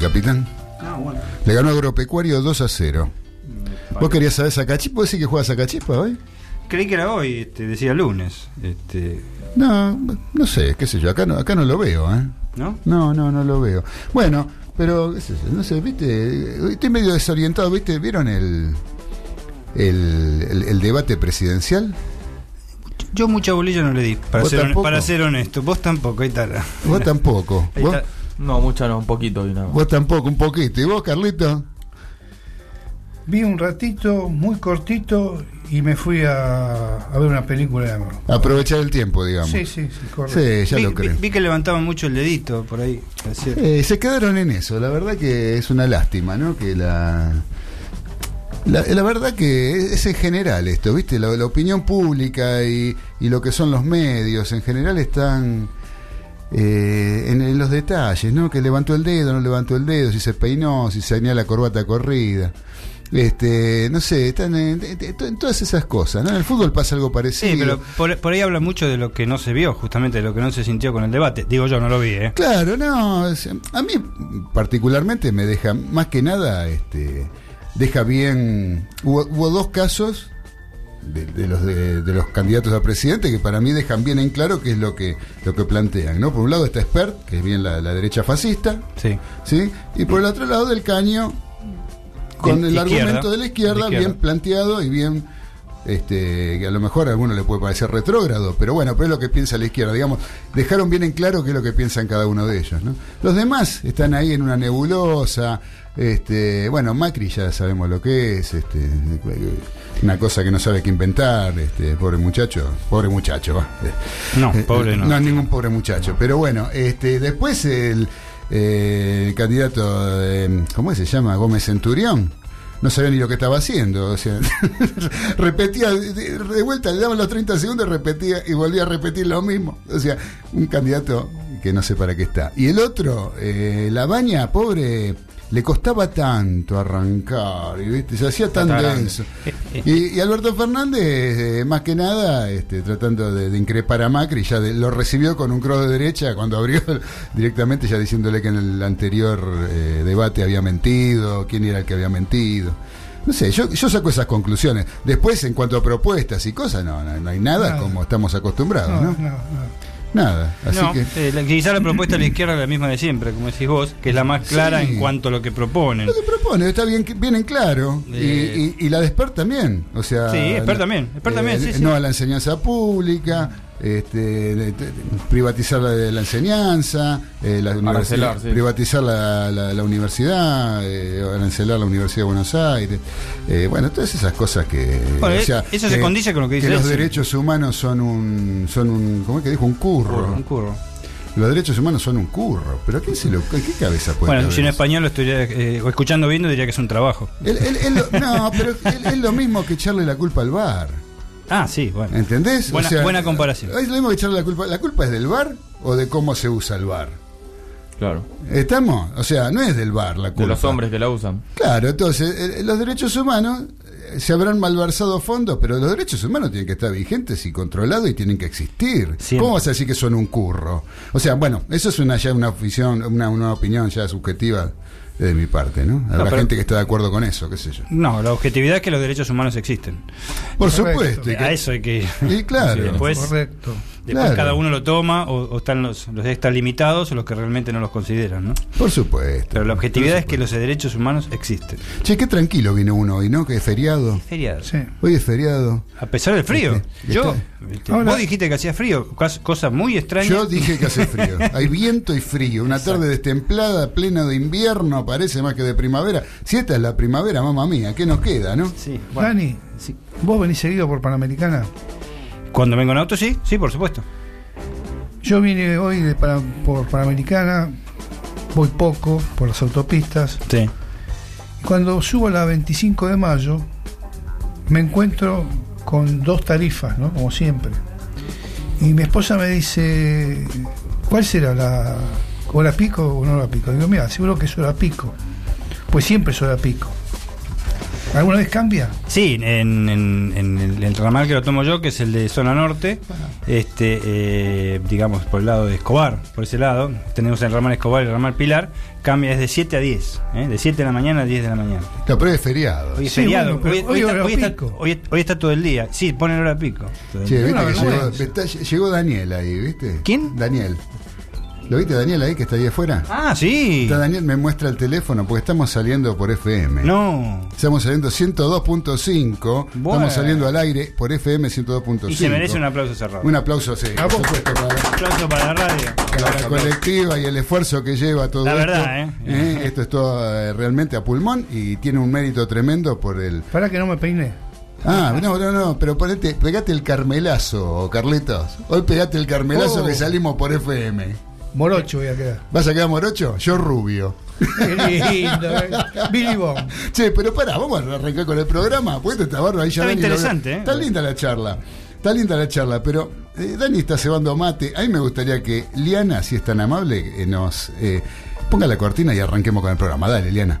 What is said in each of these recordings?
capitán. Ah, bueno. Le ganó Agropecuario 2 a 0. Me ¿Vos querías saber Sacachispa? ¿Vos decís que juega Sacachispa hoy? Creí que era hoy, este, decía lunes. Este, No, no sé, qué sé yo, acá no, acá no lo veo, ¿eh? ¿No? No, no, no lo veo. Bueno, pero, qué sé yo, no sé, viste, estoy medio desorientado, viste, ¿vieron el, el, el- el debate presidencial? Yo mucha bolilla no le di, para, ¿Vos ser, tampoco? para ser honesto. Vos tampoco, ahí está. Vos tampoco. ¿Vos. No, mucha no, un poquito y nada. vos tampoco, un poquito. ¿Y vos, Carlito? Vi un ratito, muy cortito, y me fui a, a ver una película de Aprovechar el tiempo, digamos. Sí, sí, sí, correcto. Sí, ya vi, lo creo. vi- vi que levantaban mucho el dedito por ahí. Eh, se quedaron en eso. La verdad que es una lástima, ¿no? Que la. La, la verdad que es, es en general esto, ¿viste? La, la opinión pública y, y lo que son los medios en general están eh, en, en los detalles, ¿no? Que levantó el dedo, no levantó el dedo, si se peinó, si se tenía la corbata corrida. Este, no sé, están en, en- en todas esas cosas, ¿no? En el fútbol pasa algo parecido. Sí, pero por, por ahí habla mucho de lo que no se vio, justamente de lo que no se sintió con el debate. Digo yo, no lo vi, ¿eh? Claro, no, a mí particularmente me deja, más que nada, este, deja bien, hubo, hubo dos casos de, de los de, de los candidatos a presidente que para mí dejan bien en claro qué es lo que lo que plantean, ¿no? Por un lado está Spert, que es bien la, la derecha fascista, Sí. ¿sí? Y por el otro lado del caño, con el argumento de la izquierda. bien planteado y bien este que a lo mejor a alguno le puede parecer retrógrado, pero bueno, pero es lo que piensa la izquierda, digamos, dejaron bien en claro qué es lo que piensan cada uno de ellos, ¿no? Los demás están ahí en una nebulosa, este, bueno, Macri ya sabemos lo que es, este, una cosa que no sabe qué inventar, este, pobre muchacho, pobre muchacho, va. No, Eh, pobre no. No es ningún pobre muchacho. Pero bueno, este, después el, eh, el candidato, eh, ¿cómo se llama? Gómez Centurión. No sabía ni lo que estaba haciendo. O sea, repetía, de, de vuelta, le daban los 30 segundos, repetía y volvía a repetir lo mismo. O sea, un candidato que no sé para qué está. Y el otro, eh, la baña, pobre, le costaba tanto arrancar, y, ¿viste? se hacía tan denso. Y, y Alberto Fernández, eh, más que nada, este, tratando de, de increpar a Macri, ya de- lo recibió con un cross de derecha cuando abrió directamente, ya diciéndole que en el anterior eh, debate había mentido, quién era el que había mentido. No sé, yo, yo saco esas conclusiones. Después, en cuanto a propuestas y cosas, no, no, no hay nada, Nada. como estamos acostumbrados, No, ¿no? no, no. Nada. Así no, que. eh, la- quizá la propuesta de la izquierda es la misma de siempre, como decís vos, que es la más clara Sí. en cuanto a lo que proponen. Lo que propone está bien, bien en claro. Y- Eh. Y, y la de Esper también. O sea, Sí, Esper también, Esper también, sí, sí. No a la enseñanza pública, este, de- de- privatizar la, la enseñanza, eh, la universidad, sí. privatizar la, la- la universidad, eh, arancelar la Universidad de Buenos Aires. Eh, bueno, todas esas cosas que. Bueno, eso se condice con lo que dice los él, sí. derechos humanos son un. son un ¿Cómo es que dijo? Un curro. Un curro. Los derechos humanos son un curro. ¿Pero a quién se lo.? ¿Qué cabeza puede Bueno, si en español lo estuviera, eh, escuchando bien, diría que es un trabajo. Él- él- él lo- no, pero es lo mismo que echarle la culpa al bar. Ah, sí, bueno. ¿Entendés? Buena- buena comparación. Es lo mismo que echarle la culpa. ¿La culpa es del bar o de cómo se usa el bar? Claro. ¿Estamos? O sea, no es del bar la culpa. De los hombres que la usan. Claro, entonces, eh, los derechos humanos eh, se habrán malversado fondos, pero los derechos humanos tienen que estar vigentes y controlados y tienen que existir. Siempre. ¿Cómo vas a decir que son un curro? O sea, bueno, eso es una, ya una, afición, una, una opinión ya subjetiva de mi parte, ¿no? Habrá pero- gente que está de acuerdo con eso, qué sé yo. No, la objetividad es que los derechos humanos existen. Por Correcto. supuesto. y que- A eso hay que ir. Y claro. Sí, después, Correcto. Después Claro. cada uno lo toma o, o están los, los están limitados o los que realmente no los consideran, ¿no? Por supuesto. Pero la objetividad es que los derechos humanos existen. Che, qué tranquilo vino uno hoy, ¿no? Que es feriado. Feriado. Sí. Hoy es feriado. A pesar del frío. Este, Yo, este. este, Ahora- vos dijiste que hacía frío, cos- cosa muy extraña. Yo dije que hace frío. Hay viento y frío. Una tarde destemplada, plena de invierno, parece más que de primavera. Si esta es la primavera, mamá mía, ¿qué nos queda, no? Sí, bueno, Dani, sí. ¿vos venís seguido por Panamericana? Cuando vengo en auto, sí, sí, por supuesto. Yo vine hoy de Pana- por Panamericana, voy poco por las autopistas. Sí. Cuando subo a la 25 de mayo, me encuentro con dos tarifas, ¿no? Como siempre. Y mi esposa me dice, ¿cuál será la hora pico o no hora pico? Digo, mira, seguro que es hora pico. Pues siempre es hora pico. ¿Alguna vez cambia? Sí, en, en- en el, el ramal que lo tomo yo, que es el de zona norte, este, eh, digamos por el lado de Escobar, por ese lado, tenemos el ramal Escobar y el ramal Pilar, cambia desde 7 a 10, ¿eh? de 7 de la mañana a 10 de la mañana. No, pero es feriado. Hoy es Sí, feriado, bueno, hoy, hoy hoy está, hora hoy está- pico. hoy- hoy está todo el día. Sí, ponen hora pico. Día. viste que llegó, llegó Daniel ahí, ¿viste? ¿Quién? Daniel. ¿Lo viste Daniel ahí que está ahí afuera? Ah, sí. Está Daniel me muestra el teléfono porque estamos saliendo por FM. No. Estamos saliendo 102.5. Bueno. Estamos saliendo al aire por FM 102.5. Y se merece un aplauso cerrado. Un aplauso, sí. A vos. por supuesto, para- aplauso para la radio. para la colectiva y el esfuerzo que lleva todo La esto. verdad, ¿eh? Eh, Esto es todo eh, realmente a pulmón y tiene un mérito tremendo por el. Para que no me peiné. Ah, no, no, no, pero ponete, pegate el carmelazo, Carlitos. Hoy pegate el carmelazo Oh. que salimos por FM. Morocho voy a quedar. ¿Vas a quedar morocho? Yo rubio. Qué lindo, eh. Billy Bond. Che, pero pará, vamos a arrancar con el programa. Porque esta barba ahí ya Estaba Dani lo interesante, ¿eh? Está linda la charla. Está linda la charla, pero eh, Dani está cebando mate. A mí me gustaría que Liana, si es tan amable, eh, nos eh, ponga la cortina y arranquemos con el programa. Dale, Liana.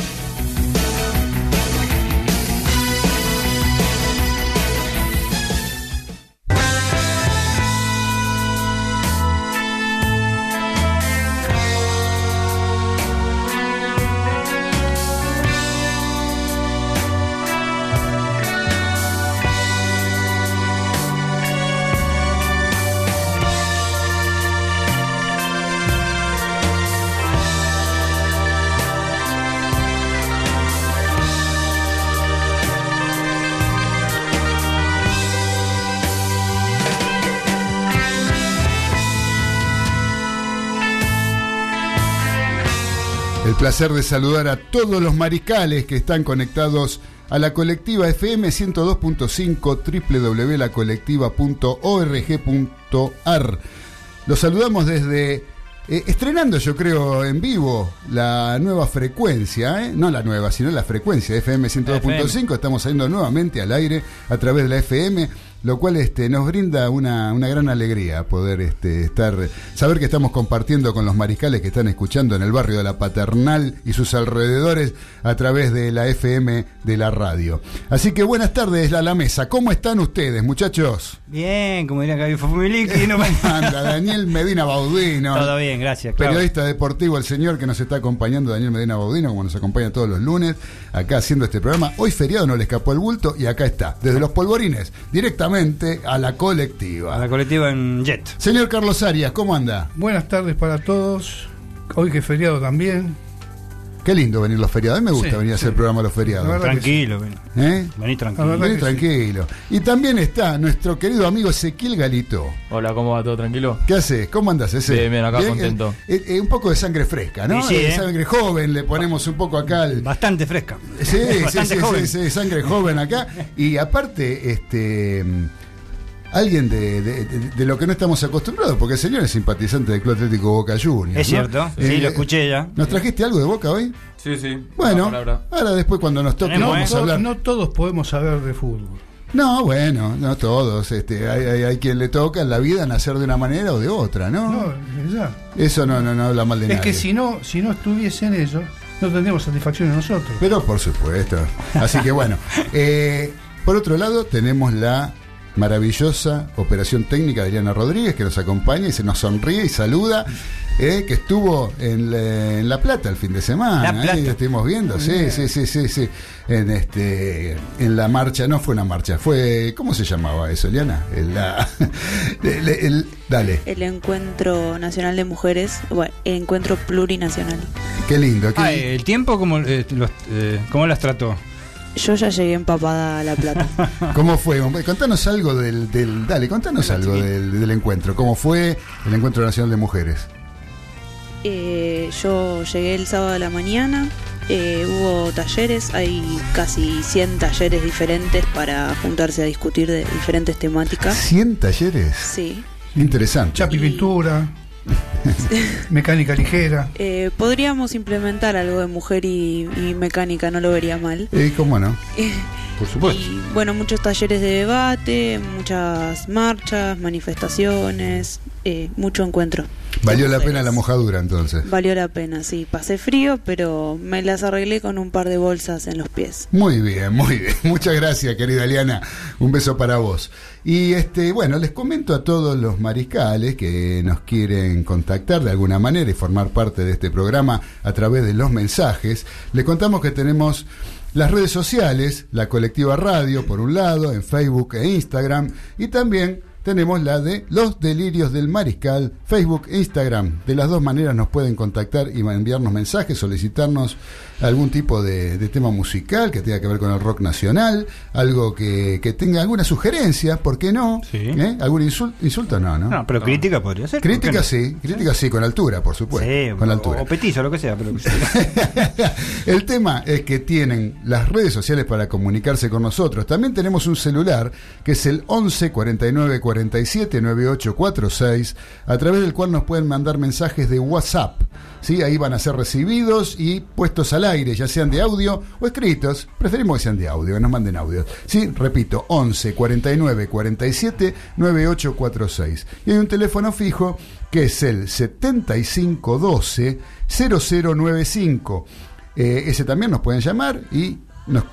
Placer de saludar a todos los mariscales que están conectados a la colectiva FM 102.5 www.lacolectiva.org.ar. Los saludamos desde eh, estrenando, yo creo, en vivo la nueva frecuencia, ¿eh? no la nueva, sino la frecuencia FM 102.5. Estamos saliendo nuevamente al aire a través de la FM, lo cual este, nos brinda una, una gran alegría poder este, estar, saber que estamos compartiendo con los mariscales que están escuchando en el barrio de la Paternal y sus alrededores a través de la FM de la radio. Así que buenas tardes, la, la mesa. ¿Cómo están ustedes, muchachos? Bien, como diría Gaby no me- Anda, Daniel Medina Baudino. Todo bien, gracias. Claudio. Periodista deportivo, el señor que nos está acompañando, Daniel Medina Baudino, como nos acompaña todos los lunes, acá haciendo este programa. Hoy feriado no le escapó el bulto y acá está, desde los polvorines, directamente a la colectiva. A la colectiva en Jet. Señor Carlos Arias, ¿cómo anda? Buenas tardes para todos. Hoy que es feriado también. Qué lindo venir los feriados. A mí me gusta Sí, venir a hacer sí. el programa los feriados. Tranquilo, vení. ¿Eh? Vení tranquilo. Vení sí. tranquilo. Y también está nuestro querido amigo Ezequiel Galito. Hola, ¿cómo va todo? ¿Tranquilo? ¿Qué haces? ¿Cómo andas, ese? Bien, bien, acá contento. Eh, eh, un poco de sangre fresca, ¿no? Sí, sí, Eh. Sangre joven, le ponemos un poco acá al. Bastante fresca. Sí, sí, Bastante sí, joven. sí, sí, sangre joven acá. Y aparte, este. Alguien de, de- de- de lo que no estamos acostumbrados, porque el señor es simpatizante del Club Atlético Boca Juniors. Es ¿no? cierto, sí, Eh, lo escuché ya. ¿Nos trajiste algo de Boca hoy? Sí, sí. Bueno, ahora después cuando nos toque Tenemos, vamos ¿eh? a No, hablar. no todos podemos saber de fútbol. No, bueno, no todos. Este, hay, hay- hay quien le toca en la vida nacer de una manera o de otra, ¿no? No, ya. Eso no, no, no habla mal de Es nadie. que si no, si no estuviesen ellos, no tendríamos satisfacción en nosotros. Pero por supuesto. Así que bueno. eh, por otro lado, tenemos la maravillosa operación técnica de Eliana Rodríguez que nos acompaña y se nos sonríe y saluda. eh, que estuvo en la, en La Plata el fin de semana. La eh, Plata. estuvimos viendo, sí, sí, sí, sí, sí. En este, en la marcha, no fue una marcha, fue, ¿cómo se llamaba eso, Eliana? El, la- el- el- dale, El Encuentro Nacional de Mujeres, bueno, Encuentro Plurinacional. qué lindo. qué Ah, lindo. ¿El tiempo cómo, eh, los, eh, cómo las trató? Yo ya llegué empapada a La Plata. ¿Cómo fue? Contanos algo del, del dale, contanos algo del, del encuentro. ¿Cómo fue el Encuentro Nacional de Mujeres? Eh, yo llegué el sábado a la mañana, eh, hubo talleres, hay casi 100 talleres diferentes para juntarse a discutir de diferentes temáticas. 100 talleres. Sí. Interesante. Chapi pintura, mecánica ligera. Eh, podríamos implementar algo de mujer y, y mecánica, no lo vería mal. Eh, ¿Cómo no? Por supuesto. Y bueno, muchos talleres de debate, muchas marchas, manifestaciones, eh, mucho encuentro. Valió la pena la mojadura entonces. Valió la pena, sí. Pasé frío, pero me las arreglé con un par de bolsas en los pies. Muy bien, muy bien. Muchas gracias, querida Eliana. Un beso para vos. Y este, bueno, les comento a todos los mariscales que nos quieren contactar de alguna manera y formar parte de este programa a través de los mensajes. Les contamos que tenemos las redes sociales, la colectiva radio por un lado, en Facebook e Instagram, y también tenemos la de Los Delirios del Mariscal, Facebook e Instagram. De las dos maneras nos pueden contactar y enviarnos mensajes, solicitarnos algún tipo de, de tema musical que tenga que ver con el rock nacional, algo que, que tenga alguna sugerencia, ¿por qué no? Sí. ¿Eh? ¿Algún insul- insulto? No, ¿no? No, pero crítica podría ser. ¿por qué Crítica no? sí, crítica sí, con altura, por supuesto. Sí, con o- altura. O petizo, lo que sea. Pero El tema es que tienen las redes sociales para comunicarse con nosotros. También tenemos un celular que es el 11 49 47 98 46, a través del cual nos pueden mandar mensajes de WhatsApp. ¿Sí? Ahí van a ser recibidos y puestos al aire, ya sean de audio o escritos. Preferimos que sean de audio, que nos manden audios. ¿sí? Repito, 11 49 47 98 46. Y hay un teléfono fijo que es el 7512 0095. Eh, ese también nos pueden llamar y nos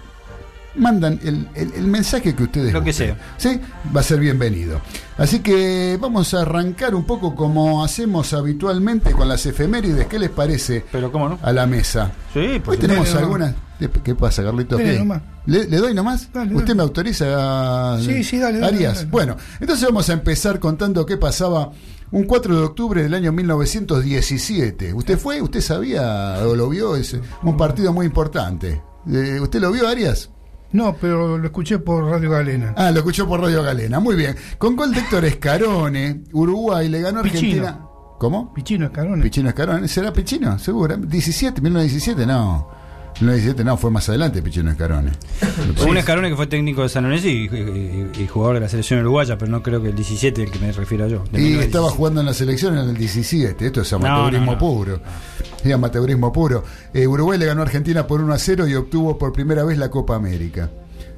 mandan el, el- el mensaje que ustedes Lo que gusten. sea. Sí, va a ser bienvenido. Así que vamos a arrancar un poco como hacemos habitualmente con las efemérides. ¿Qué les parece pero cómo no. a la mesa? Sí, por Hoy tenemos algunas. ¿Qué pasa, Carlitos? ¿Le, le doy nomás? Dale, ¿Usted dale. me autoriza? Sí, sí, dale, dale, Arias. dale. Bueno, entonces vamos a empezar contando qué pasaba un 4 de octubre del año 1917. ¿Usted fue? ¿Usted sabía o lo vio? Es un partido muy importante. Eh, ¿Usted lo vio, Arias? No, pero lo escuché por Radio Galena. Ah, lo escuchó por Radio Galena. Muy bien. Con gol de Héctor Escarone, Uruguay le ganó a Pichino. Argentina. ¿Cómo? Pichino Escarone. Pichino Escarone. ¿Será Pichino? Seguro. 17, 1917, no. 1917 no, fue más adelante Pichino Escarone. Un escarone que fue técnico de San Lorenzo y, y- y jugador de la selección uruguaya, pero no creo que el 17 el que me refiero yo. Y 1917. estaba jugando en la selección en el 17. Esto es amateurismo no, no. puro. Es amateurismo puro. Eh, Uruguay le ganó a Argentina por 1 a 0 y obtuvo por primera vez la Copa América.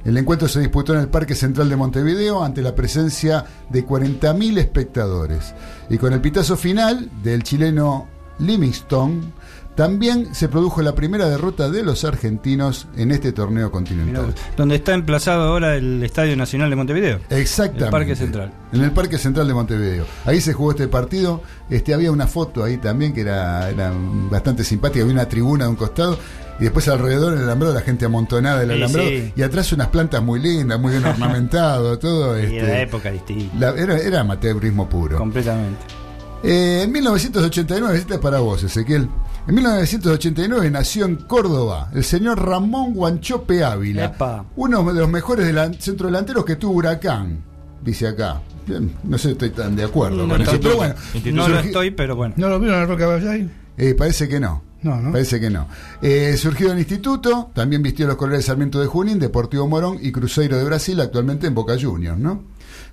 El encuentro se disputó en el Parque Central de Montevideo ante la presencia de 40.000 espectadores. Y con el pitazo final del chileno Livingstone, también se produjo la primera derrota de los argentinos en este torneo Mirá continental. vos. Donde está emplazado ahora el Estadio Nacional de Montevideo. Exactamente. El Parque Central. En el Parque Central de Montevideo. Ahí se jugó este partido. Este, había una foto ahí también que era, era bastante simpática. Había una tribuna de un costado. Y después alrededor del alambrado la gente amontonada del Sí, alambrado. sí. Y atrás unas plantas muy lindas, muy bien ornamentado, todo. Y este, era época distinta. la- era, era amateurismo puro. Completamente. Eh, en 1989, esta es para vos, Ezequiel. En 1989 nació en Córdoba el señor Ramón Guanchope Ávila, Epa. uno de los mejores delan- centrodelanteros que tuvo Huracán, dice acá. Bien, no sé, estoy tan de acuerdo No con eso, estoy- pero bueno, No lo estoy, pero bueno. ¿No lo vieron en la Roca Vallay? eh, parece que no. No, ¿no? Parece que no. Eh, surgido en instituto, también vistió los colores de Sarmiento de Junín, Deportivo Morón y Cruzeiro de Brasil, actualmente en Boca Juniors, ¿no?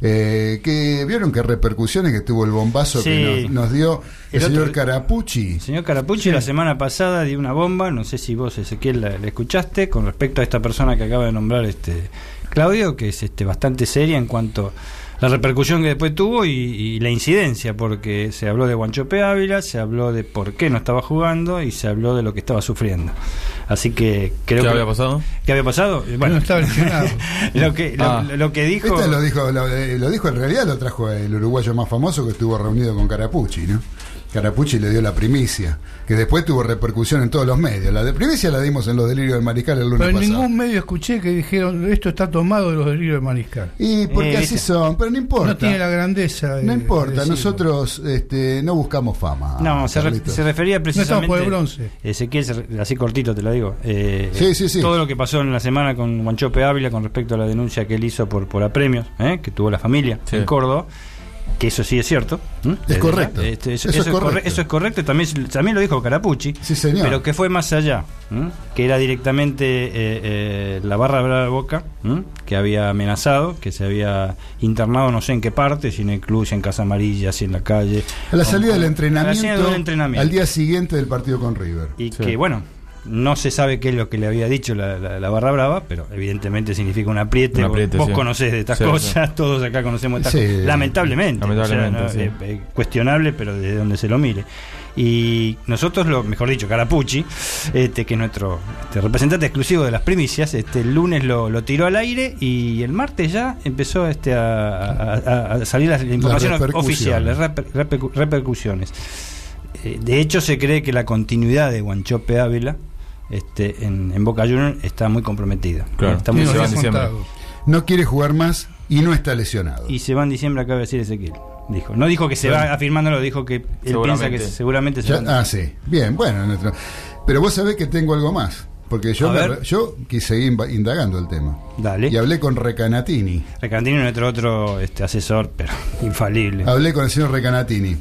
Eh, que vieron qué repercusiones que tuvo el bombazo que nos, nos dio el, El otro- señor Carapucci. El señor Carapucci la semana pasada dio una bomba, no sé si vos Ezequiel la, la escuchaste, con respecto a esta persona que acaba de nombrar este Claudio, que es este bastante seria en cuanto la repercusión que después tuvo y, y la incidencia, porque se habló de Guanchope Ávila, se habló de por qué no estaba jugando y se habló de lo que estaba sufriendo. Así que creo ¿Qué que había pasado? ¿Qué había pasado? Eh, no estaba lesionado. lo que lo, Ah. lo que dijo Este lo dijo, lo, eh, lo dijo en realidad, lo trajo el uruguayo más famoso que estuvo reunido con Carapucci, ¿no? Carapucci le dio la primicia, que después tuvo repercusión en todos los medios. La de primicia la dimos en los delirios del mariscal el lunes Pero en pasado. ningún medio escuché que dijeron esto está tomado de los delirios de Mariscal. Y porque Eh, así son, pero no importa. No tiene la grandeza. de- No importa, nosotros este, no buscamos fama. No, se, re- se refería estamos precisamente. por el bronce. Ezequiel, así cortito te lo digo. eh, Sí, sí, sí. Todo lo que pasó en la semana con Guanchope Ávila con respecto a la denuncia que él hizo por, por apremios, ¿eh? que tuvo la familia Sí. en Córdoba. Que eso sí es cierto. Es correcto. este, eso, Eso es eso corre- correcto. eso es correcto. y También, también lo dijo Carapucci. Sí, señor. Pero que fue más allá. Que era directamente eh, eh, la barra brava de Boca. Que había amenazado. Que se había internado no sé en qué parte. Si en el club, si en Casa Amarilla, si en la calle. A la salida del A la entrenamiento, salida del entrenamiento. al día siguiente del partido con River. Y Sí. que, bueno, no se sabe qué es lo que le había dicho la, la- la barra brava, pero evidentemente significa un apriete. Un apriete, vos sí. conocés de estas Sí, cosas, todos acá conocemos estas Sí. cosas. Lamentablemente. Lamentablemente, o sea, sí. ¿no? Eh, eh, cuestionable, pero desde donde se lo mire. Y nosotros, lo mejor dicho, Carapucci, este, que es nuestro este, representante exclusivo de las primicias, este, el lunes lo, lo tiró al aire y el martes ya empezó este, a, a- a- a salir la, la información oficial, las reper- repercu- repercusiones. Eh, de hecho, se cree que la continuidad de Guanchope Ávila este, en, en Boca Juniors está muy comprometida. Claro. Está muy nos se va en había diciembre. contado. No quiere jugar más y no está lesionado. y se va en diciembre, acaba de decir Ezequiel. Dijo. No dijo que se va afirmándolo, dijo que él piensa que seguramente se Ya- va. ah, sí. Bien, bueno. nuestro- Pero vos sabés que tengo algo más. Porque yo, me yo quise seguir inva- indagando el tema. Dale. Y hablé con Recanatini. Recantini es nuestro otro este, asesor, pero infalible. Hablé con el señor Recanatini.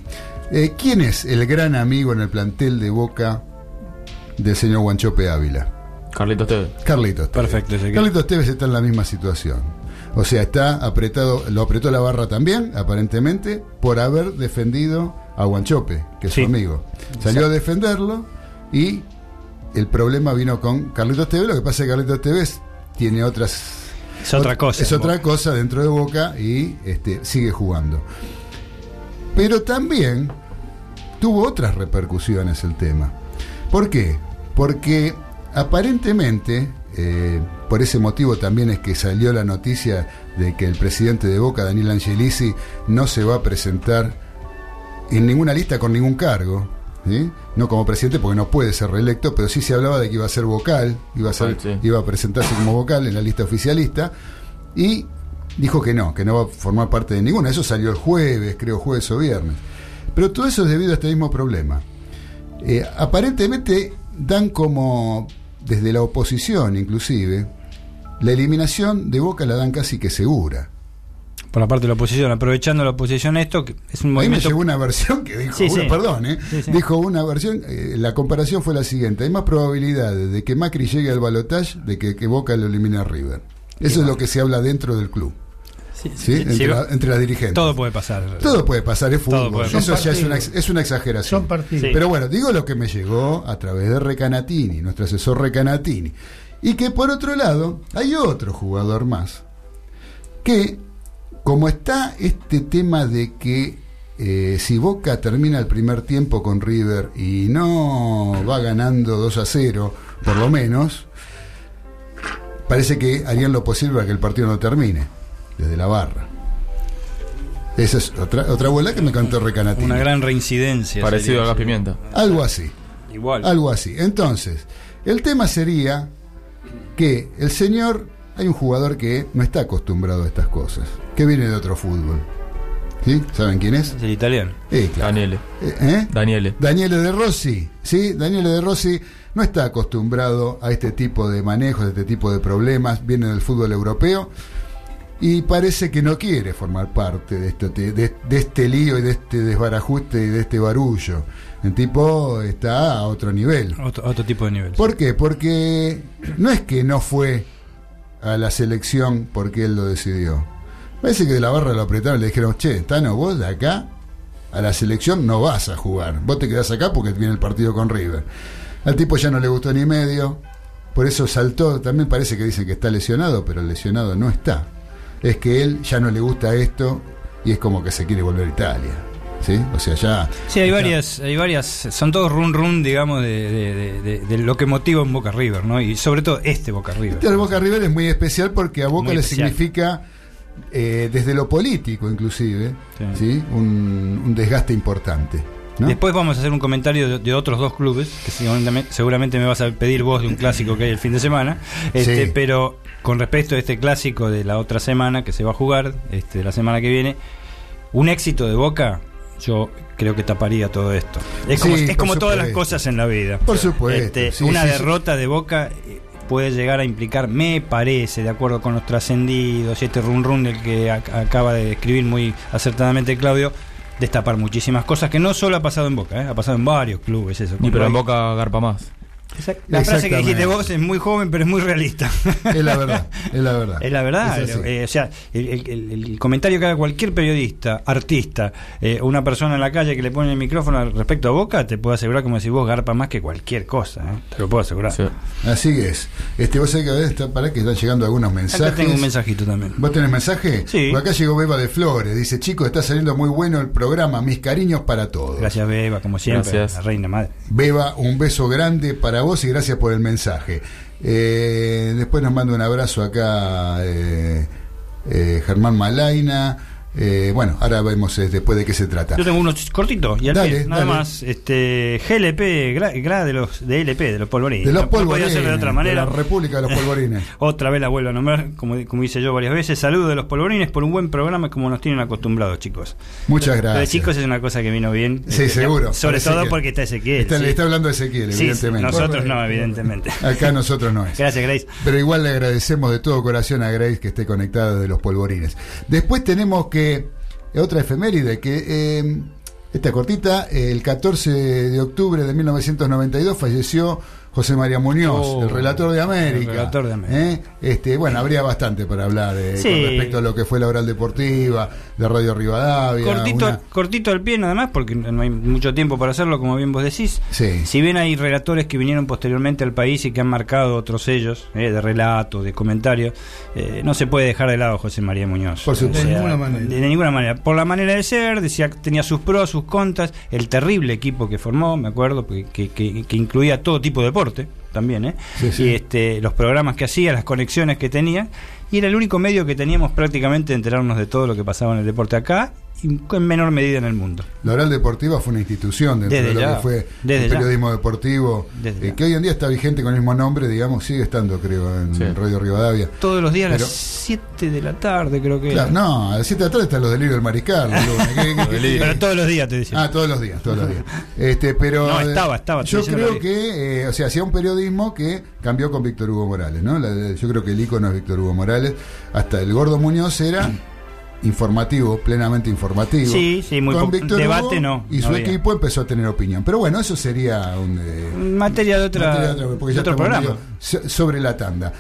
Eh, ¿Quién es el gran amigo en el plantel de Boca del señor Guanchope Ávila? Carlitos Tevez. Carlitos Tevez. Perfecto. Carlitos Tevez está en la misma situación. O sea, está apretado, lo apretó la barra también, aparentemente, por haber defendido a Guanchope, que es Sí. su amigo. Salió a defenderlo y el problema vino con Carlitos Tevez. Lo que pasa es que Carlitos Tevez tiene otras. Es otra cosa. Es otra cosa dentro de Boca y este, sigue jugando. Pero también tuvo otras repercusiones el tema. ¿Por qué? Porque aparentemente, eh, por ese motivo también es que salió la noticia de que el presidente de Boca, Daniel Angelisi, no se va a presentar en ninguna lista con ningún cargo. ¿sí? No como presidente porque no puede ser reelecto, pero sí se hablaba de que iba a ser vocal, iba a, ser, Vocal, sí. iba a presentarse como vocal en la lista oficialista y dijo que no, que no va a formar parte de ninguna. Eso salió el jueves, creo jueves o viernes. Pero todo eso es debido a este mismo problema. Eh, aparentemente dan como, desde la oposición inclusive, la eliminación de Boca la dan casi que segura. Por la parte de la oposición, aprovechando la oposición esto, que es un A mí me movimiento... llegó una versión que dijo, Sí, una- sí. perdón, ¿eh? Sí, sí. dijo una versión, eh, la comparación fue la siguiente, hay más probabilidades de que Macri llegue al balotaje de que, que Boca lo elimine a River. Eso es lo que se habla dentro del club, Sí, ¿sí? sí, entre, sí, la- entre las dirigentes. todo puede pasar. Todo puede pasar, es fútbol. Eso ya es una, es una exageración. Son partidos. Sí. Pero bueno, digo lo que me llegó a través de Recanatini, nuestro asesor Recanatini. Y que por otro lado, hay otro jugador más. Que, como está este tema de que eh, si Boca termina el primer tiempo con River y no va ganando 2 a 0, por lo menos, parece que harían lo posible para que el partido no termine, desde la barra. Esa es otra, otra bola que me contó Recanatini. Una gran reincidencia. Parecido a eso. pimienta. Algo así. Igual. Algo así. Entonces, el tema sería que el señor, hay un jugador que no está acostumbrado a estas cosas, que viene de otro fútbol. ¿Sí? ¿Saben quién es? Es el italiano. Eh, claro. Daniele. Eh, ¿eh? Daniele. Daniele De Rossi, ¿sí? Daniele De Rossi no está acostumbrado a este tipo de manejos, a este tipo de problemas, viene del fútbol europeo y parece que no quiere formar parte de este, de, de este lío y de este desbarajuste y de este barullo. El tipo está a otro nivel. Otro, otro tipo de nivel. ¿Por qué? Porque no es que no fue a la selección porque él lo decidió. Parece que de la barra lo apretaron y le dijeron, che, Tano, vos de acá a la selección no vas a jugar. Vos te quedás acá porque viene el partido con River. Al tipo ya no le gustó ni medio, por eso saltó. También parece que dicen que está lesionado, pero el lesionado no está. Es que él ya no le gusta esto y es como que se quiere volver a Italia. ¿Sí? O sea, ya. Sí, hay está- varias, hay varias, son todos run run, digamos, de, de- de- de- de lo que motiva un Boca River, ¿no? Y sobre todo este Boca River. Este Boca River es muy especial porque a Boca Muy le especial. significa, eh, desde lo político inclusive, Sí. ¿sí? Un, un desgaste importante. ¿No? Después vamos a hacer un comentario de, de otros dos clubes, que seguramente, seguramente me vas a pedir vos de un clásico que hay el fin de semana, este, Sí. pero con respecto a este clásico de la otra semana que se va a jugar, este, la semana que viene, un éxito de Boca, yo creo que taparía todo esto. Es como, Sí, es como todas las cosas en la vida. Por supuesto, Este, sí, una sí, derrota de Boca eh, puede llegar a implicar, me parece, de acuerdo con los trascendidos y este run run del que ac- acaba de escribir muy acertadamente Claudio, destapar muchísimas cosas que no solo ha pasado en Boca, ¿eh? ha pasado en varios clubes eso. Y pero en Boca garpa más. Exact- La frase que dijiste vos es muy joven, pero es muy realista. Es la verdad, es la verdad. Es la verdad. Es eh, o sea, el, el- el- el comentario que haga cualquier periodista, artista, eh, una persona en la calle que le pone el micrófono respecto a Boca, te puedo asegurar como si vos garpa más que cualquier cosa. ¿eh? Te lo puedo asegurar. Sí. Así es. Este, vos sabés que a veces está, para que están llegando algunos mensajes. Acá tengo un mensajito también. ¿Vos tenés mensaje? Sí. Por acá llegó Beba de Flores. Dice, chicos, está saliendo muy bueno el programa. Mis cariños para todos. Gracias, Beba, como siempre. Gracias. La reina madre. Beba, un beso grande para vos y gracias por el mensaje. Eh, después nos manda un abrazo acá eh, eh, Germán Malaina. Eh, bueno, ahora vemos eh, después de qué se trata. Yo tengo uno ch- cortito y al Dale, pie, nada dale. más. Este, GLP, gra, gra de los de LP, de los polvorines. De los No- polvorines. de otra manera. de la República de los Polvorines. Otra vez la vuelvo a nombrar, como, como hice yo varias veces. Saludos de los polvorines por un buen programa como nos tienen acostumbrados, chicos. Muchas Lo de gracias. chicos es una cosa que vino bien. Sí, Este, seguro. Sobre todo que- porque está Ezequiel. Está, sí. Le está hablando de Ezequiel, Sí, evidentemente. nosotros no, evidentemente. Acá nosotros no es. Gracias, Grace. Pero igual le agradecemos de todo corazón a Grace que esté conectada de los polvorines. Después tenemos que. Otra efeméride que. eh, esta cortita, el 14 de octubre de 1992 falleció José María Muñoz, Oh, el relator de América. el relator de América. ¿eh? Este, bueno, habría bastante para hablar eh, Sí. con respecto a lo que fue la oral deportiva, de Radio Rivadavia. Cortito, una- cortito al pie nada más, porque no hay mucho tiempo para hacerlo, como bien vos decís. Sí. Si bien hay relatores que vinieron posteriormente al país y que han marcado otros sellos eh, de relato, de comentario, eh, no se puede dejar de lado José María Muñoz. Por supuesto. De ninguna manera. De, de ninguna manera. Por la manera de ser, decía, tenía sus pros, sus contras, el terrible equipo que formó, me acuerdo, que, que- que- que incluía todo tipo de deporte también, ¿eh? Sí, sí. Y este, los programas que hacía, las conexiones que tenía, y era el único medio que teníamos prácticamente de enterarnos de todo lo que pasaba en el deporte acá y en menor medida en el mundo. La oral deportiva fue una institución dentro Desde de lo ya, que fue desde el ya. periodismo deportivo, Desde eh, que hoy en día está vigente con el mismo nombre, digamos, sigue estando, creo, en Sí. Radio Rivadavia. Todos los días a las 7 de la tarde, creo que. Claro, no, a las 7 de la tarde están los delirios del mariscal. los lunes. ¿Qué- qué- qué- qué- Pero todos los días te decía. Ah, todos los días, todos los días. Este, pero No, estaba, estaba, Yo creo que, eh, o sea, hacía un periodismo que cambió con Víctor Hugo Morales, ¿no? La- yo creo que el ícono es Víctor Hugo Morales. Hasta el Gordo Muñoz era informativo, plenamente informativo. Sí, sí, muy Con Víctor debate Hugo, no, Y su equipo empezó a tener opinión. Pero bueno, eso sería un. eh, Materia de, otra, materia de otra- porque de ya otro programa. sobre la tanda.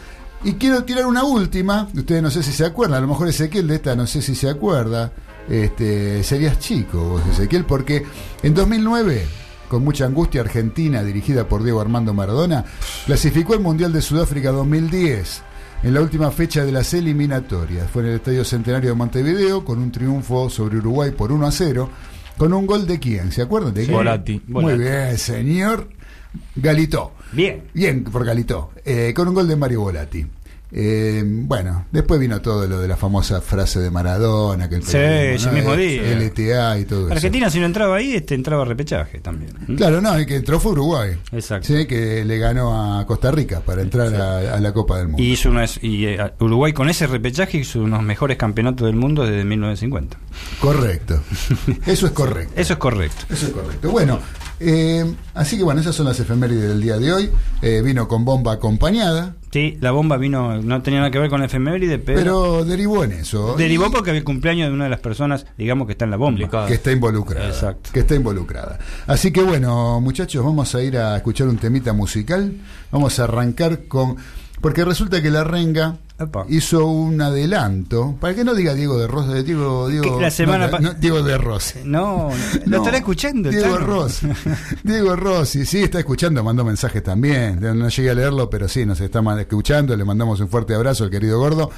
Y quiero tirar una última, ustedes no sé si se acuerdan, a lo mejor Ezequiel de esta no sé si se acuerda, este, serías chico vos Ezequiel, porque en 2009, con mucha angustia, Argentina, dirigida por Diego Armando Maradona, clasificó el Mundial de Sudáfrica 2010 en la última fecha de las eliminatorias. Fue en el Estadio Centenario de Montevideo, con un triunfo sobre Uruguay por 1 a 0, con un gol de quién, ¿se acuerdan? De quién? Volati. Muy Volati. bien, señor Galito. Bien. Bien, por Galito. Eh, con un gol de Mario Volati. Eh, bueno, después vino todo lo de la famosa frase de Maradona, que el Sí, mismo Eh, día. LTA y todo eso. Argentina, si no entraba ahí, este entraba a repechaje también. Claro, no, el que entró fue Uruguay. Exacto. Sí, que le ganó a Costa Rica para entrar a, a la Copa del Mundo. Y hizo unas, y eh, Uruguay con ese repechaje hizo unos mejores campeonatos del mundo desde 1950. Correcto. Eso es correcto. Eso es correcto. Eso es correcto. Bueno, eh, así que bueno, esas son las efemérides del día de hoy. Eh, vino con bomba acompañada, Sí, la bomba vino, no tenía nada que ver con la efeméride, pero, pero, derivó en eso. derivó Y- porque había el cumpleaños de una de las personas, digamos, que está en la bomba. Complicado. que está involucrada. Exacto. Que está involucrada. Así que bueno, muchachos, vamos a ir a escuchar un temita musical. Vamos a arrancar con. Porque resulta que la renga Hizo un adelanto. Para que no diga Diego de Rossi, Diego, Diego, la semana no, no, Diego de Rossi. No, lo No, estará escuchando. Diego Chano. Rossi. Diego Rossi, sí, está escuchando, mandó mensajes también. No llegué a leerlo, pero sí, nos está escuchando. Le mandamos un fuerte abrazo al querido gordo.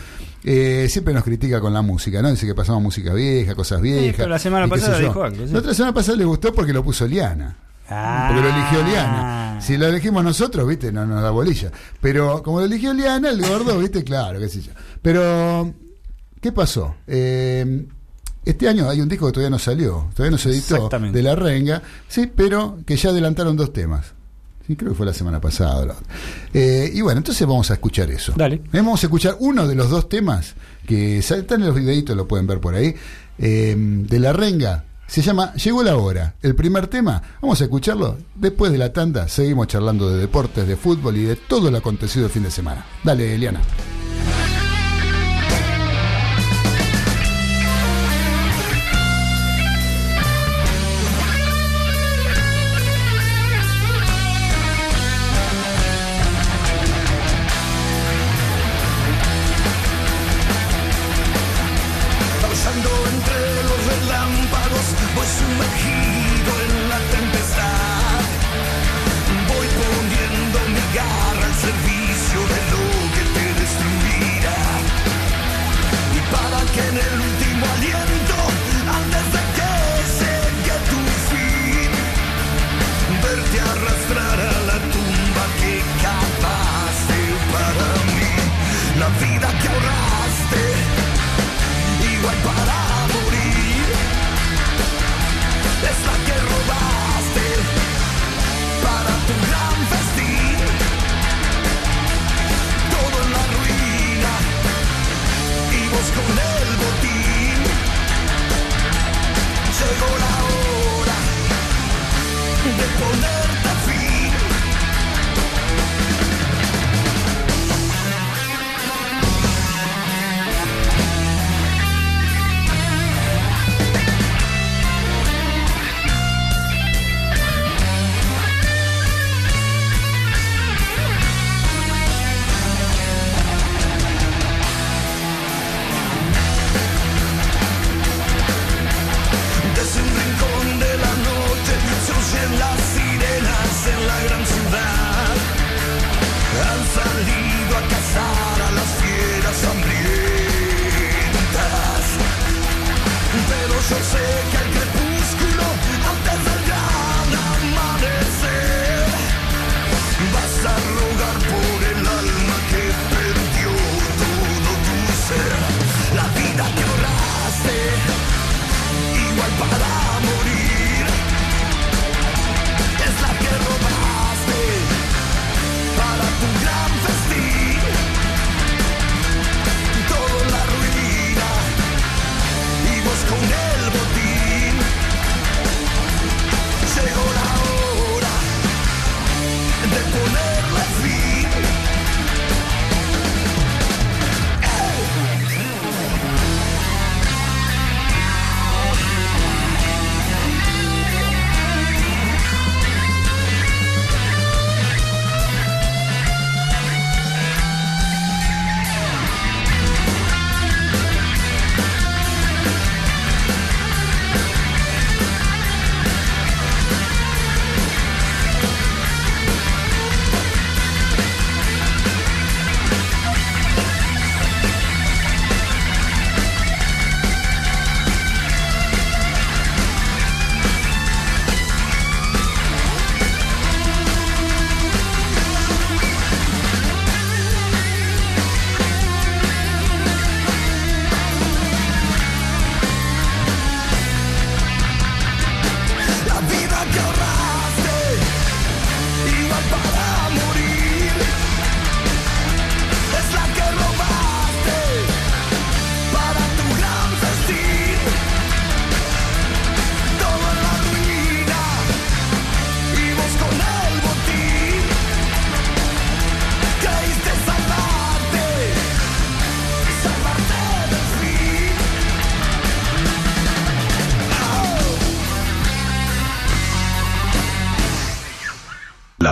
Eh, siempre nos critica con la música, ¿no? Dice que pasamos música vieja, cosas viejas. pero la semana pasada yo. dijo algo, sí. La otra semana pasada le gustó porque lo puso Liana. Ah. Porque lo eligió Liana. Si lo elegimos nosotros, viste, no nos da bolilla. Pero como lo eligió Liana, el gordo, viste, claro, qué sé yo. Pero, ¿qué pasó? Eh, este año hay un disco que todavía no salió, todavía no se editó, de La Renga, sí, pero que ya adelantaron dos temas. Sí, creo que fue la semana pasada. Eh, y bueno, entonces vamos a escuchar eso. Dale. Eh, Vamos a escuchar uno de los dos temas que están en los videitos, lo pueden ver por ahí, eh, de La Renga. Se llama Llegó la hora. El primer tema, vamos a escucharlo. Después de la tanda, seguimos charlando de deportes, de fútbol y de todo lo acontecido el fin de semana. Dale, Eliana.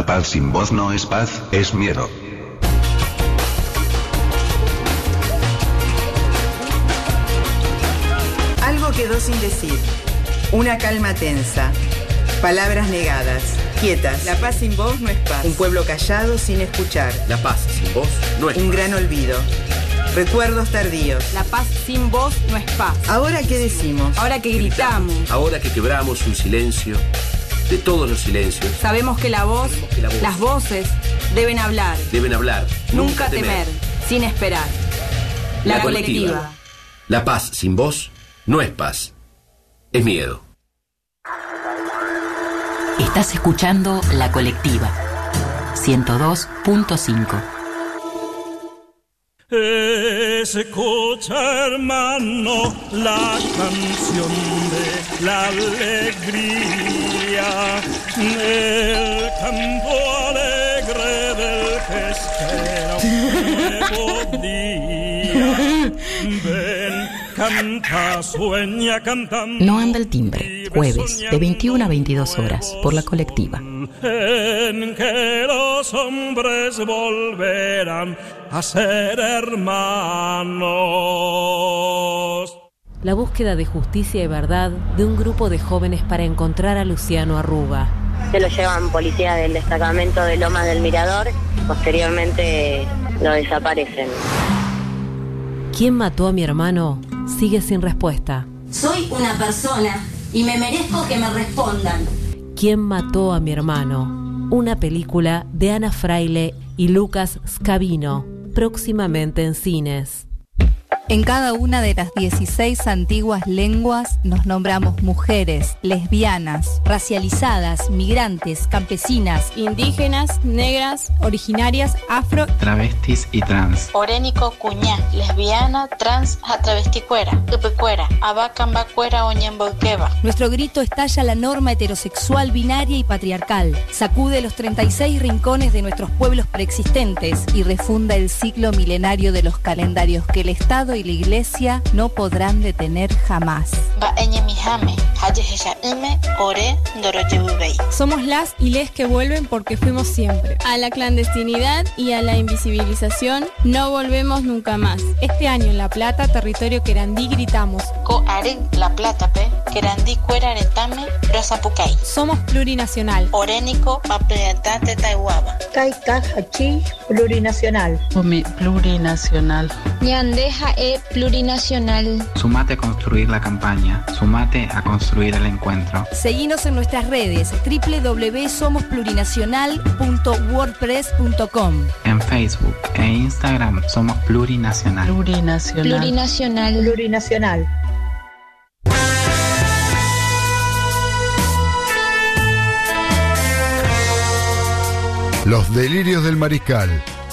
Paz sin voz no es paz, es miedo. Algo quedó sin decir. Una calma tensa. Palabras negadas. Quietas. La paz sin voz no es paz. Un pueblo callado sin escuchar. La paz sin voz no es Un gran olvido. Recuerdos tardíos. La paz sin voz no es paz. Ahora qué decimos. Ahora que gritamos, Ahora que quebramos un silencio, de todos los silencios, sabemos que la voz, que la voz- las voces deben hablar, deben hablar. nunca temer, sin esperar. La, La colectiva. colectiva. La paz sin voz no es paz, es miedo. Estás escuchando La Colectiva 102.5. Escucha, hermano, la canción de la alegría, el canto alegre del que espera un nuevo día. canta, sueña cantando. No anda el timbre. Jueves de 21 a 22 horas por La Colectiva. en que los hombres volverán a ser hermanos. La búsqueda de justicia y verdad de un grupo de jóvenes para encontrar a Luciano Arruga. Se lo llevan policía del destacamento de Lomas del Mirador, posteriormente lo desaparecen. ¿Quién mató a mi hermano? Sigue sin respuesta. Soy una persona y me merezco que me respondan. ¿Quién mató a mi hermano? Una película de Ana Fraile y Lucas Scavino, próximamente en cines. En cada una de las 16 antiguas lenguas nos nombramos mujeres, lesbianas, racializadas, migrantes, campesinas, indígenas, negras, originarias, afro, travestis y trans. Orénico cuñá, lesbiana, trans, atravesticuera, upecuera, abacambacuera, oñemboqueba. Nuestro grito estalla la norma heterosexual, binaria y patriarcal. Sacude los 36 rincones de nuestros pueblos preexistentes y refunda el ciclo milenario de los calendarios que el Estado y la Iglesia no podrán detener jamás. Somos las y les que vuelven porque fuimos siempre. A la clandestinidad y a la invisibilización no volvemos nunca más. Este año en La Plata, territorio querandí, gritamos. Co arin, la plata pe, querandí cuera aretame, rosapucay. Somos plurinacional. Orénico, hachi, plurinacional. Ome plurinacional. Ñandeja plurinacional. Sumate a construir la campaña, sumate a construir el encuentro. Seguinos en nuestras redes www.somosplurinacional.wordpress.com En Facebook e Instagram somos Plurinacional. Plurinacional. Plurinacional. Plurinacional. Los delirios del mariscal,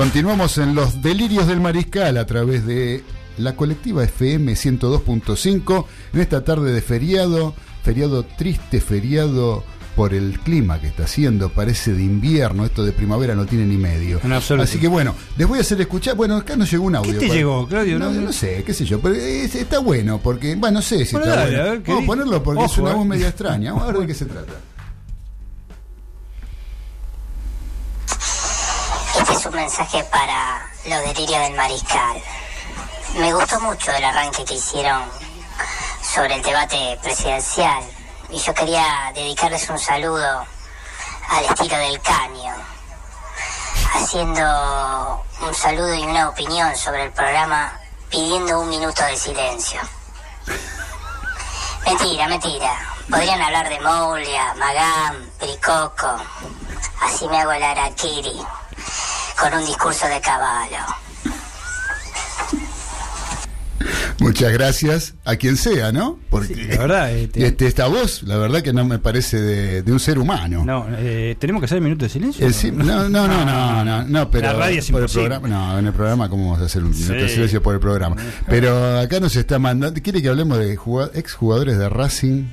Continuamos en los delirios del mariscal a través de la colectiva FM 102.5 en esta tarde de feriado, feriado triste, feriado por el clima que está haciendo, parece de invierno, esto de primavera no tiene ni medio. En absoluto. Así que bueno, les voy a hacer escuchar, bueno, acá nos llegó un audio. ¿Qué te para- llegó, Claudio? No, sé, qué sé yo, pero es- está bueno porque, bueno, no sé si Bueno, está dale, bueno. a ver, ¿qué Vamos a ponerlo porque es una eh. voz media extraña, vamos a ver de qué se trata. Mensaje para los delirios del mariscal. Me gustó mucho el arranque que hicieron sobre el debate presidencial y yo quería dedicarles un saludo al estilo del caño, haciendo un saludo y una opinión sobre el programa pidiendo un minuto de silencio. Mentira, mentira. Podrían hablar de Moulia, Magán, Pericoco. Así me hago el araquiri con un discurso de caballo. Muchas gracias a quien sea, ¿no? Porque la verdad, este- este, esta voz, la verdad que no me parece de, de un ser humano. No, eh, tenemos que hacer minuto de silencio. El no, no, no, no, no, no, pero La radio es por el programa, no, en el programa cómo vamos a hacer un minuto de Sí. silencio por el programa. Pero acá nos está mandando, quiere que hablemos de jugad- exjugadores de Racing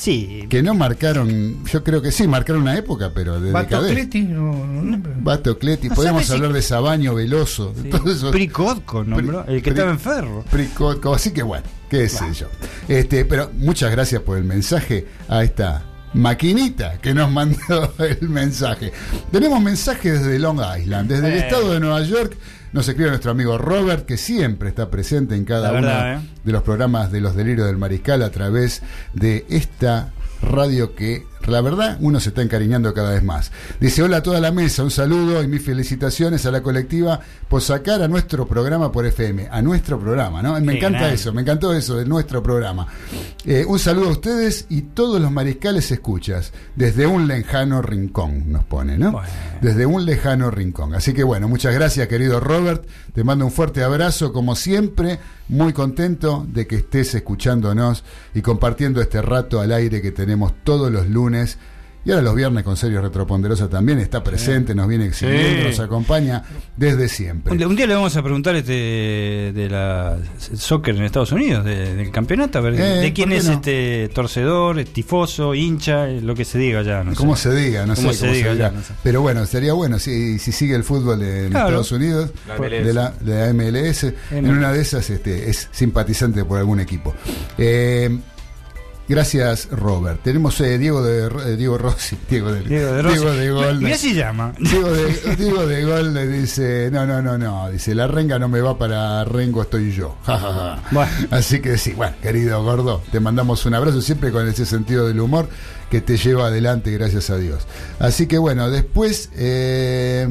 Sí. que no marcaron, yo creo que sí, marcaron una época, pero de. Batocleti, no, no, no, pero- Bato Cleti, No podemos si- hablar de Sabaño, Veloso, de todo eso. Pricotco, nombró, el que Pri- estaba en Ferro. Pricotco, así que bueno, qué sé yo. Este, pero muchas gracias por el mensaje a esta maquinita que nos mandó el mensaje. Tenemos mensajes desde Long Island, desde el estado de Nueva York. Nos escribe nuestro amigo Robert, que siempre está presente en cada uno ¿eh? de los programas de los delirios del mariscal a través de esta radio que la verdad uno se está encariñando cada vez más. Dice hola a toda la mesa, un saludo y mis felicitaciones a la colectiva por sacar a nuestro programa por FM, a nuestro programa, ¿no? Me Qué encanta eso, me encantó eso de nuestro programa. Eh, un saludo a ustedes y todos los mariscales escuchas, desde un lejano rincón, nos pone, ¿no? Desde un lejano rincón. Así que bueno, muchas gracias querido Robert, te mando un fuerte abrazo, como siempre, muy contento de que estés escuchándonos y compartiendo este rato al aire que tenemos todos los lunes. Y ahora los viernes con Serio Retroponderosa también está presente, nos viene exhibiendo, Sí. nos acompaña desde siempre. Un día, un día le vamos a preguntar este de la soccer en Estados Unidos, de- del campeonato, a ver Eh, de quién ¿por qué es no? este torcedor, tifoso, hincha, lo que se diga ya. No Como sé. se diga, no sé Cómo cómo se diga diga. ya, no sé. Pero bueno, sería bueno si, si sigue el fútbol en Claro. Estados Unidos, La de la, de la MLS, en una de esas este, es simpatizante por algún equipo. Eh, gracias, Robert. Tenemos eh, Diego de eh, Diego Rossi, Diego de, Diego de Rossi. Diego de Gol. Si llama. Diego de, Diego de Gol le dice, no, no, no, no, dice, la renga no me va para Rengo, estoy yo. Ja, ja, ja. Bueno. Así que sí, bueno, querido gordo, te mandamos un abrazo siempre con ese sentido del humor que te lleva adelante, gracias a Dios. Así que bueno, después eh,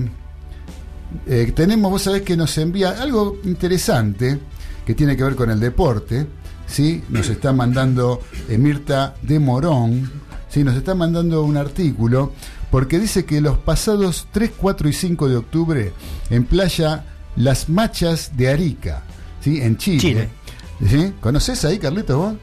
eh, tenemos, vos sabés que nos envía algo interesante que tiene que ver con el deporte, ¿sí? Nos está mandando eh, Mirta de Morón, ¿sí? Nos está mandando un artículo porque dice que los pasados 3, 4 y 5 de octubre en playa Las Machas de Arica, ¿sí? En Chile. Chile. ¿Sí? ¿Conoces ahí, Carlitos, vos?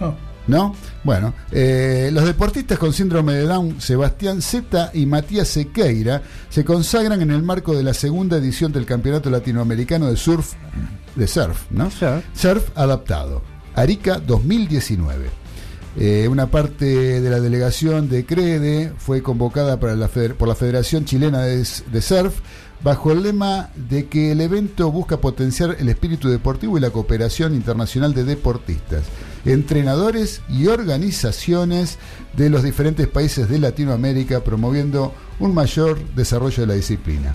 No. ¿No? Bueno, eh, los deportistas con síndrome de Down, Sebastián Zeta y Matías Sequeira, se consagran en el marco de la segunda edición del Campeonato Latinoamericano de Surf, de Surf, ¿no? Surf adaptado, Arica 2019. Eh, una parte de la delegación de CREDE fue convocada para la por la Federación Chilena de, de Surf bajo el lema de que el evento busca potenciar el espíritu deportivo y la cooperación internacional de deportistas, entrenadores y organizaciones de los diferentes países de Latinoamérica promoviendo un mayor desarrollo de la disciplina.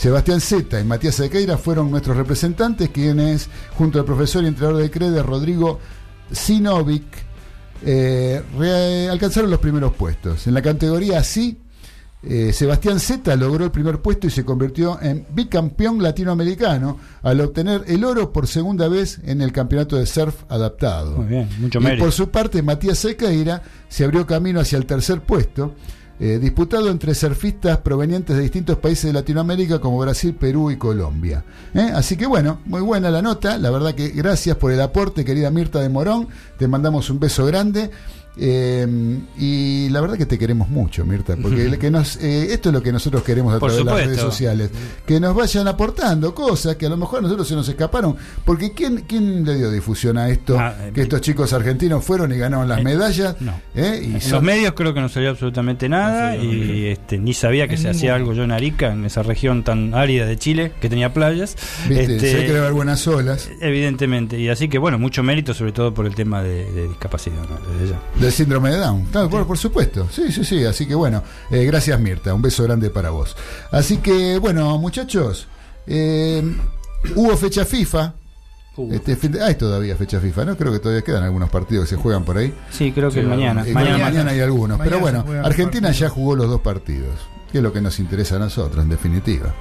Sebastián Zeta y Matías Sequeira fueron nuestros representantes, quienes, junto al profesor y entrenador de CREDE, Rodrigo Sinovic, eh, alcanzaron los primeros puestos. En la categoría así, eh, Sebastián Zeta logró el primer puesto y se convirtió en bicampeón latinoamericano al obtener el oro por segunda vez en el campeonato de surf adaptado. Muy bien, mucho y mérito. por su parte, Matías Sequeira se abrió camino hacia el tercer puesto, eh, disputado entre surfistas provenientes de distintos países de Latinoamérica como Brasil, Perú y Colombia. ¿Eh? Así que bueno, muy buena la nota. La verdad que gracias por el aporte, querida Mirta de Morón. Te mandamos un beso grande. Eh, y la verdad que te queremos mucho, Mirta, porque el que nos, eh, esto es lo que nosotros queremos a Por través de las redes supuesto. sociales, que nos vayan aportando cosas que a lo mejor a nosotros se nos escaparon, porque ¿quién, quién le dio difusión a esto? Ah, eh, que estos chicos argentinos fueron y ganaron las medallas. ¿eh? Y En son- los medios creo que no salió absolutamente nada y este, ni sabía que En se hacía algo yo en Arica, en esa región tan árida de Chile, que tenía playas. Viste, Este, se ve que debe haber buenas olas. Evidentemente, y así que bueno, mucho mérito sobre todo por el tema de, de discapacidad. ¿no? Desde ya. Del síndrome de Down. Claro, por, por supuesto. Sí, sí, sí. Así que bueno, eh, gracias Mirta. Un beso grande para vos. Así que bueno, muchachos, eh, hubo fecha FIFA. Este fin de- hay todavía fecha FIFA, ¿no? Creo que todavía quedan algunos partidos que se juegan por ahí. Sí, creo que Sí, mañana. eh, Mañana. mañana, hay algunos. Mañana pero bueno, Argentina ya jugó los dos partidos, que es lo que nos interesa a nosotros, en definitiva.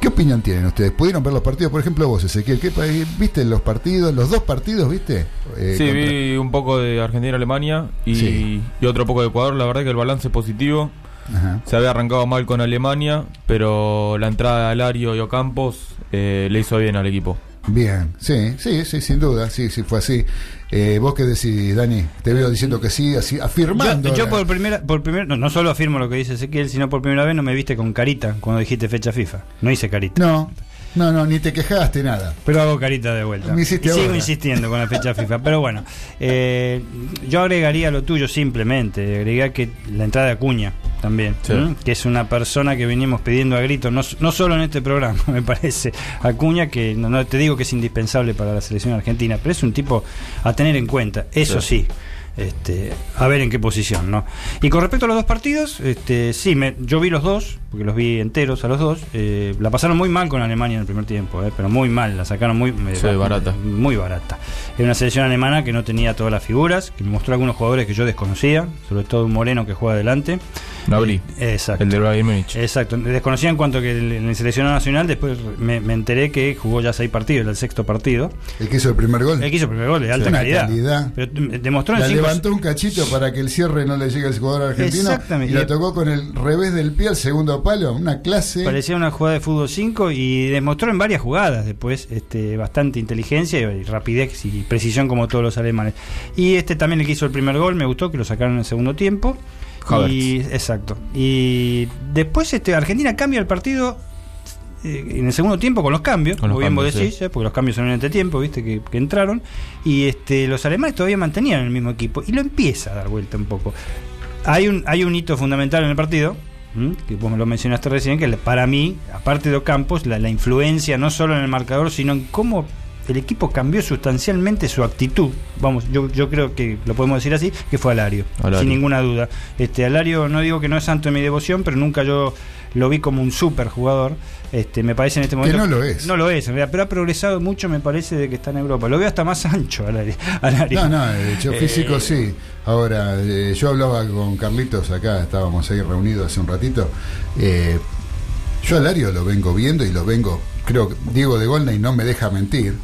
¿Qué opinión tienen ustedes? ¿Pudieron ver los partidos? Por ejemplo, vos, Ezequiel, ¿qué, pa- ¿viste los partidos? ¿Los dos partidos, viste? Eh, sí, contra- vi un poco de Argentina-Alemania y, Sí. y otro poco de Ecuador. La verdad que el balance es positivo. Ajá. Se había arrancado mal con Alemania, pero la entrada de Alario y Ocampos eh, le hizo bien al equipo. Bien, sí, sí, sí, sin duda, sí, sí, fue así. Eh, ¿Vos qué decís, Dani? Te veo diciendo que sí, así, afirmando. Yo, por primera, por primera no, no solo afirmo lo que dice Ezequiel, sino por primera vez no me viste con carita cuando dijiste fecha FIFA. No hice carita. No, no, no, ni te quejaste nada. Pero hago carita de vuelta. Me hiciste Y sigo insistiendo con la fecha FIFA. Pero bueno, eh, yo agregaría lo tuyo simplemente. Agregaría que la entrada de Acuña también. Sí. Que es una persona que venimos pidiendo a gritos, no, no solo en este programa, me parece. Acuña, que no, no te digo que es indispensable para la selección argentina, pero es un tipo a tener en cuenta. Eso sí. Este, a ver en qué posición, ¿no? Y con respecto a los dos partidos, este, sí, me, yo vi los dos, porque los vi enteros a los dos. eh, la pasaron muy mal con Alemania en el primer tiempo, eh, pero muy mal, la sacaron muy eh, Sí, barata. Muy barata. Era una selección alemana que no tenía todas las figuras, que me mostró algunos jugadores que yo desconocía, sobre todo un moreno que juega adelante. Nabri, Exacto. el de Bayern Múnich. Exacto, desconocía en cuanto que en el seleccionado nacional, después me, me enteré que jugó ya seis partidos, el sexto partido. El que hizo el primer gol. El que hizo el primer gol, de alta Una calidad. calidad. Pero demostró en La cinco- levantó un cachito para que el cierre no le llegue al jugador argentino Exactamente. y la tocó con el revés del pie al segundo palo, una clase. Parecía una jugada de fútbol 5 y demostró en varias jugadas después este, bastante inteligencia y rapidez y precisión como todos los alemanes. Y este también el que hizo el primer gol, me gustó que lo sacaron en el segundo tiempo. Havertz. Y, exacto. Y después este, Argentina cambia el partido eh, en el segundo tiempo con los cambios, Con los como bien vos cambios, decís, sí. eh, porque los cambios son en este tiempo, viste, que, que entraron. Y este, los alemanes todavía mantenían el mismo equipo y lo empieza a dar vuelta un poco. Hay un, hay un hito fundamental en el partido, ¿m? que vos lo mencionaste recién, que para mí, aparte de Ocampos, la, la influencia no solo en el marcador, sino en cómo el equipo cambió sustancialmente su actitud. Vamos, yo, yo creo que lo podemos decir así, que fue Alario, Alario. sin ninguna duda. Este Alario no digo que no es santo en mi devoción, pero nunca yo lo vi como un super jugador. Este, me parece en este momento no lo es. No lo es, en realidad, pero ha progresado mucho, me parece, de que está en Europa. Lo veo hasta más ancho Alario. Alario. No, no, de hecho Eh, físico sí. Ahora, eh, yo hablaba con Carlitos acá, estábamos ahí reunidos hace un ratito. Eh, yo a Lario lo vengo viendo y lo vengo, creo que Diego de Golnay no me deja mentir.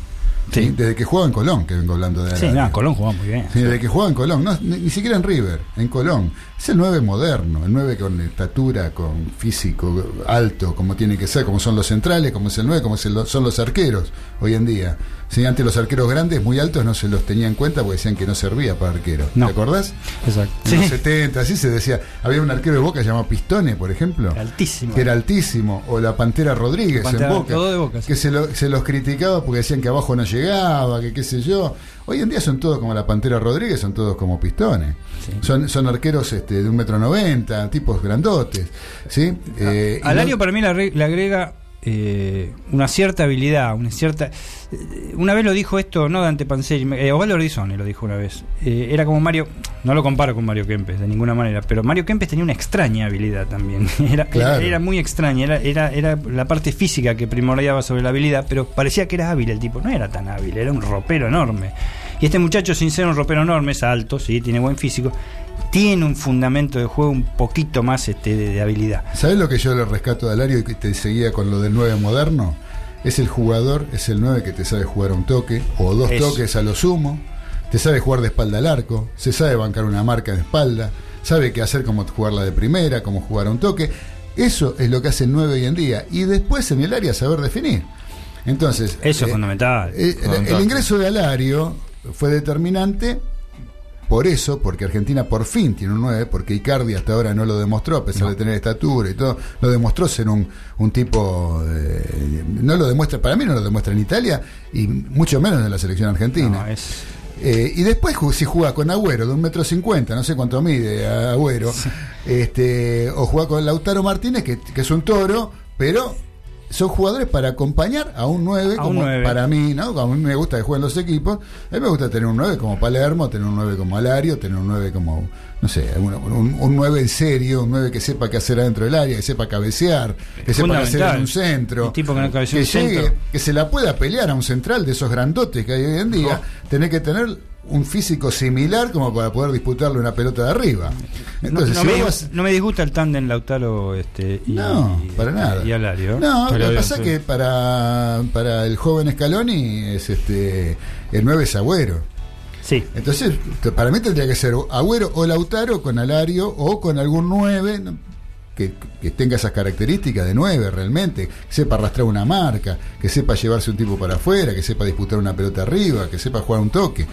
¿Sí? Desde que jugaba en Colón, que vengo hablando de Sí, no, Colón jugaba muy bien. Sí, desde que jugaba en Colón, no, ni, ni siquiera en River, en Colón. Es el 9 moderno, el 9 con estatura, con físico alto, como tiene que ser, como son los centrales, como es el 9, como son los arqueros hoy en día. Sí, antes los arqueros grandes, muy altos, no se los tenía en cuenta porque decían que no servía para arquero. No. ¿Te acordás? Exacto. En los 70, así se decía. Había un arquero de Boca llamado Pistone, por ejemplo. Altísimo. Que era altísimo. O la Pantera Rodríguez Pantera- en Boca. todo de Boca, sí. Que se, lo- se los criticaba porque decían que abajo no llegaba, que qué sé yo. Hoy en día son todos como la Pantera Rodríguez, son todos como Pistones. Son, son arqueros este, de un metro noventa, tipos grandotes. ¿sí? Eh, y Alario no- para mí le agrega eh, una cierta habilidad, una cierta... eh, Una vez lo dijo esto, no Dante Panzeri, eh, Osvaldo Ordizone lo dijo una vez. Eh, era como Mario, no lo comparo con Mario Kempes de ninguna manera, pero Mario Kempes tenía una extraña habilidad también. Era, Claro. era, era muy extraña, era, era, era la parte física que primordiaba sobre la habilidad, pero parecía que era hábil el tipo, no era tan hábil, era un ropero enorme. Y este muchacho, sin ser un ropero enorme, es alto, sí, tiene buen físico, tiene un fundamento de juego un poquito más este, de- de habilidad. ¿Sabes lo que yo le rescato de Alario y que te seguía con lo del 9 moderno? Es el jugador, es el 9 que te sabe jugar a un toque o dos Eso. toques a lo sumo, te sabe jugar de espalda al arco, se sabe bancar una marca de espalda, sabe qué hacer como jugarla de primera, cómo jugar a un toque. Eso es lo que hace el 9 hoy en día. Y después en el área saber definir. Entonces, Eso es eh, fundamental. eh, el- ingreso de Alario fue determinante por eso, porque Argentina por fin tiene un 9, porque Icardi hasta ahora no lo demostró, a pesar de tener estatura y todo, lo demostró ser un, un tipo, eh, no lo demuestra, para mí no lo demuestra en Italia y mucho menos en la selección argentina. No, es- Eh, y después si juega con Agüero de un metro cincuenta, no sé cuánto mide Agüero, este, o juega con Lautaro Martínez, que, que es un toro, pero son jugadores para acompañar a un 9, A un como para mí, ¿no? Como a mí me gusta que jueguen los equipos, a mí me gusta tener un 9 como Palermo, tener un 9 como Alario, tener un 9 como, no sé, un, un, un 9 en serio, un 9 que sepa qué hacer adentro del área, que sepa cabecear, que sepa qué hacer en un centro, Un tipo que no que llegue, centro. que se la pueda pelear a un central de esos grandotes que hay hoy en día, tener que tener un físico similar como para poder disputarle una pelota de arriba. Entonces, no, si me, vos dis- vas- no me disgusta el tándem Lautaro este, y, No, para nada. y Alario. No, Pero lo que pasa es que para, para el joven Scaloni es este el 9 es Agüero. Sí. Entonces, para mí tendría que ser Agüero o Lautaro con Alario o con algún 9. no, que, que tenga esas características de nueve realmente, que sepa arrastrar una marca, que sepa llevarse un tipo para afuera, que sepa disputar una pelota arriba, que sepa jugar un toque.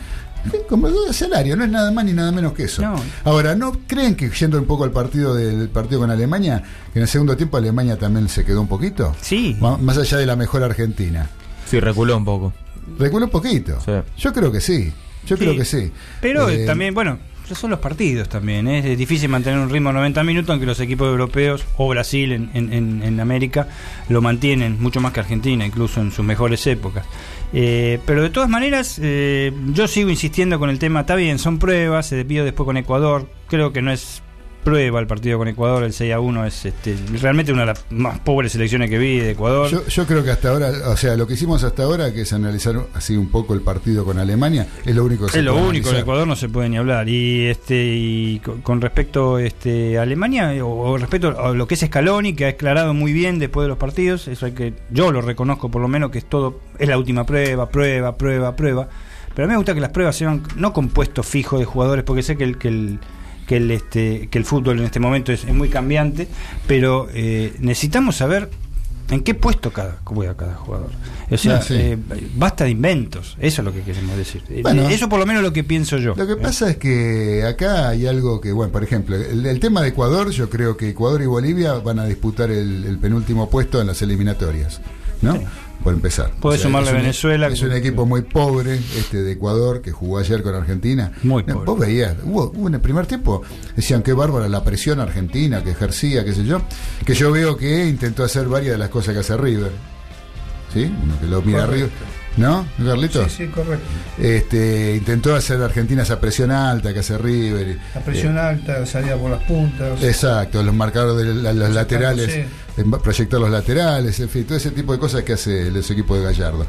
Como el escenario, no es nada más ni nada menos que eso. No. Ahora, ¿no creen que yendo un poco al partido del partido con Alemania, que en el segundo tiempo Alemania también se quedó un poquito? Sí. Más allá de la mejor Argentina. Sí, reculó un poco. Reculó un poquito. Yo creo que sí. Yo creo que sí. Pero Eh, también, bueno, son los partidos también. ¿eh? Es difícil mantener un ritmo de 90 minutos, aunque los equipos europeos o Brasil en, en- en- en América lo mantienen mucho más que Argentina, incluso en sus mejores épocas. Eh, pero de todas maneras, eh, yo sigo insistiendo con el tema. Está bien, son pruebas. Se despidió después con Ecuador. Creo que no es prueba el partido con Ecuador. El 6 a 1 es este, realmente una de las más pobres selecciones que vi de Ecuador. Yo, yo creo que hasta ahora, o sea, lo que hicimos hasta ahora, que es analizar así un poco el partido con Alemania, es lo único que se Es lo puede único, en. Ecuador no se puede ni hablar. Y este y con, respecto este, a Alemania, o, o respecto a lo que es Scaloni, que ha aclarado muy bien después de los partidos, eso hay que, yo lo reconozco por lo menos que es todo, es la última prueba, prueba, prueba, prueba. Pero a mí me gusta que las pruebas sean no con puesto fijo de jugadores, porque sé que el, que el que el este que el fútbol en este momento es, es muy cambiante, pero eh, necesitamos saber en qué puesto cada juega cada jugador. O sea, sí. eh, basta de inventos, eso es lo que queremos decir. Eh, Bueno. eso por lo menos lo que pienso yo. Lo que pasa es que acá hay algo que, bueno, por ejemplo, el, el tema de Ecuador, yo creo que Ecuador y Bolivia van a disputar el, el penúltimo puesto en las eliminatorias, ¿no? Por empezar. Puede sumarle es un- Venezuela, Es un equipo muy pobre, este de Ecuador, que jugó ayer con Argentina. Muy No, pobre. Vos veías, hubo, hubo en el primer tiempo, decían qué bárbara la presión argentina que ejercía, qué sé yo. Que yo veo que intentó hacer varias de las cosas que hace River. ¿Sí? Uno que lo mira Correcto. arriba. ¿No, Carlitos? Sí, sí, correcto. Este, intentó hacer a Argentina esa presión alta que hace River. La presión eh, alta, salida por las puntas. Exacto, los marcadores de la- los laterales, sí. Proyectar los laterales, en fin, todo ese tipo de cosas que hace los equipos de Gallardo.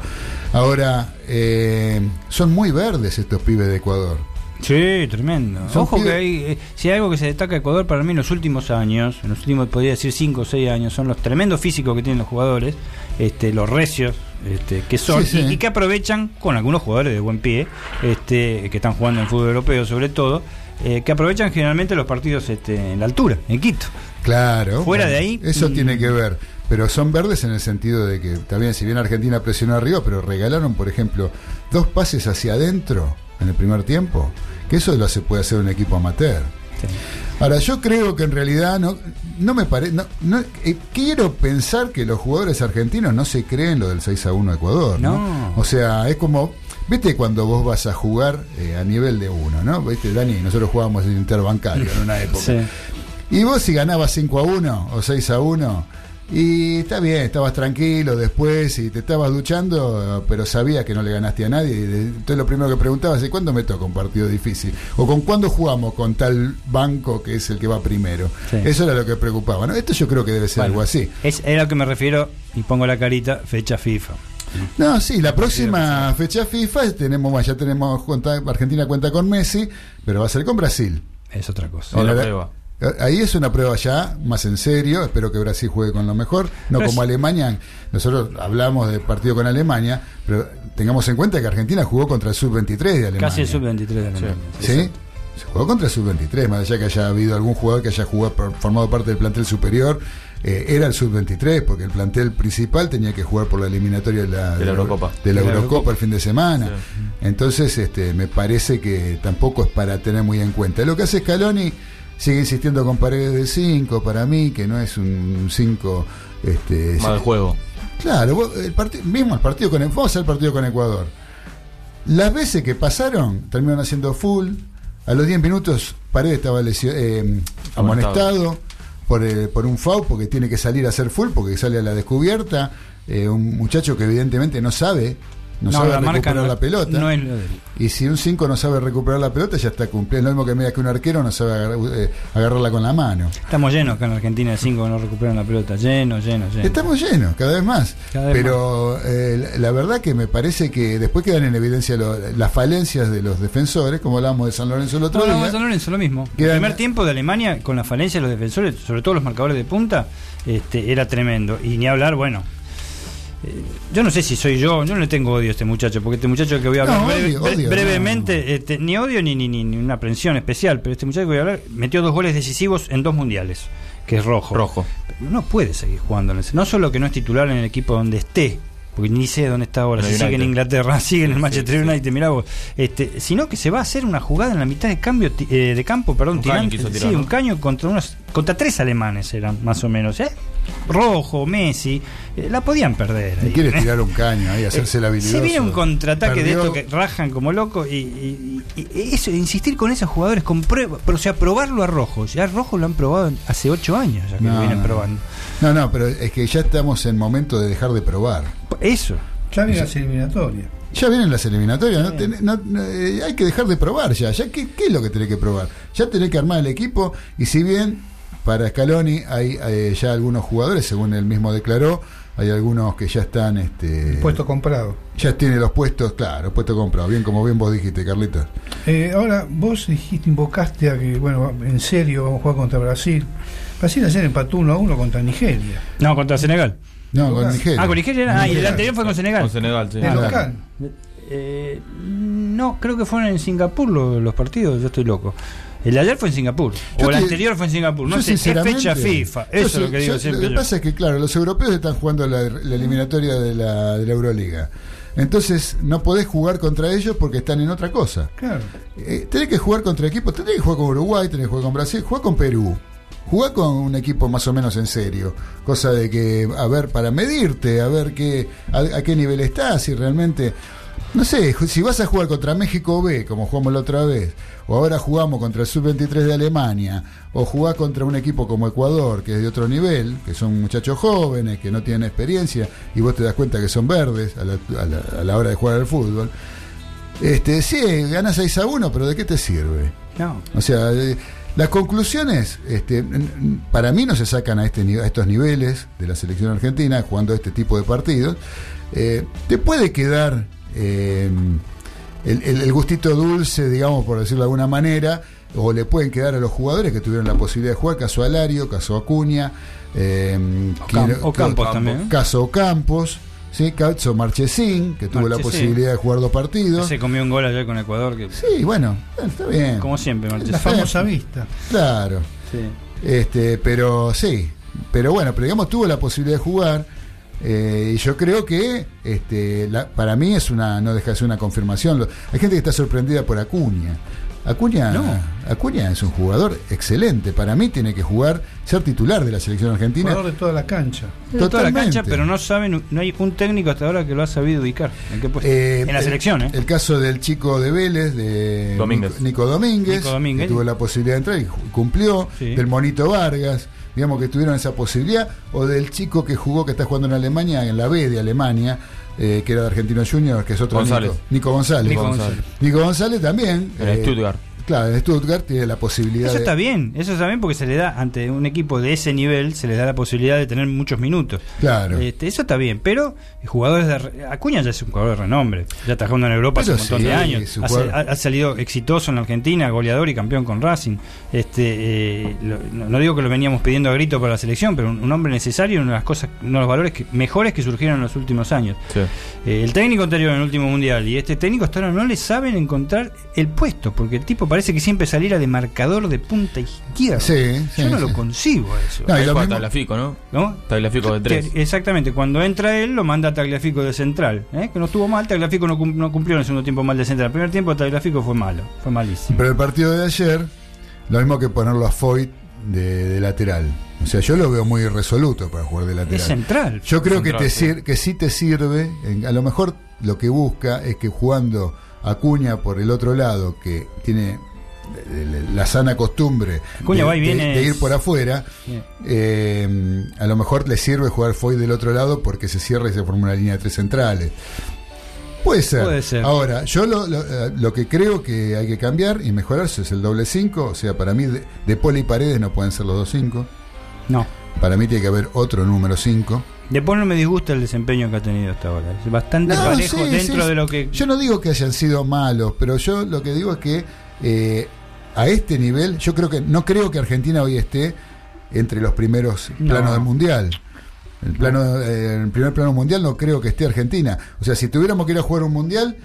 Ahora, eh, son muy verdes estos pibes de Ecuador. Sí, tremendo. Son Ojo que hay, eh, si hay algo que se destaca de Ecuador para mí en los últimos años, en los últimos, podría decir 5 o 6 años, son los tremendos físicos que tienen los jugadores, este, los recios este, que son, Sí, sí. Y, y que aprovechan con algunos jugadores de buen pie, este, que están jugando en fútbol europeo sobre todo, eh, que aprovechan generalmente los partidos este, en la altura, en Quito. Claro. Fuera bueno, de ahí, Eso mm. tiene que ver. Pero son verdes en el sentido de que, también, si bien Argentina presionó arriba, pero regalaron, por ejemplo, dos pases hacia adentro en el primer tiempo, que eso lo se puede hacer un equipo amateur. Ahora, yo creo que en realidad no, no me parece. No, no- eh, quiero pensar que los jugadores argentinos no se creen lo del 6 a 1 a Ecuador. ¿no? No. O sea, es como. ¿Viste cuando vos vas a jugar eh, a nivel de uno, ¿no? ¿Viste, Dani? Nosotros jugábamos en interbancario en una época. Sí. Y vos si ganabas 5 a 1 o 6 a 1, y está bien, estabas tranquilo después y te estabas duchando, pero sabías que no le ganaste a nadie. Entonces lo primero que preguntabas es ¿cuándo me toca un partido difícil? O con cuándo jugamos con tal banco que es el que va primero. Sí. Eso era lo que preocupaba. ¿no? Esto yo creo que debe ser Bueno, algo así. Es, es a lo que me refiero, y pongo la carita, fecha FIFA. No, sí, la próxima fecha FIFA tenemos más, ya tenemos cuenta, Argentina cuenta con Messi, pero va a ser con Brasil. Es otra cosa. Otra Ahora, prueba. Ahí es una prueba ya más en serio. Espero que Brasil juegue con lo mejor, no como Alemania. Nosotros hablamos del partido con Alemania, pero tengamos en cuenta que Argentina jugó contra el sub-23 de Alemania. Casi el sub-23 de Alemania. ¿Sí? Se jugó contra el sub-23, más allá que haya habido algún jugador que haya jugado por- formado parte del plantel superior, eh, era el sub-23, porque el plantel principal tenía que jugar por la eliminatoria de la, De la Eurocopa. de la De la Eurocopa Eurocopa. el fin de semana. Entonces, este, me parece que tampoco es para tener muy en cuenta. Lo que hace Scaloni sigue insistiendo con paredes de 5 para mí, que no es un 5 este, Más de juego. Claro, vos, el mismo el partido con vamos al partido con Ecuador. Las veces que pasaron, terminaron haciendo full. A los 10 minutos, Paredes estaba eh, amonestado por, eh, por un FAU, porque tiene que salir a hacer full, porque sale a la descubierta. Eh, un muchacho que evidentemente no sabe, no, No, sabe la recuperar no- la pelota. no es lo de él. Y si un 5 no sabe recuperar la pelota, ya está cumpliendo. Lo mismo que media que un arquero no sabe agarrar- eh, agarrarla con la mano. Estamos llenos acá en Argentina de 5 que no recuperan la pelota. Lleno, lleno, lleno. Estamos llenos, cada vez más. Cada vez Pero eh, la verdad que me parece que después quedan en evidencia lo- las falencias de los defensores, como hablábamos de San Lorenzo el otro No, día. San Lorenzo lo mismo. El primer tiempo de Alemania con la falencia de los defensores, sobre todo los marcadores de punta, este, era tremendo. Y ni hablar, bueno. Eh, yo no sé si soy yo, yo no le tengo odio a este muchacho, porque este muchacho que voy a hablar No, breve- odio, bre- odio, brevemente, este, ni odio ni, ni, ni- ni una aprensión especial, pero este muchacho que voy a hablar metió dos goles decisivos en dos mundiales. que es rojo. Rojo. No puede seguir jugando en el No solo que no es titular en el equipo donde esté, porque ni sé dónde está ahora, si sigue en. Inglaterra, sigue en el Manchester sí, sí. United, mirá vos, este, sino que se va a hacer una jugada en la mitad de cambio ti- eh, de campo, perdón, Un caño quiso sí, un caño contra unos contra tres alemanes eran más o menos, ¿eh? Rojo, Messi, eh, la podían perder. Y ahí. quiere tirar un caño ahí, hacerse la habilidoso. Se viene un contraataque Perdió- de esto que rajan como loco y, y- y- y eso, insistir con esos jugadores con prueba, pero o sea, probarlo a Rojo. Ya Rojo lo han probado hace ocho años, ya que lo vienen no. probando. No, no, pero es que ya estamos en momento de dejar de probar. Eso. Ya viene las eliminatorias. Ya vienen las eliminatorias, no tenés- no- no, eh, hay que dejar de probar ya. ya ¿qué, qué es lo que tenés que probar? Ya tenés que armar el equipo y si bien para Scaloni hay eh, ya algunos jugadores, según él mismo declaró, hay algunos que ya están... Este, Puesto comprado. Ya tiene los puestos, claro, puestos comprados, bien como bien vos dijiste, Carlitos. Eh, ahora, vos dijiste, invocaste a que, bueno, en serio vamos a jugar contra Brasil. Brasil ayer empató 1 a 1 contra Nigeria. No, contra Senegal. No, con Nigeria. Ah, con Nigeria ah, y el anterior fue con Senegal. Con Senegal, sí. Local. Eh, no, creo que fueron en Singapur los, los partidos, yo estoy loco. El de ayer fue en Singapur. Yo o el te- anterior fue en Singapur. No sé, es fecha FIFA. Eso es lo que digo yo- siempre. Lo que pasa es que, claro, los europeos están jugando la, la eliminatoria de la, de la Euroliga. Entonces, no podés jugar contra ellos porque están en otra cosa. Claro. Eh, tenés que jugar contra equipos, tenés que jugar con Uruguay, tenés que jugar con Brasil, jugar con Perú. Jugar con un equipo más o menos en serio. Cosa de que, a ver, para medirte, a ver qué, a, a qué nivel estás, si realmente. No sé, si vas a jugar contra México B, como jugamos la otra vez, o ahora jugamos contra el Sub-23 de Alemania, o jugás contra un equipo como Ecuador, que es de otro nivel, que son muchachos jóvenes, que no tienen experiencia, y vos te das cuenta que son verdes a la, a la- a la hora de jugar al fútbol. Este, sí, ganas 6 a 1, pero ¿de qué te sirve? No. O sea, eh, las conclusiones, este, para mí no se sacan a, este, a estos niveles de la selección argentina jugando este tipo de partidos. Eh, te puede quedar eh, el, el- el gustito dulce, digamos, por decirlo de alguna manera, o le pueden quedar a los jugadores que tuvieron la posibilidad de jugar, caso Alario, caso Acuña, eh, o Campos también. caso Campos, ¿sí? caso Marchesín, que tuvo la posibilidad de jugar dos partidos. Se comió un gol ayer con Ecuador. Que, Sí, bueno, bueno, está bien. Como siempre, Marchesín. La famosa vista. Claro. Sí. Este, pero sí. Pero bueno, pero digamos, tuvo la posibilidad de jugar. Eh, y yo creo que este, la- para mí es una, no deja de ser una confirmación. Hay gente que está sorprendida por Acuña. Acuña, No. Acuña es un jugador excelente. Para mí tiene que jugar, ser titular de la selección argentina. Jugador de toda la cancha. De toda la Totalmente. cancha, pero no saben, no hay un técnico hasta ahora que lo ha sabido ubicar. ¿En qué puesto? Eh, en la el- selección, ¿eh? El caso del chico de Vélez, de Domínguez. Nico, Nico Domínguez, Nico Domínguez. que tuvo la posibilidad de entrar y cumplió, Sí. del Monito Vargas, digamos que tuvieron esa posibilidad, o del chico que jugó, que está jugando en Alemania, en la B de Alemania, eh, que era de Argentino Junior, que es otro González. Nico, Nico González. Nico González. Nico González también. En eh, Stuttgart. Claro, en Stuttgart tiene la posibilidad Eso de- está bien, eso está bien porque se le da, ante un equipo de ese nivel, se les da la posibilidad de tener muchos minutos. Claro. Este, eso está bien, pero jugadores de. Acuña ya es un jugador de renombre, ya está jugando en Europa hace un montón sí, de años. ha, ha salido exitoso en la Argentina, goleador y campeón con Racing. Este, eh, lo- no, no digo que lo veníamos pidiendo a grito para la selección, pero un, un hombre necesario, una de las cosas, uno de los valores que, mejores que surgieron en los últimos años. Sí. Eh, el técnico anterior en el último mundial y este técnico hasta ahora no le saben encontrar el puesto, porque el tipo parece que siempre saliera de marcador de punta izquierda. Sí, sí, Yo no sí. lo concibo a eso. No, y lo mismo- Tagliafico, ¿no? ¿No? Tagliafico de tres. Que- exactamente, cuando entra él lo manda a Tagliafico de central, ¿eh? que no estuvo mal, Tagliafico no, cum- no cumplió en el segundo tiempo mal de central. El primer tiempo Tagliafico fue malo, fue malísimo. Pero el partido de ayer, lo mismo que ponerlo a Foyt de, de lateral. O sea, yo lo veo muy resoluto para jugar de lateral. Es central. Yo creo que, te sí. sir- que sí te sirve, a lo mejor lo que busca es que jugando Acuña por el otro lado, que tiene eh, la sana costumbre Acuña de, va y de- viene de ir por afuera, eh, a lo mejor le sirve jugar Foy del otro lado porque se cierra y se forma una línea de tres centrales. Puede ser. Puede ser. Ahora, yo lo, lo- eh, lo que creo que hay que cambiar y mejorar es el doble 5. O sea, para mí de, de Poli y Paredes no pueden ser los dos 5. No. Para mí tiene que haber otro número 5. Después no me disgusta el desempeño que ha tenido hasta ahora. Es bastante parejo dentro de lo que. Yo no digo que hayan sido malos, pero yo lo que digo es que eh, a este nivel, yo creo que no creo que Argentina hoy esté entre los primeros No. planos del mundial. El plano, eh, el primer plano mundial no creo que esté Argentina. O sea, si tuviéramos que ir a jugar un mundial,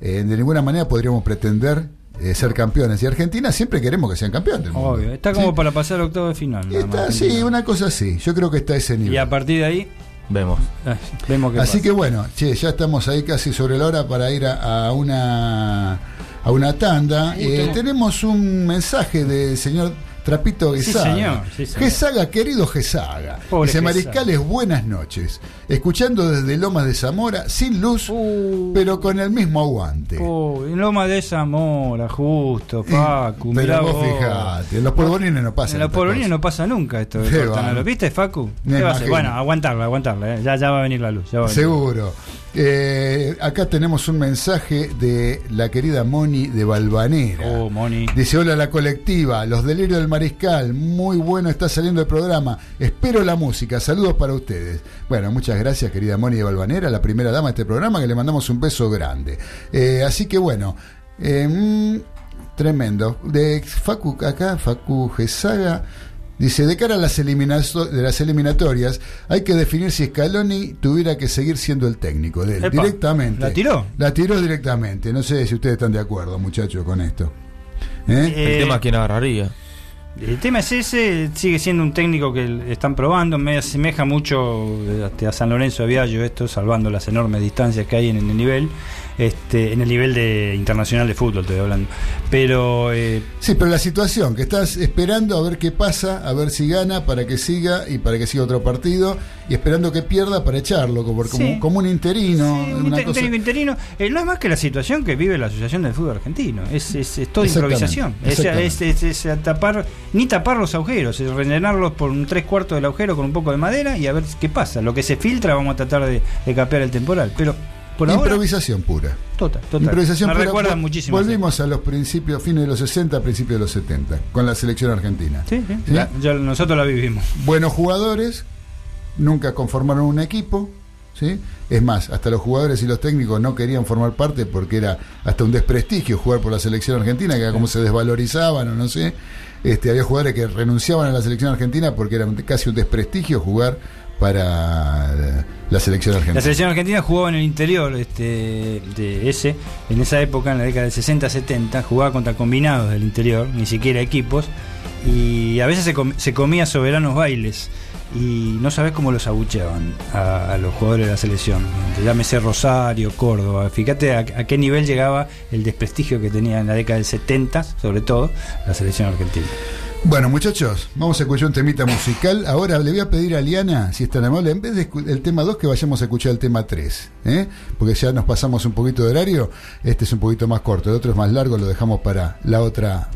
eh, de ninguna manera podríamos pretender eh, ser campeones. Y Argentina siempre queremos que sean campeones del mundo. Obvio, está como Sí. para pasar octavo de final. Está, más. sí, una cosa así. Yo creo que está a ese nivel. Y a partir de ahí, Vemos. ah, vemos qué Así pasa. que bueno, che, ya estamos ahí casi sobre la hora para ir a, a una a una tanda. Eh, tenemos un mensaje del señor Trapito Sí, Gesaga. señor, sí, señor. Gesaga, querido Gesaga. Pobre Dice. Mariscales, buenas noches. Escuchando desde Lomas de Zamora, sin luz, Uh. pero con el mismo aguante. Oh, en Loma de Zamora, justo, Facu. pero vos vos. fijate, en los polvorines no pasa En los polvorines no pasa nunca esto. ¿Lo viste, Facu? Me ¿Qué va a hacer? imagino. Bueno, aguantarla, aguantarla. eh. Ya, ya va a venir la luz. ya va. Seguro. Eh, acá tenemos un mensaje de la querida Moni de Balvanera. Oh, Moni. Dice, hola la colectiva, los delirios del mariscal, muy bueno está saliendo el programa, espero la música, saludos para ustedes. Bueno, muchas gracias querida Moni de Balvanera, la primera dama de este programa, que le mandamos un beso grande. Eh, así que bueno, eh, mm, tremendo. De Facu, acá, Facu Gesaga. Dice, de cara a las, de las eliminatorias, hay que definir si Scaloni tuviera que seguir siendo el técnico de él, Epa, directamente. ¿la tiró? La tiró directamente. No sé si ustedes están de acuerdo, muchachos, con esto. ¿Eh? Eh, El tema es quién agarraría. El tema es ese, sigue siendo un técnico que están probando, me asemeja mucho eh, a San Lorenzo de Viallo esto, salvando las enormes distancias que hay en, el nivel, este, en el nivel de internacional de fútbol estoy hablando. Pero eh, Sí, pero la situación, que estás esperando a ver qué pasa, a ver si gana para que siga y para que siga otro partido, y esperando que pierda para echarlo, como, como, Sí. como un interino. un, una te- un cosa- técnico interino, eh, no es más que la situación que vive la Asociación del Fútbol Argentino, es, es, es toda improvisación, es, exactamente. es- es- es tapar, ni tapar los agujeros, es rellenarlos por un tres cuartos del agujero con un poco de madera y a ver qué pasa. Lo que se filtra vamos a tratar de, de capear el temporal, pero por ahora... Improvisación pura. Total, total. Improvisación Me pura. recuerda Vol- muchísimo. Volvimos a los principios, fines de los 60, principios de los 70, con la selección argentina. Sí, sí. ¿Sí? La- ya nosotros la vivimos. Buenos jugadores, nunca conformaron un equipo. ¿sí? Es más, hasta los jugadores y los técnicos no querían formar parte porque era hasta un desprestigio jugar por la selección argentina, que era como se desvalorizaban o no sé. Este, había jugadores que renunciaban a la selección argentina porque era casi un desprestigio jugar para la selección La argentina. selección argentina jugaba en el interior este, de ese, en esa época, en la década del 60-70, jugaba contra combinados del interior, ni siquiera equipos, y a veces se, com- se comía soberanos bailes, y no sabes cómo los abucheaban a, a los jugadores de la selección. Llámese Rosario, Córdoba, fíjate a, a qué nivel llegaba el desprestigio que tenía en la década del 70, sobre todo, la selección argentina. Bueno, muchachos, vamos a escuchar un temita musical. Ahora le voy a pedir a Liana, si es tan amable, en vez del tema 2, que vayamos a escuchar el tema 3. ¿eh? Porque ya nos pasamos un poquito de horario. Este es un poquito más corto, el otro es más largo, lo dejamos para la otra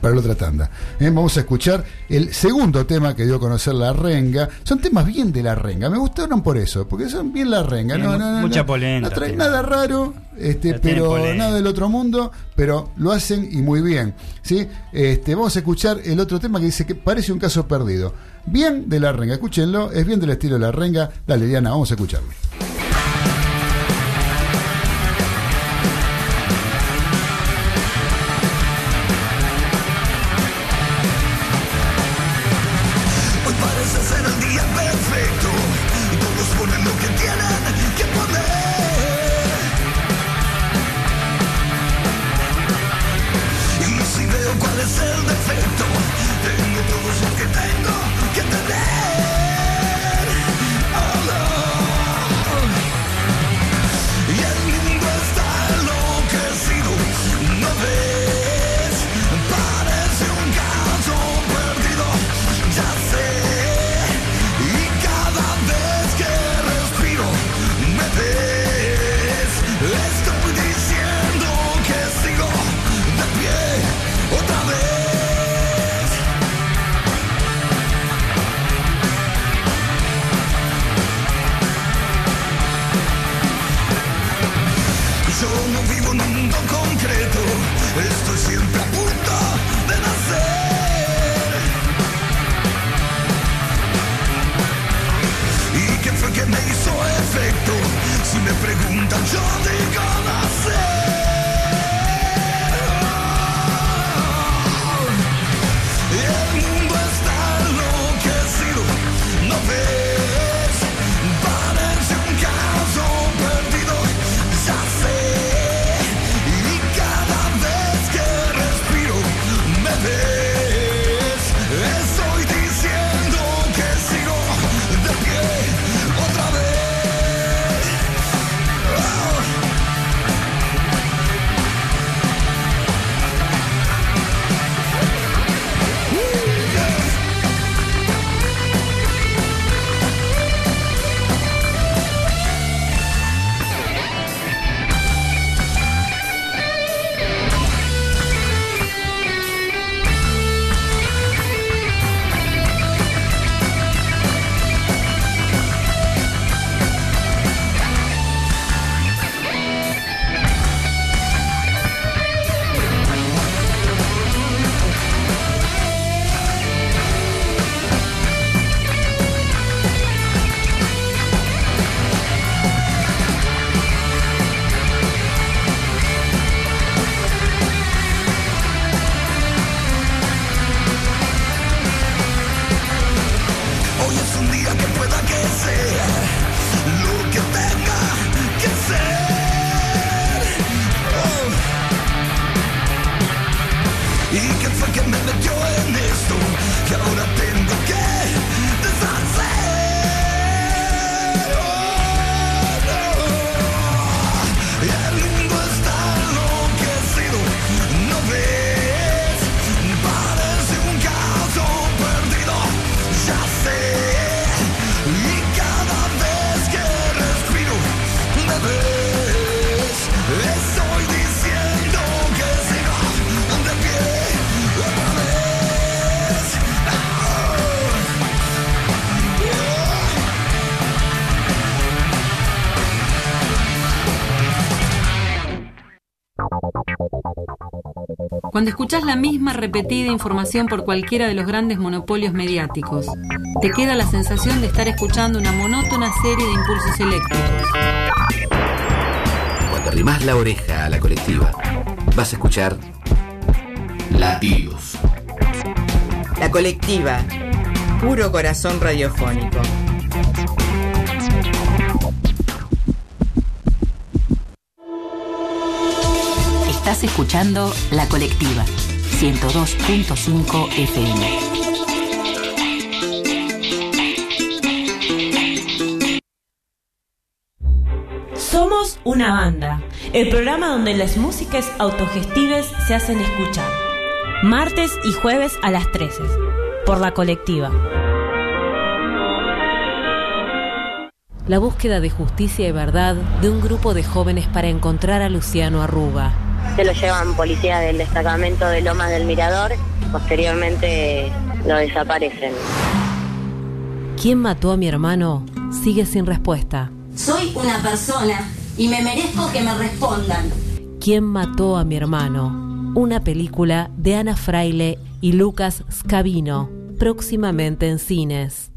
para la otra tanda. ¿eh? Vamos a escuchar el segundo tema que dio a conocer la renga. Son temas bien de la renga. Me gustaron por eso, porque son bien la renga. No, Tiene no, no, mucha no, polenta No traen nada raro, este, pero nada del otro mundo, pero lo hacen y muy bien. ¿sí? Este, vamos a escuchar el otro tema que dice que parece un caso perdido. Bien de la renga, escúchenlo, es bien del estilo de la renga. Dale, Diana, vamos a escucharlo. Cuando escuchás la misma repetida información por cualquiera de los grandes monopolios mediáticos, te queda la sensación de estar escuchando una monótona serie de impulsos eléctricos. Cuando arrimás la oreja a la colectiva, vas a escuchar latidos. La colectiva, puro corazón radiofónico. Estás escuchando La Colectiva, 102.5 FM. Somos una banda, el programa donde las músicas autogestives se hacen escuchar. Martes y jueves a las 13, por la colectiva. La búsqueda de justicia y verdad de un grupo de jóvenes para encontrar a Luciano Arruga. Se lo llevan policías del destacamento de Lomas del Mirador, posteriormente lo desaparecen. ¿Quién mató a mi hermano? Sigue sin respuesta. Soy una persona y me merezco que me respondan. ¿Quién mató a mi hermano? Una película de Ana Fraile y Lucas Scavino, próximamente en cines.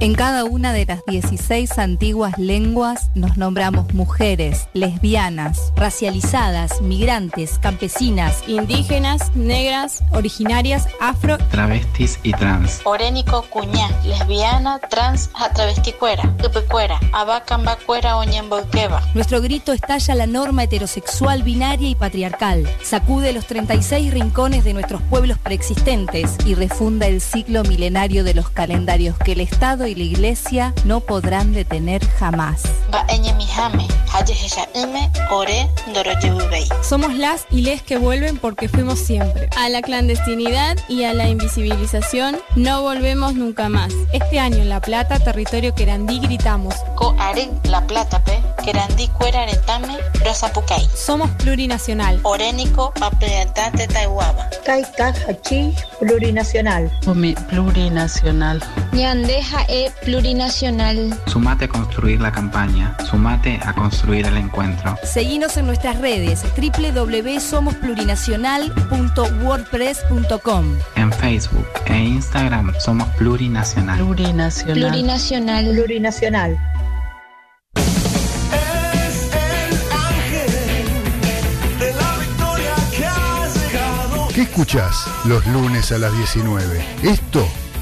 En cada una de las 16 antiguas lenguas nos nombramos mujeres, lesbianas, racializadas, migrantes, campesinas, Indígenas, negras, originarias, afro. Travestis y trans. Orénico cuñá, lesbiana, trans, atravesticuera, tupecuera, abacambacuera, oñembolqueva. Nuestro grito estalla la norma heterosexual binaria y patriarcal, sacude los 36 rincones de nuestros pueblos preexistentes y refunda el ciclo milenario de los calendarios que el Estado y la Iglesia no podrán detener jamás. Somos las y les que vuelven porque fuimos siempre. A la clandestinidad y a la invisibilización no volvemos nunca más. Este año en La Plata, territorio querandí, gritamos. La plata pe, querandí cuera aretame, rosapucay. Somos plurinacional. Orénico, taihuaba. Kaikaj Hachís Plurinacional. Pumi plurinacional. Ñandeja e plurinacional. Sumate a construir la campaña. Sumate a construir el encuentro. Seguinos en nuestras redes www.somosplurinacional.wordpress.com En Facebook e Instagram somos plurinacional. Plurinacional. Plurinacional. Plurinacional. Es el ángel de la victoria que ha llegado. ¿Qué escuchás los lunes a las 19? Esto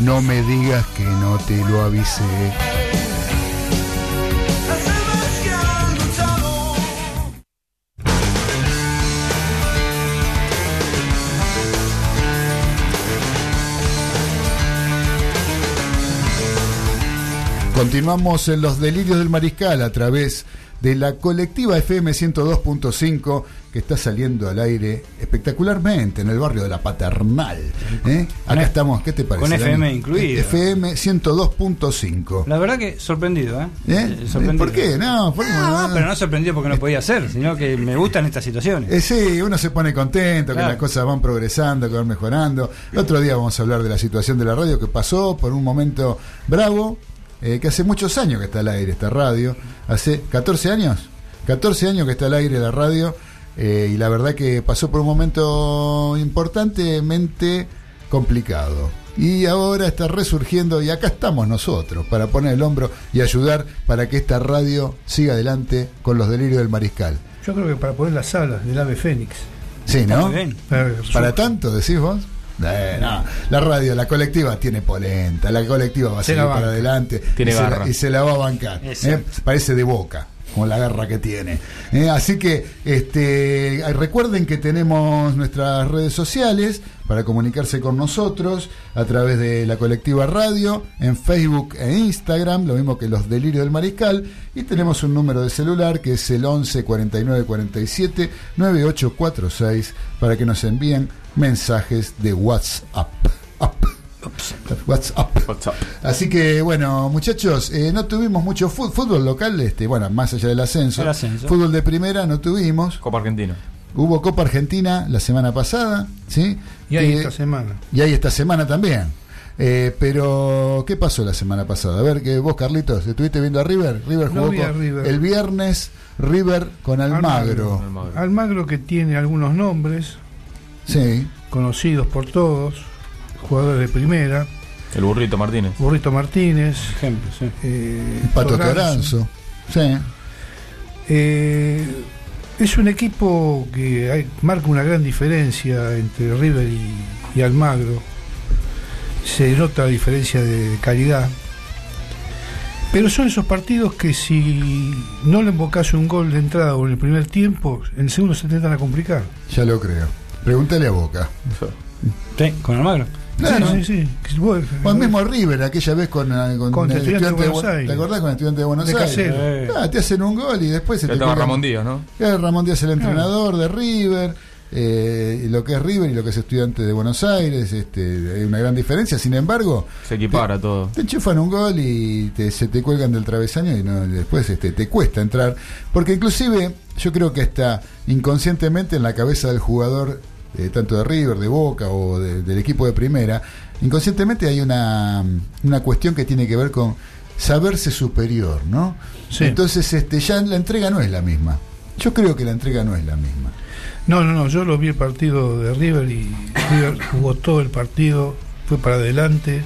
No me digas que no te lo avisé. Continuamos en los delirios del mariscal a través de la colectiva FM 102.5 que está saliendo al aire espectacularmente en el barrio de la Paternal. ¿eh? Acá estamos, ¿qué te parece? con FM Dani? incluido. FM 102.5. La verdad que sorprendido, ¿eh? ¿Eh? Eh, sorprendido. ¿Por qué? No, pero no sorprendido porque no podía ser, sino que me gustan estas situaciones. Eh, sí, uno se pone contento, que las cosas van progresando, que van mejorando. El otro día vamos a hablar de la situación de la radio que pasó por un momento bravo eh, que hace muchos años que está al aire esta radio, hace 14 años, 14 años que está al aire la radio, eh, y la verdad que pasó por un momento importantemente complicado. Y ahora está resurgiendo y acá estamos nosotros para poner el hombro y ayudar para que esta radio siga adelante con los delirios del mariscal. Yo creo que para poner las alas del ave fénix. Sí, ¿no? Para, ¿Para tanto, decís vos? Eh, no. La radio, la colectiva tiene polenta, la colectiva va a Se seguir para adelante Tiene y, se la, y se la va a bancar. ¿eh? Parece de boca, con la garra que tiene. ¿eh? Así que este, recuerden que tenemos nuestras redes sociales para comunicarse con nosotros a través de la colectiva radio, en Facebook e Instagram, lo mismo que los delirios del mariscal, y tenemos un número de celular que es el 11 49 47 9846 para que nos envíen mensajes de WhatsApp. Up. WhatsApp. Así que bueno, muchachos, eh, no tuvimos mucho fútbol local, este, bueno, más allá del ascenso. El ascenso. Fútbol de primera no tuvimos. Copa Argentina. Hubo Copa Argentina la semana pasada, ¿sí? Y ahí Que- esta semana. y ahí esta semana también. Eh, pero, ¿qué pasó la semana pasada? A ver, que vos, Carlitos, ¿estuviste viendo a River? River No jugó vi a con- River. el viernes, River con Almagro. Almagro que tiene algunos nombres Sí, conocidos por todos, jugadores de primera. El burrito Martínez. Burrito Martínez. Ejemplo, sí. eh, Pato Toranzo. Toranzo. Sí. Eh, es un equipo que hay- marca una gran diferencia entre River y, y Almagro. Se nota la diferencia de calidad. Pero son esos partidos que si no le embocas un gol de entrada o en el primer tiempo, en el segundo se intentan a complicar. Ya lo creo. Pregúntale a Boca. Sí, con Almagro. Claro. Sí, sí, sí. O el mismo River, aquella vez con, eh, con el Estudiantes de estudiante Buenos Bu- Aires. ¿Te acordás con el estudiante de Buenos De Aires? Eh. Ah, te hacen un gol y después se Ya te estaba cuelgan- Ramón Díaz, ¿no? Claro, Ramón Díaz es el entrenador de River. eh, y lo que es River y lo que es estudiante de Buenos Aires, este, hay una gran diferencia. Sin embargo, Se equipara todo. te enchufan un gol y te- se te cuelgan del travesaño y no, después este, te cuesta entrar. Porque inclusive yo creo que está inconscientemente en la cabeza del jugador, eh, tanto de River, de Boca o de- del equipo de primera, inconscientemente hay una, una cuestión que tiene que ver con saberse superior, ¿no? Sí. Entonces este, ya la entrega no es la misma. Yo creo que la entrega no es la misma. No, no, no, yo lo vi el partido de River y River jugó todo el partido, fue para adelante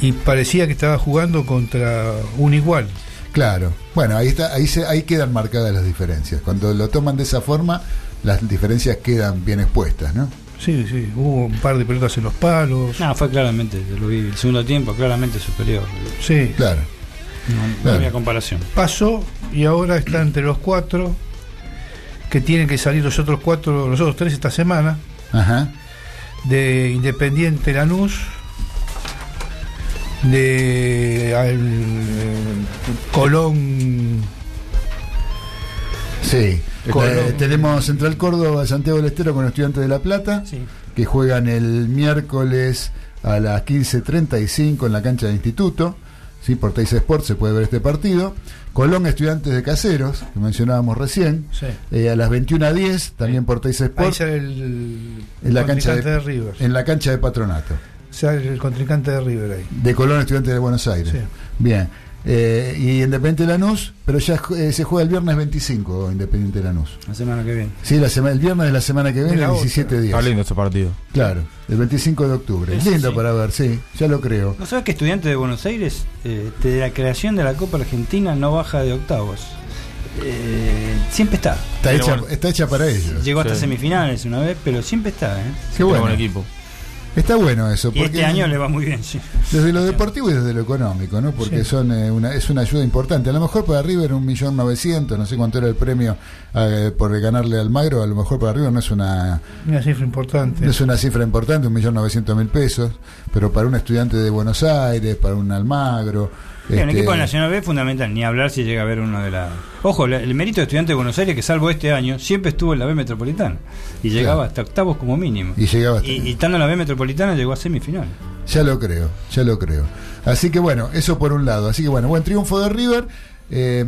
y parecía que estaba jugando contra un igual. Claro. Bueno, ahí está, ahí se, ahí quedan marcadas las diferencias. Cuando lo toman de esa forma, las diferencias quedan bien expuestas, ¿no? Sí, sí, hubo un par de pelotas en los palos. No, fue claramente, lo vi el segundo tiempo, claramente superior. Sí, Claro. No, no Claro. había comparación. pasó y ahora está entre los cuatro que tienen que salir los otros cuatro, los otros tres esta semana, Ajá. de Independiente Lanús, de al, eh, Colón Sí. Eh, tenemos Central Córdoba, Santiago del Estero con Estudiantes de La Plata, Sí. que juegan el miércoles a las 15.35 en la cancha de Instituto. Sí, por Teis Sport se puede ver este partido. Colón Estudiantes de Caseros, que mencionábamos recién, Sí. eh, a las 21.10 también por Teis Sport el, en la cancha de, de, River. en la cancha de Patronato. Sale el contrincante de River ahí. De Colón Estudiantes de Buenos Aires. Sí. Bien. Eh, y Independiente Lanús, pero ya eh, se juega el viernes 25 Independiente Lanús. La semana que viene. Sí, la semana, el viernes de la semana que viene, la otra. 17 días. Está lindo ese partido. Claro, el 25 de octubre. Lindo sí. para ver, sí, ya lo creo. ¿No sabes que estudiante de Buenos Aires, eh, desde la creación de la Copa Argentina, no baja de octavos? Eh, siempre está. Está, hecha, bueno. está hecha para ellos. Llegó hasta Sí. semifinales una vez, pero siempre está. ¿eh? Qué bueno. buen equipo. Está bueno eso. Y Porque este año le va muy bien, sí. Desde lo deportivo y desde lo económico, ¿no? Porque Sí. son eh, una, es una ayuda importante. A lo mejor para River un millón novecientos, no sé cuánto era el premio eh, por ganarle al Magro, a lo mejor para River no es una Una cifra importante. No es una cifra importante, un millón novecientos mil pesos, pero para un estudiante de Buenos Aires, para un Almagro. Sí, un este, equipo de Nacional B es fundamental, ni hablar si llega a ver uno de la. Ojo, la- el mérito de estudiante de Buenos Aires, que salvo este año, siempre estuvo en la B Metropolitana. Y llegaba hasta octavos como mínimo. Y llegaba hasta- Y, y estando en la B Metropolitana llegó a semifinal. Ya lo creo, ya lo creo. Así que bueno, eso por un lado. Así que bueno, buen triunfo de River. Eh,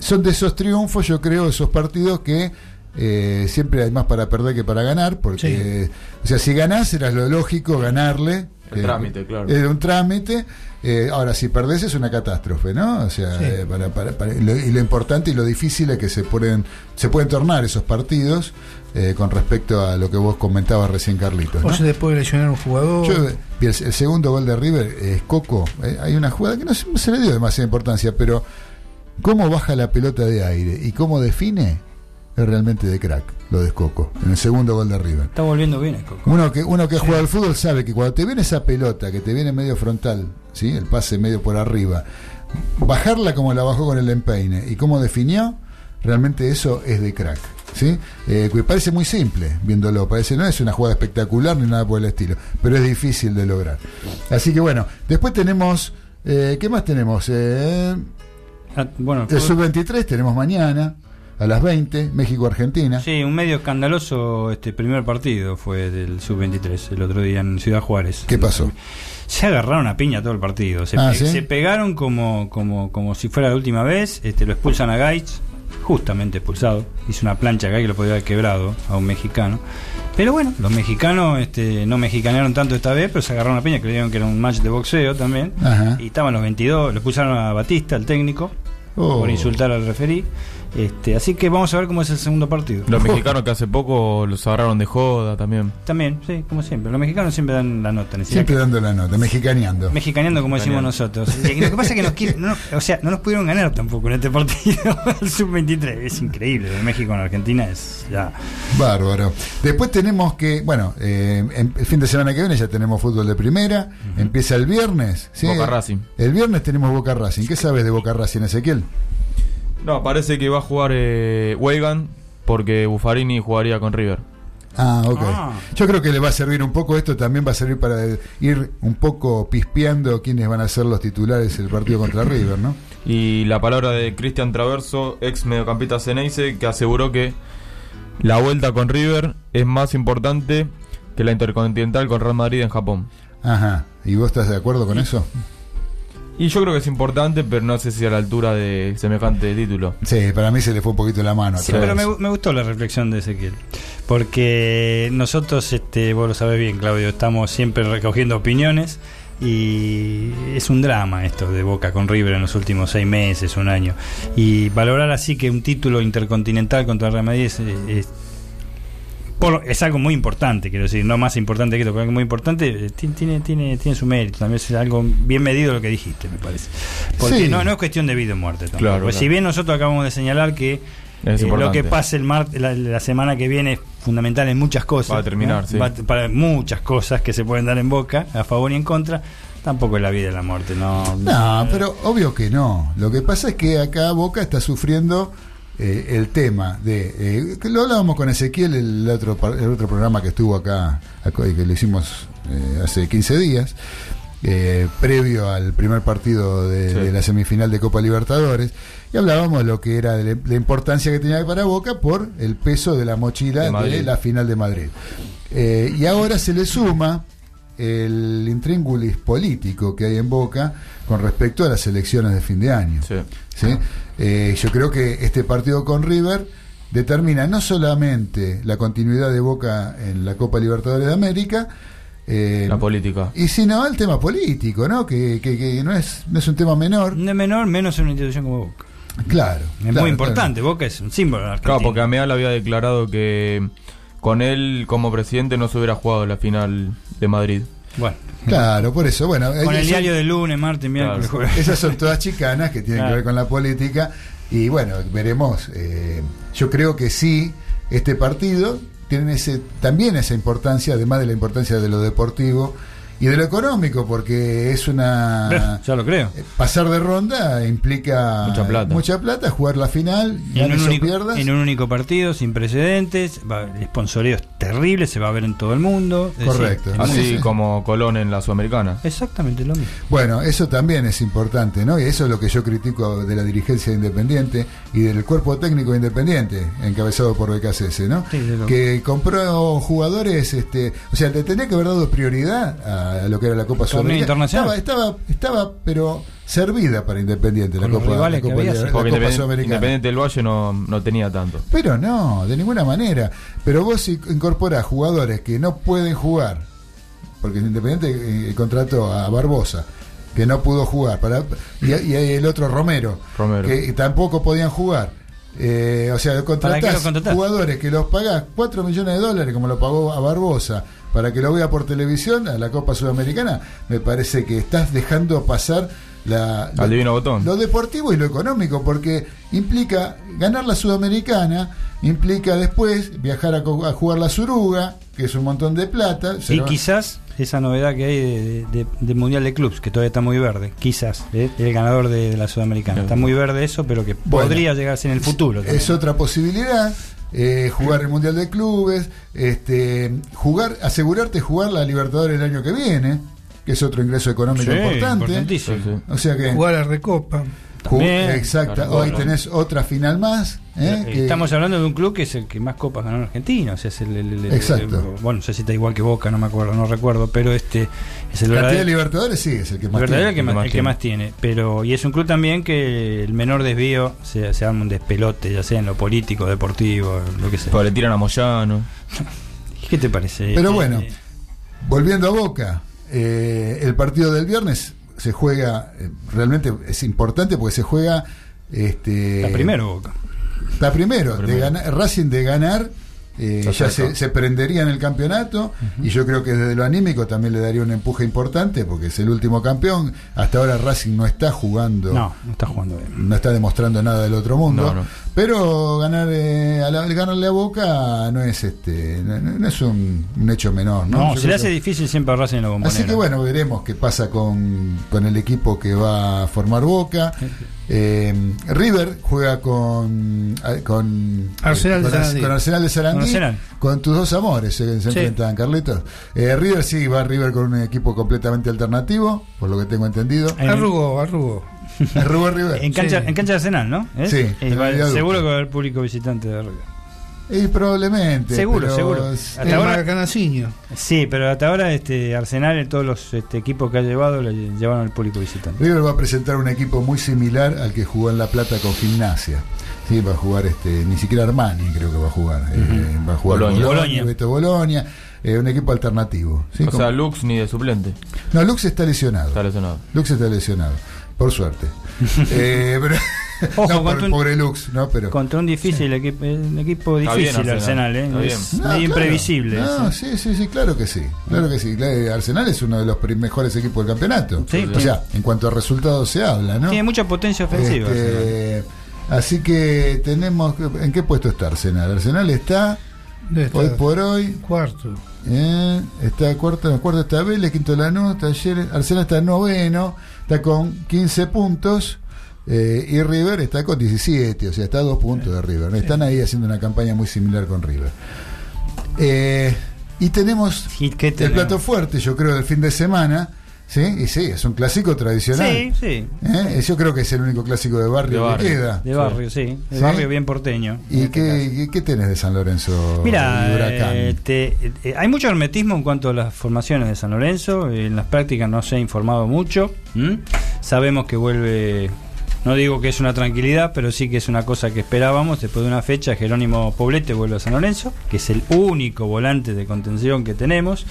son de esos triunfos, yo creo, esos partidos que eh, siempre hay más para perder que para ganar, porque, o sea, si ganás era lo lógico ganarle El trámite, claro. Es un trámite. eh, ahora, si perdés es una catástrofe, ¿no? O sea, Sí. eh, para, para- lo, y lo importante y lo difícil es que se pueden, se pueden tornar esos partidos eh, con respecto a lo que vos comentabas recién, Carlitos. ¿no? O se te puede lesionar un jugador. Yo, eh, el, el segundo gol de River es Coco. eh, hay una jugada que no se, no se le dio demasiada importancia, pero cómo baja la pelota de aire y cómo define es realmente de crack lo de Coco en el segundo gol de River. Está volviendo bien el Coco. Uno que uno que juega al fútbol sabe que cuando te viene esa pelota que te viene medio frontal, ¿sí? el pase medio por arriba, bajarla como la bajó con el empeine y cómo definió, realmente eso es de crack. ¿sí? Eh, parece muy simple viéndolo, parece no es una jugada espectacular ni nada por el estilo, pero es difícil de lograr. Así que bueno, después tenemos, eh, ¿qué más tenemos? Eh, Ah, bueno, el sub-23 tenemos mañana a las 20, México-Argentina. Sí, un medio escandaloso este primer partido fue del sub-23 el otro día en Ciudad Juárez. ¿Qué pasó? Se agarraron a piña todo el partido. Se, Ah, pe- ¿sí? se pegaron como, como, como si fuera la última vez. Este, lo expulsan a Gaitz, justamente expulsado. Hizo una plancha acá que lo podía haber quebrado a un mexicano. Pero bueno, los mexicanos este, no mexicanearon tanto esta vez, pero se agarraron a piña, creyeron que era un match de boxeo también. Ajá. Y estaban los 22, lo expulsaron a Batista, el técnico, Oh. por insultar al referí. Este, así que vamos a ver cómo es el segundo partido. Los mexicanos que hace poco los agarraron de joda también. También, sí, como siempre. Los mexicanos siempre dan la nota. Siempre dando la nota, mexicaneando. Mexicaneando, como decimos nosotros. Y Lo que pasa es que nos quieren- no, o sea, no nos pudieron ganar tampoco en este partido. El sub-23 es increíble. De México en Argentina es ya. Bárbaro. Después tenemos que, bueno, eh, en- el fin de semana que viene ya tenemos fútbol de primera. Empieza el viernes. ¿sí? Boca Racing. El viernes tenemos Boca Racing. ¿Qué sabes de Boca Racing, Ezequiel? No, parece que va a jugar eh, Weigan porque Buffarini jugaría con River. Ah, ok. Ah. Yo creo que le va a servir un poco esto, también va a servir para ir un poco pispeando quiénes van a ser los titulares del partido contra River, ¿no? Y la palabra de Cristian Traverso, ex mediocampista Ceneice, que aseguró que la vuelta con River es más importante que la Intercontinental con Real Madrid en Japón. Ajá. ¿Y vos estás de acuerdo con eso? Y yo creo que es importante, pero no sé si a la altura de semejante título. Sí, para mí se le fue un poquito la mano. a Sí, pero me, me gustó la reflexión de Ezequiel. Porque nosotros, este, vos lo sabés bien, Claudio, estamos siempre recogiendo opiniones. Y es un drama esto de Boca con River en los últimos seis meses, un año. Y valorar así que un título intercontinental contra el Real Madrid es, es- por- es algo muy importante, quiero decir, no más importante que esto, pero algo muy importante, eh, ti- tiene, tiene, tiene su mérito, también es algo bien medido lo que dijiste, me parece. Porque Sí. no, no es cuestión de vida o muerte tampoco. Claro, Pues claro. si bien nosotros acabamos de señalar que eh, lo que pase el mar la, la semana que viene es fundamental en muchas cosas. Va a terminar, ¿no? sí. Va para muchas cosas que se pueden dar en boca, a favor y en contra. Tampoco es la vida y la muerte, no. No, pero obvio que no. Lo que pasa es que acá Boca está sufriendo eh, el tema de. eh, lo hablábamos con Ezequiel, el otro, el otro programa que estuvo acá, que lo hicimos eh, hace 15 días, eh, previo al primer partido de, Sí. de la semifinal de Copa Libertadores. Y hablábamos de lo que era de la importancia que tenía para Boca por el peso de la mochila De la final de Madrid. Eh, y ahora se le suma el intríngulis político que hay en Boca con respecto a las elecciones de fin de año. Sí. ¿sí? Eh, yo creo que este partido con River determina no solamente la continuidad de Boca en la Copa Libertadores de América, eh, La política. y sino el tema político, ¿no? Que, que- que no, es, no es un tema menor. No es menor, menos en una institución como Boca. Claro. Es claro, muy importante, Boca es un símbolo de. Claro, porque Ameal había declarado que con él como presidente no se hubiera jugado la final de Madrid. Bueno, Claro, por eso, bueno. con el diario de lunes, martes, miércoles, Claro. jueves. Esas son todas chicanas que tienen Claro. que ver con la política. Y bueno, veremos. eh, yo creo que sí, este partido tiene ese, también esa importancia, además de la importancia de lo deportivo y de lo económico, porque es una. Ya lo creo. eh, Pasar de ronda implica Mucha plata. mucha plata, jugar la final, En un, único, pierdas. en un único partido, sin precedentes, va, el sponsoreo es terrible, se va a ver en todo el mundo. Correcto. decir, Así Así sí. como Colón en la Sudamericana. Exactamente lo mismo. Bueno, eso también es importante, ¿no? Y eso es lo que yo critico de la dirigencia de Independiente y del cuerpo técnico de Independiente, encabezado por BKCS, ¿no? Sí, de lo- Que compró jugadores, este, o sea, le tenía que haber dado prioridad a lo que era la Copa Sudamericana. internacional. Estaba, estaba, estaba, pero servida para Independiente la Copa, la había, la Independiente, Sudamericana. Independiente del Valle no, no tenía tanto. Pero no, de ninguna manera. Pero vos si incorporás jugadores que no pueden jugar porque Independiente eh, contrató a Barbosa, que no pudo jugar, para, y, y el otro Romero, Romero. que tampoco podían jugar. Eh, o sea, ¿Para qué contratás contratás? jugadores que los pagás 4 millones de dólares, como lo pagó a Barbosa, para que lo vea por televisión a la Copa Sudamericana, me parece que estás dejando pasar la, Al divino botón. lo deportivo y lo económico, porque implica ganar la Sudamericana, implica después viajar a, a jugar la Suruga, que es un montón de plata. Y quizás esa novedad que hay de, de- del Mundial de Clubs, que todavía está muy verde, quizás, ¿eh? el ganador de, de la Sudamericana. Está muy verde eso, pero que Bueno, podría llegarse en el futuro. también. Es otra posibilidad. Eh, jugar el Mundial de Clubes, este, jugar, asegurarte jugar la Libertadores el año que viene, que es otro ingreso económico Sí, importante. importantísimo. O sea que Jugar a Recopa. También. exacta, Claro, hoy bueno. tenés otra final más. ¿eh? Eh, que- Estamos hablando de un club que es el que más copas ganó en Argentina. O sea, es el, el- el- el- Exacto. bueno, no sé si está igual que Boca, no me acuerdo, no recuerdo, pero este es el cantidad de verdadero, Libertadores sí es el que el más verdadero tiene. que más, el que más tiene. Pero, y es un club también que el menor desvío se, se arma un despelote, ya sea en lo político, deportivo, lo que sea. Pues le tiran a Moyano. ¿Qué te parece? Pero Eh, bueno, volviendo a Boca, eh, el partido del viernes se juega, eh, realmente es importante porque se juega... Este, Está primero Boca. Está primero, de ganar- Racing de ganar. eh, ya se, se prendería en el campeonato y yo creo que desde lo anímico también le daría un empuje importante porque es el último campeón hasta ahora Racing no está jugando No, no está jugando bien. no está demostrando nada del otro mundo No, no. Pero ganar eh, a la- ganarle a Boca no es este no, no es un, un hecho menor no, No, se le hace que- difícil siempre a Racing en la bombonera. Así que bueno, veremos qué pasa con, con el equipo que va a formar Boca. Eh, River juega con, eh, con Arsenal de con, Sarandí. con Arsenal de Sarandí, Con Arsenal. con tus dos amores se, se Sí. enfrentan, Carlitos. Eh, River sí, va River con un equipo completamente alternativo, por lo que tengo entendido. En- Arrugó, En cancha, Sí. en cancha de Arsenal, ¿no? ¿Es? Sí, Eh, va- seguro que va a haber público visitante de River. Y probablemente. Seguro, pero seguro. Hasta El ahora- Maracanacinho. Sí, pero hasta ahora este Arsenal en todos los este, equipos que ha llevado le llevaron al público visitante. River va a presentar un equipo muy similar al que jugó en La Plata con Gimnasia. Sí, va a jugar este, ni siquiera Armani creo que va a jugar. Eh, va a jugar. Beto Boloña, eh, un equipo alternativo. ¿sí? O Como- sea, Lux ni de suplente. no, Lux está lesionado. Está lesionado. Lux está lesionado, por suerte. Eh, pero- Ojo, no, por un- pobre Lux, no, pero Contra un difícil equipo, un equipo difícil bien Arsenal, Arsenal, ¿eh? bien. Es No, medio claro. imprevisible. No, sí. sí, sí, claro que sí. Claro que sí. Arsenal es uno de los mejores equipos del campeonato. Sí, o sea, en cuanto a resultados se habla, ¿no? Tiene mucha potencia ofensiva. Este, así que tenemos. ¿En qué puesto está Arsenal? Arsenal está ¿Dónde está? Hoy por hoy. Cuarto. eh, está cuarto, cuarto está Vélez, quinto Lanús, Talleres. Arsenal está noveno, está con 15 puntos. eh, y River está con 17, o sea, está a dos puntos de River. Están ahí haciendo una campaña muy similar con River. Eh, y tenemos ¿Y qué el plato fuerte, yo creo, del fin de semana. ¿Sí? Y sí, es un clásico tradicional. Sí, sí. ¿Eh? Yo creo que es el único clásico de barrio, De barrio. que queda. De barrio, sí. De ¿Sí? barrio bien porteño. ¿Y qué, qué, qué tenés de San Lorenzo Mira, eh, te- eh, hay mucho hermetismo en cuanto a las formaciones de San Lorenzo. En las prácticas no se ha informado mucho. Sabemos que vuelve, no digo que es una tranquilidad, pero sí que es una cosa que esperábamos. Después de una fecha, Jerónimo Poblete vuelve a San Lorenzo, que es el único volante de contención que tenemos.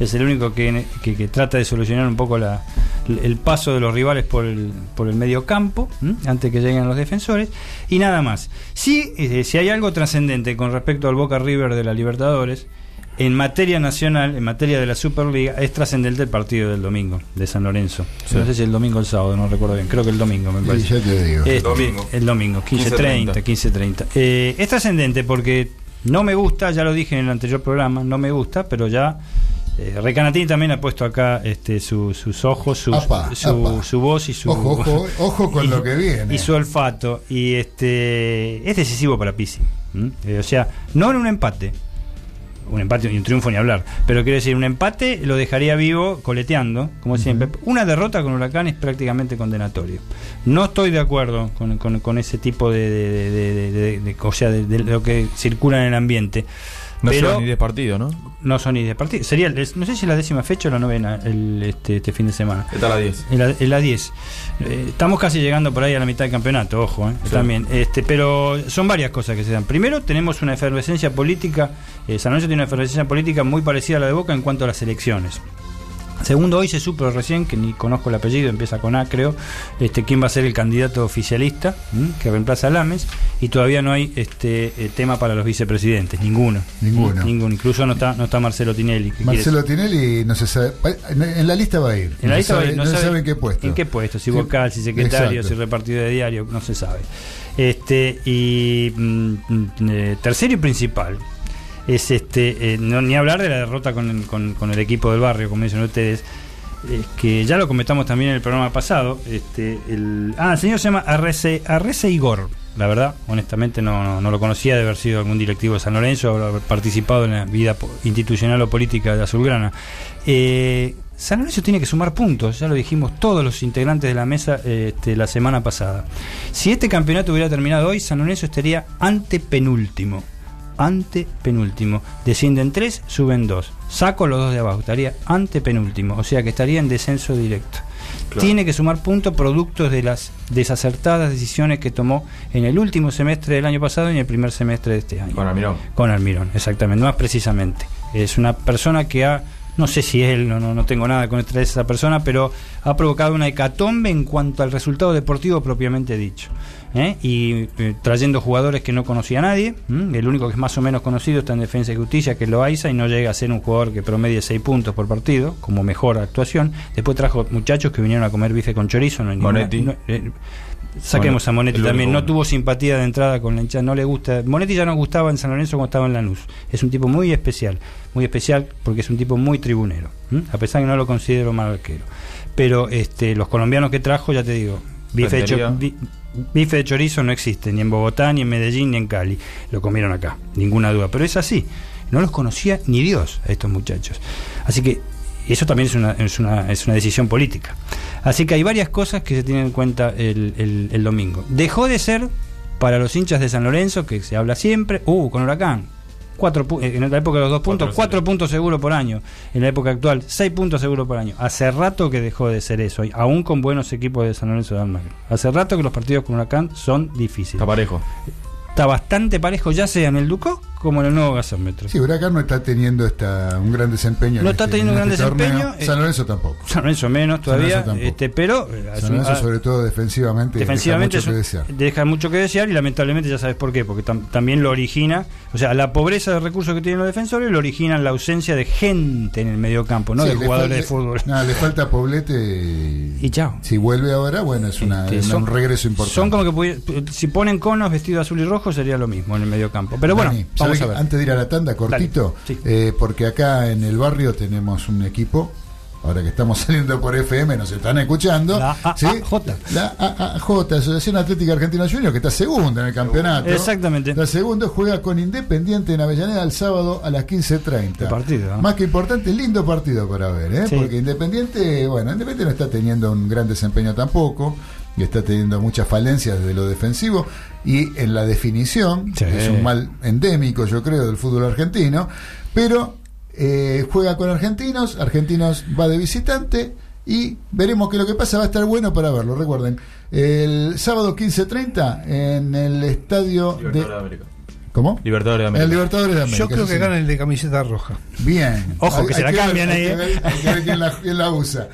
Es el único que, que- trata de solucionar un poco la- el paso de los rivales por el, por el medio campo, antes que lleguen los defensores. Y nada más. Sí, eh, si hay algo trascendente con respecto al Boca River de la Libertadores, en materia nacional, en materia de la Superliga, es trascendente el partido del domingo de San Lorenzo. Sí. No sé si el domingo o el sábado, no recuerdo bien. Creo que el domingo, me Sí, parece. ya te digo. Este, Domingo. El domingo, 15.30, 15.30. Eh, es trascendente porque no me gusta, ya lo dije en el anterior programa, no me gusta, pero ya eh, Recanatini también ha puesto acá este, su- sus ojos, Apa, su, apa. su voz y su Ojo, ojo, ojo con y- lo que viene. y su olfato y este es decisivo para Pisi. Eh, o sea, no en un empate, un empate y un triunfo ni hablar, pero quiero decir, un empate lo dejaría vivo coleteando, como siempre. Una derrota con Huracán es prácticamente condenatorio. No estoy de acuerdo con, con- con ese tipo de, de, de- o sea, de lo que circula en el ambiente. No lleva ni 10 partidos, ¿no? no son ni de partido. Sería, no sé si es la décima fecha o la novena el, este, este fin de semana. Está la 10. En la, en la 10. Eh, estamos casi llegando por ahí a la mitad del campeonato, ojo, eh, Sí. también. Este, pero son varias cosas que se dan. Primero, tenemos una efervescencia política. eh, San Lorenzo tiene una efervescencia política muy parecida a la de Boca en cuanto a las elecciones. Segundo, hoy se supo recién, que ni conozco el apellido, empieza con A, creo, este, quién va a ser el candidato oficialista ¿m? que reemplaza a Lames, y todavía no hay este eh, tema para los vicepresidentes, ninguno. Ninguno. Ninguno. Incluso no está, no está Marcelo Tinelli. Marcelo Tinelli no se sabe. En la lista va a ir. en la no lista va a ir, no, se sabe en qué puesto. En qué puesto, si vocal, si secretario, exacto. si repartido de diario, no se sabe. Este, y mm, mm, eh, tercero y principal es este, eh, no, ni hablar de la derrota con, el- con- con el equipo del barrio, como dicen ustedes. eh, que ya lo comentamos también en el programa pasado. Este, el, ah, el señor se llama Arrece, Arrece Igor. La verdad, honestamente no, no, lo conocía de haber sido algún directivo de San Lorenzo, haber participado en la vida institucional o política de Azulgrana. Eh, San Lorenzo tiene que sumar puntos, ya lo dijimos todos los integrantes de la mesa este, la semana pasada. Si este campeonato hubiera terminado hoy, San Lorenzo estaría antepenúltimo. Antepenúltimo. Descienden tres, suben dos. Saco los dos de abajo, estaría antepenúltimo. O sea que estaría en descenso directo. Claro. Tiene que sumar puntos productos de las desacertadas decisiones que tomó en el último semestre del año pasado y en el primer semestre de este año. Con Almirón. Con Almirón, exactamente, más precisamente. Es una persona que ha, no sé si él, no, no, no tengo nada contra esa persona, pero ha provocado una hecatombe en cuanto al resultado deportivo propiamente dicho. ¿eh? Y eh, trayendo jugadores que no conocía a nadie, el único que es más o menos conocido está en Defensa y Justicia, que es Loaiza, y no llega a ser un jugador que promedie 6 puntos por partido, como mejor actuación. Después trajo muchachos que vinieron a comer bife con chorizo. No hay ninguna- no, Saquemos a Monetti también. No tuvo simpatía de entrada con la hinchada, no le gusta. Monetti ya no gustaba en San Lorenzo cuando estaba en Lanús. Es un tipo muy especial, muy especial porque es un tipo muy tribunero, ¿m? a pesar que no lo considero mal arquero. Pero este, los colombianos que trajo, ya te digo, bife de, cho- bi- bife de chorizo no existe ni en Bogotá, ni en Medellín, ni en Cali. Lo comieron acá, ninguna duda. Pero es así. No los conocía ni Dios a estos muchachos. Así que eso también es una, es una, es una decisión política. Así que hay varias cosas que se tienen en cuenta el, el- el domingo. Dejó de ser para los hinchas de San Lorenzo, que se habla siempre, uh, con Huracán. Cuatro, eh, en la época de los dos puntos, Cuatro puntos seguro por año. En la época actual, seis puntos seguro por año. Hace rato que dejó de ser eso, y aún con buenos equipos de San Lorenzo de Almagro. Hace rato que los partidos con Huracán son difíciles. Está parejo. Está bastante parejo, ya sea en el Ducó como en el nuevo gasómetro. Sí, Huracán no está teniendo esta, un gran desempeño. No está este- teniendo en un gran este desempeño, eh, San Lorenzo tampoco. San Lorenzo menos San todavía, Lorenzo tampoco. este, pero eh, San Lorenzo, sobre todo defensivamente, defensivamente deja mucho que desear. deja mucho que desear y lamentablemente ya sabes por qué, porque tam- también lo origina, o sea, la pobreza de recursos que tienen los defensores lo origina la ausencia de gente en el mediocampo, no Sí, de jugadores de fútbol. No, le falta Poblete y, Y chao. Si vuelve ahora, bueno, es, una, Este, son- un regreso importante. Son como que si ponen conos vestido azul y rojo sería lo mismo en el mediocampo. Pero bueno, Dani, vamos ¿sabe a que ver. Antes de ir a la tanda, cortito, eh, porque acá en el barrio tenemos un equipo. Ahora que estamos saliendo por FM, nos están escuchando. La ¿sí? AAJ. La AAJ, Asociación Atlética Argentina Junior, que está segunda en el campeonato. Exactamente. La segunda juega con Independiente en Avellaneda el sábado a las 15.30. Qué partido, ¿no? Más que importante, lindo partido para ver, ¿eh? Sí. porque Independiente, bueno, Independiente no está teniendo un gran desempeño tampoco, y está teniendo muchas falencias de lo defensivo y en la definición, Sí. que es un mal endémico, yo creo, del fútbol argentino, pero eh, juega con argentinos, argentinos va de visitante. Y veremos que lo que pasa va a estar bueno para verlo. Recuerden, el sábado 15.30 en el estadio de. De América. ¿Cómo? Libertadores de América. El Libertadores de América. Yo creo que sí. gana el de camiseta roja. Bien. Ojo, que se la cambian hay ahí, que ¿eh? ver- Hay que ver quién la, quién la usa.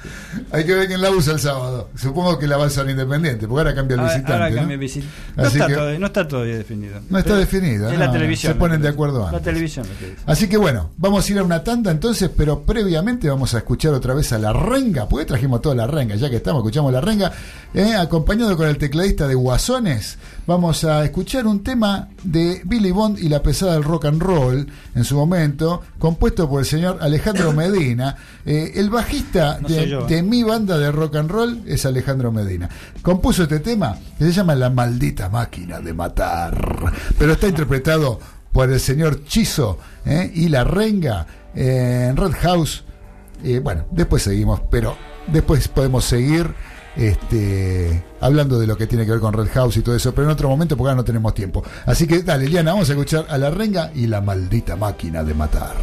Hay que ver quién la usa el sábado. Supongo que la va a usar Independiente, porque ahora cambia el visitante. ahora ¿no? cambia el visitante. No, está que- todavía, no está todavía definido. No está definido. Es no, la televisión. Se ponen de acuerdo La antes. televisión lo que dice. Así que bueno, vamos a ir a una tanda entonces, pero previamente vamos a escuchar otra vez a la renga, porque trajimos toda la renga, ya que estamos, escuchamos la renga, eh, acompañado con el tecladista de Guasones, vamos a escuchar un tema de Billy Bond y la pesada del rock and roll en su momento, compuesto por el señor Alejandro Medina. Eh, el bajista No de, yo, ¿eh? de mi banda de rock and roll es Alejandro Medina. Compuso este tema que se llama La maldita máquina de matar, pero está interpretado por el señor Chizo ¿eh? y la renga en Red House. Eh, bueno, después seguimos, pero después podemos seguir este, hablando de lo que tiene que ver con Red House y todo eso, pero en otro momento porque ahora no tenemos tiempo. Así que dale, Liana, vamos a escuchar a la renga y la maldita máquina de matar.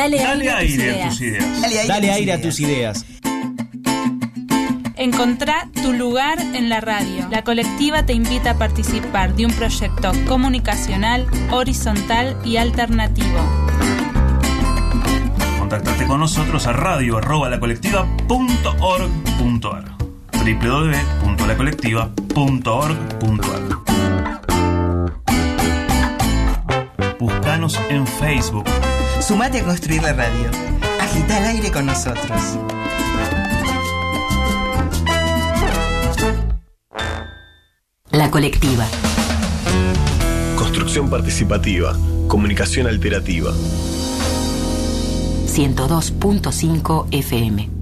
Dale, Dale aire a tus ideas. a tus ideas. Dale aire a tus ideas. Encontrá tu lugar en la radio. La colectiva te invita a participar de un proyecto comunicacional, horizontal y alternativo. Contactate con nosotros a radio arroba lacolectiva.org.ar www.lacolectiva.org.ar en Facebook. Sumate a construir la radio. Agita el aire con nosotros. La colectiva. Construcción participativa. Comunicación alterativa. 102.5 FM.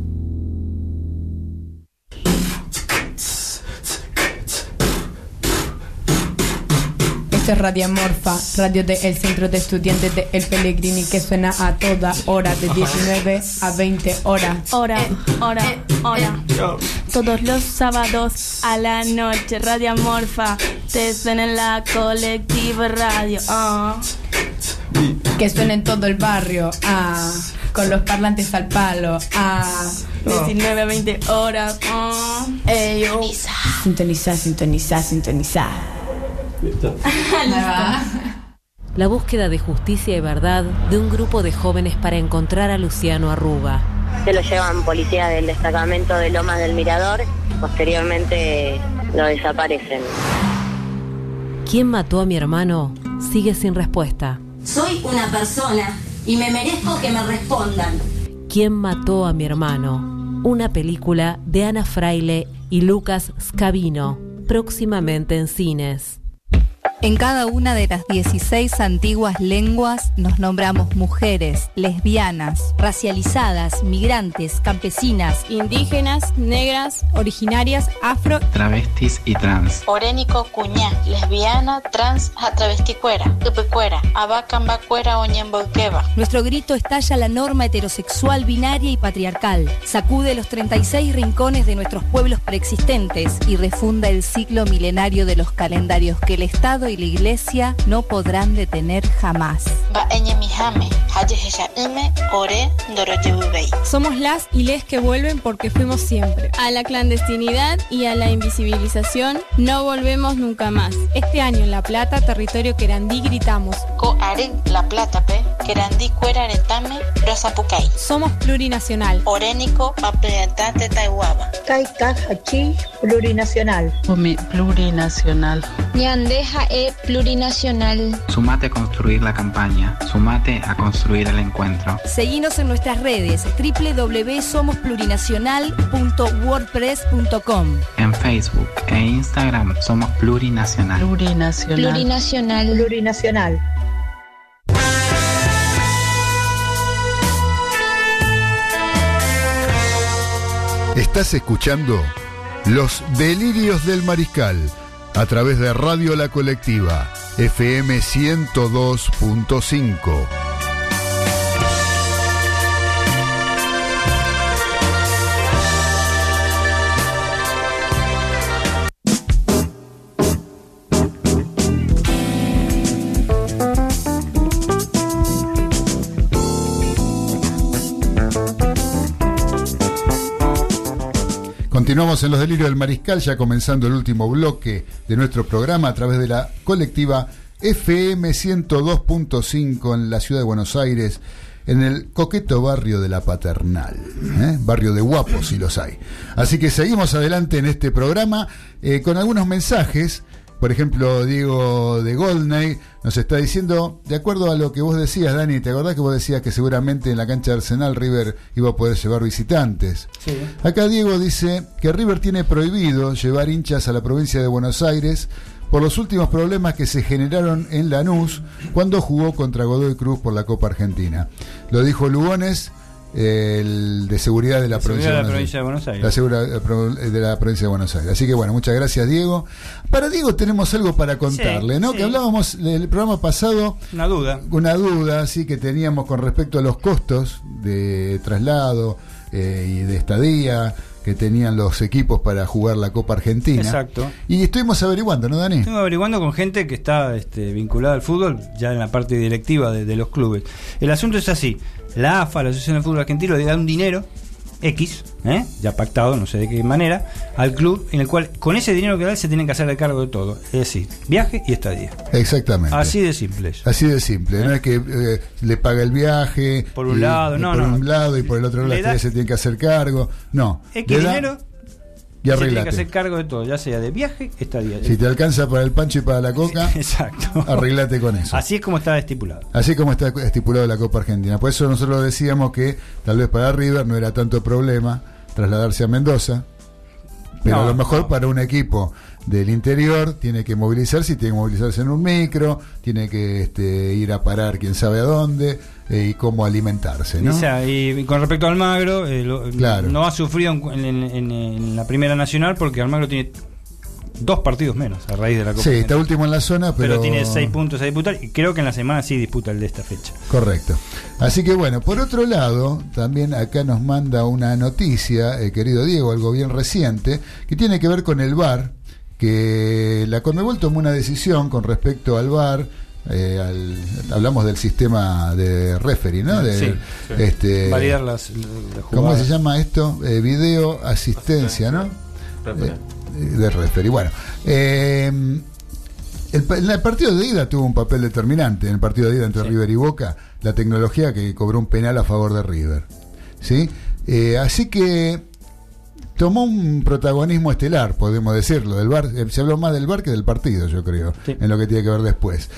Esto es Radio Amorfa, radio del Centro de Estudiantes de El Pellegrini que suena a toda hora de 19 a 20 horas. Hora, hora, hora. Todos los sábados a la noche, Radio Amorfa, te suena en la colectiva radio. ah. Que suena en todo el barrio, ah, con los parlantes al palo, ah. 19 a 20 horas. ah. Ey, oh. Sintonizar, sintonizar, La búsqueda de justicia y verdad de un grupo de jóvenes para encontrar a Luciano Arruga. Se lo llevan policía del destacamento de Lomas del Mirador, posteriormente lo desaparecen. ¿Quién mató a mi hermano? Sigue sin respuesta. Soy una persona y me merezco que me respondan. ¿Quién mató a mi hermano? Una película de Ana Fraile y Lucas Scavino, próximamente en cines. En cada una de las 16 antiguas lenguas nos nombramos mujeres, lesbianas, racializadas, migrantes, campesinas, Indígenas, negras, originarias, afro. Travestis y trans. Orénico cuñá, lesbiana, trans, travesticuera, upecuera, abacambacuera, oñemboqueba. Nuestro grito estalla la norma heterosexual binaria y patriarcal, sacude los 36 rincones de nuestros pueblos preexistentes y refunda el ciclo milenario de los calendarios que el Estado y la Iglesia no podrán detener jamás. Somos las y les que vuelven porque fuimos siempre. A la clandestinidad y a la invisibilización no volvemos nunca más. Este año en La Plata, territorio querandí, gritamos. La plata pe, querandí cuera aretame, rosapucay. Somos plurinacional. Orénico. Taita Hachi Plurinacional. Pumi plurinacional. Ñandeja e plurinacional. Sumate a construir la campaña. Sumate a construir el encuentro. Seguinos en nuestras redes www.somosplurinacional.wordpress.com En Facebook e Instagram somos plurinacional. Plurinacional. Plurinacional. Plurinacional. Estás escuchando Los Delirios del Mariscal a través de Radio La Colectiva, FM 102.5. Continuamos en los delirios del mariscal, ya comenzando el último bloque de nuestro programa a través de la colectiva FM 102.5 en la ciudad de Buenos Aires, en el coqueto barrio de la Paternal, ¿eh? barrio de guapos si los hay. Así que seguimos adelante en este programa eh, con algunos mensajes. Por ejemplo, Diego de Goldney nos está diciendo, de acuerdo a lo que vos decías, Dani, ¿te acordás que vos decías que seguramente en la cancha de Arsenal River iba a poder llevar visitantes? Sí. Acá Diego dice que River tiene prohibido llevar hinchas a la provincia de Buenos Aires por los últimos problemas que se generaron en Lanús cuando jugó contra Godoy Cruz por la Copa Argentina. Lo dijo Lugones, el de seguridad de la, De provincia, de la provincia de Buenos Aires. La segura- eh, pro- de la provincia de Buenos Aires. Así que bueno, muchas gracias Diego. Para Diego tenemos algo para contarle, Sí, ¿no? sí. Que hablábamos el programa pasado Una duda. una duda sí que teníamos con respecto a los costos de traslado eh, y de estadía que tenían los equipos para jugar la Copa Argentina. Exacto. Y estuvimos averiguando, ¿no, Dani? Estuve averiguando con gente que está este, vinculada al fútbol, ya en la parte directiva de, de los clubes. El asunto es así. La AFA, la Asociación de Fútbol Argentino, le da un dinero X, ¿eh? ya pactado, no sé de qué manera, al club, en el cual con ese dinero que da se tienen que hacer cargo de todo. Es decir, viaje y estadía. Exactamente. Así de simple. Así de simple, no es que eh, le paga el viaje Por un y- lado, y no, por no. un lado y por el otro lado la se tiene que hacer cargo. No, X dinero y se tiene que arreglate. hacer cargo de todo, ya sea de viaje, estadía. Si te alcanza para el pancho y para la coca, Exacto. arreglate con eso. Así es como está estipulado. Así como está estipulado la Copa Argentina. Por eso nosotros decíamos que tal vez para River no era tanto problema trasladarse a Mendoza, pero No, a lo mejor no. para un equipo del interior tiene que movilizarse y tiene que movilizarse en un micro, tiene que este, ir a parar quién sabe a dónde y cómo alimentarse. ¿no? Y, con respecto a Almagro, eh, lo- Claro. no ha sufrido en, en- en- en la Primera Nacional porque Almagro tiene dos partidos menos a raíz de la Copa. Sí, está último en la zona, pero, pero tiene seis puntos a disputar y creo que en la semana sí disputa el de esta fecha. Correcto. Así que bueno, por otro lado, también acá nos manda una noticia, el querido Diego, algo bien reciente, que tiene que ver con el VAR, que la Conmebol tomó una decisión con respecto al VAR. Eh, al- hablamos del sistema de referee, ¿no? De, Sí, sí. Este, Validar las, las ¿Cómo se llama esto? Eh, video asistencia, ¿no? Referee. Eh, de referee. Bueno, eh, el, el partido de ida tuvo un papel determinante. En el partido de ida entre River y Boca, la tecnología que cobró un penal a favor de River. ¿Sí? Eh, así que tomó un protagonismo estelar, podemos decirlo. Del bar, eh, se habló más del bar que del partido, yo creo, en lo que tiene que ver después.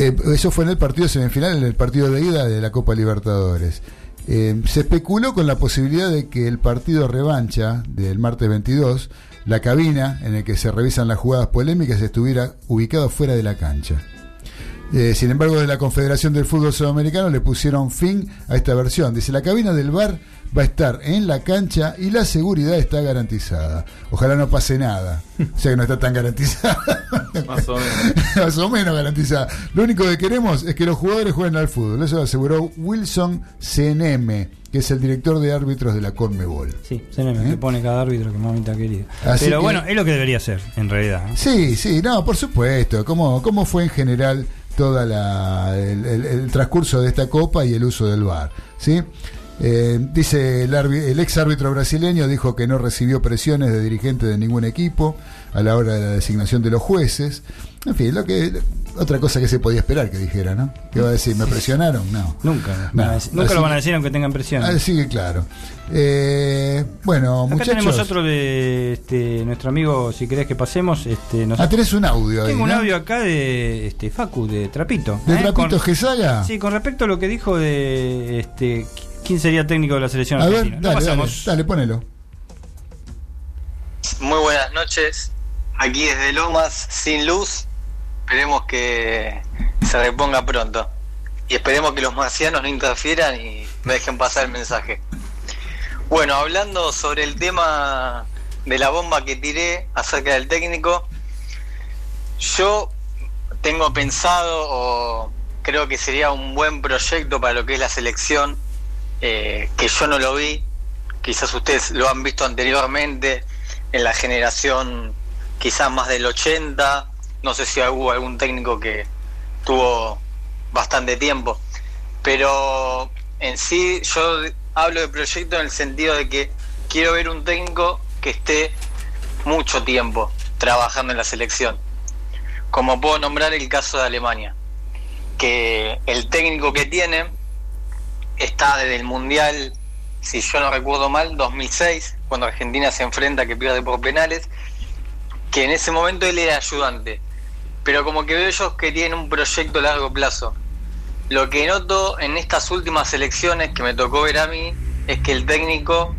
Eh, eso fue en el partido semifinal, en el partido de ida de la Copa Libertadores. Eh, se especuló con la posibilidad de que el partido revancha del martes 22, la cabina en el que se revisan las jugadas polémicas estuviera ubicado fuera de la cancha. Eh, sin embargo, de la Confederación del Fútbol Sudamericano le pusieron fin a esta versión. Dice, la cabina del bar va a estar en la cancha y la seguridad está garantizada. Ojalá no pase nada. O sea que no está tan garantizada. Más o menos. Más o menos garantizada. Lo único que queremos es que los jugadores jueguen al fútbol. Eso lo aseguró Wilson CNM, que es el director de árbitros de la Conmebol. Sí, se me que pone cada árbitro que mamita querida. Así Pero que- bueno, es lo que debería ser, en realidad. ¿no? Sí, sí, no, por supuesto. ¿Cómo, cómo fue en general toda la, el, el- el transcurso de esta copa y el uso del VAR? ¿sí? Eh, dice el, el ex árbitro brasileño dijo que no recibió presiones de dirigentes de ningún equipo a la hora de la designación de los jueces. En fin, lo que otra cosa que se podía esperar que dijera, ¿no? ¿Qué va a decir? ¿Me presionaron? No. Nunca, No. decir- nunca Así lo van a decir aunque tengan presión. Así que claro. Eh, bueno, Acá muchachos. tenemos otro de este, nuestro amigo, si querés que pasemos. Este, nos- Ah, tenés un audio ahí, Tengo un ¿no? audio acá de este, Facu, de Trapito. ¿De ¿eh? Trapito Gesaga? Sí, con respecto a lo que dijo de este, quién sería técnico de la selección A ver, argentina. Lo dale, dale, dale, ponelo. Muy buenas noches. Aquí desde Lomas, sin luz. Esperemos que se reponga pronto. Y esperemos que los marcianos no interfieran y me dejen pasar el mensaje. Bueno, hablando sobre el tema de la bomba que tiré acerca del técnico, yo tengo pensado o creo que sería un buen proyecto para lo que es la selección, eh, que yo no lo vi, quizás ustedes lo han visto anteriormente en la generación quizás más del 80, no sé si hubo algún técnico que tuvo bastante tiempo, pero en sí yo hablo de proyecto en el sentido de que quiero ver un técnico que esté mucho tiempo trabajando en la selección, como puedo nombrar el caso de Alemania, que el técnico que tiene está desde el Mundial, si yo no recuerdo mal, 2006, cuando Argentina se enfrenta que pierde por penales, que en ese momento él era ayudante, pero como que veo ellos que tienen un proyecto a largo plazo. Lo que noto en estas últimas elecciones que me tocó ver a mí es que el técnico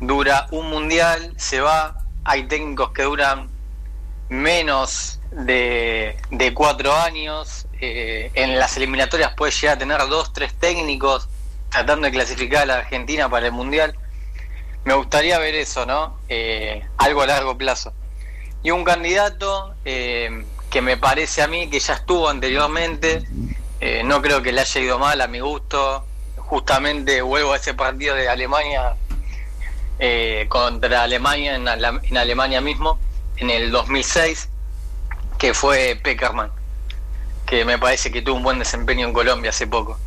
dura un mundial, se va, hay técnicos que duran menos de, de cuatro años, eh, en las eliminatorias puede llegar a tener dos, tres técnicos tratando de clasificar a la Argentina para el mundial. Me gustaría ver eso, ¿no? Eh, algo a largo plazo. Y un candidato eh, que me parece a mí que ya estuvo anteriormente, eh, no creo que le haya ido mal a mi gusto. Justamente vuelvo a ese partido de Alemania contra Alemania en, Ale- en Alemania mismo, en el 2006, que fue Peckerman, que me parece que tuvo un buen desempeño en Colombia hace poco.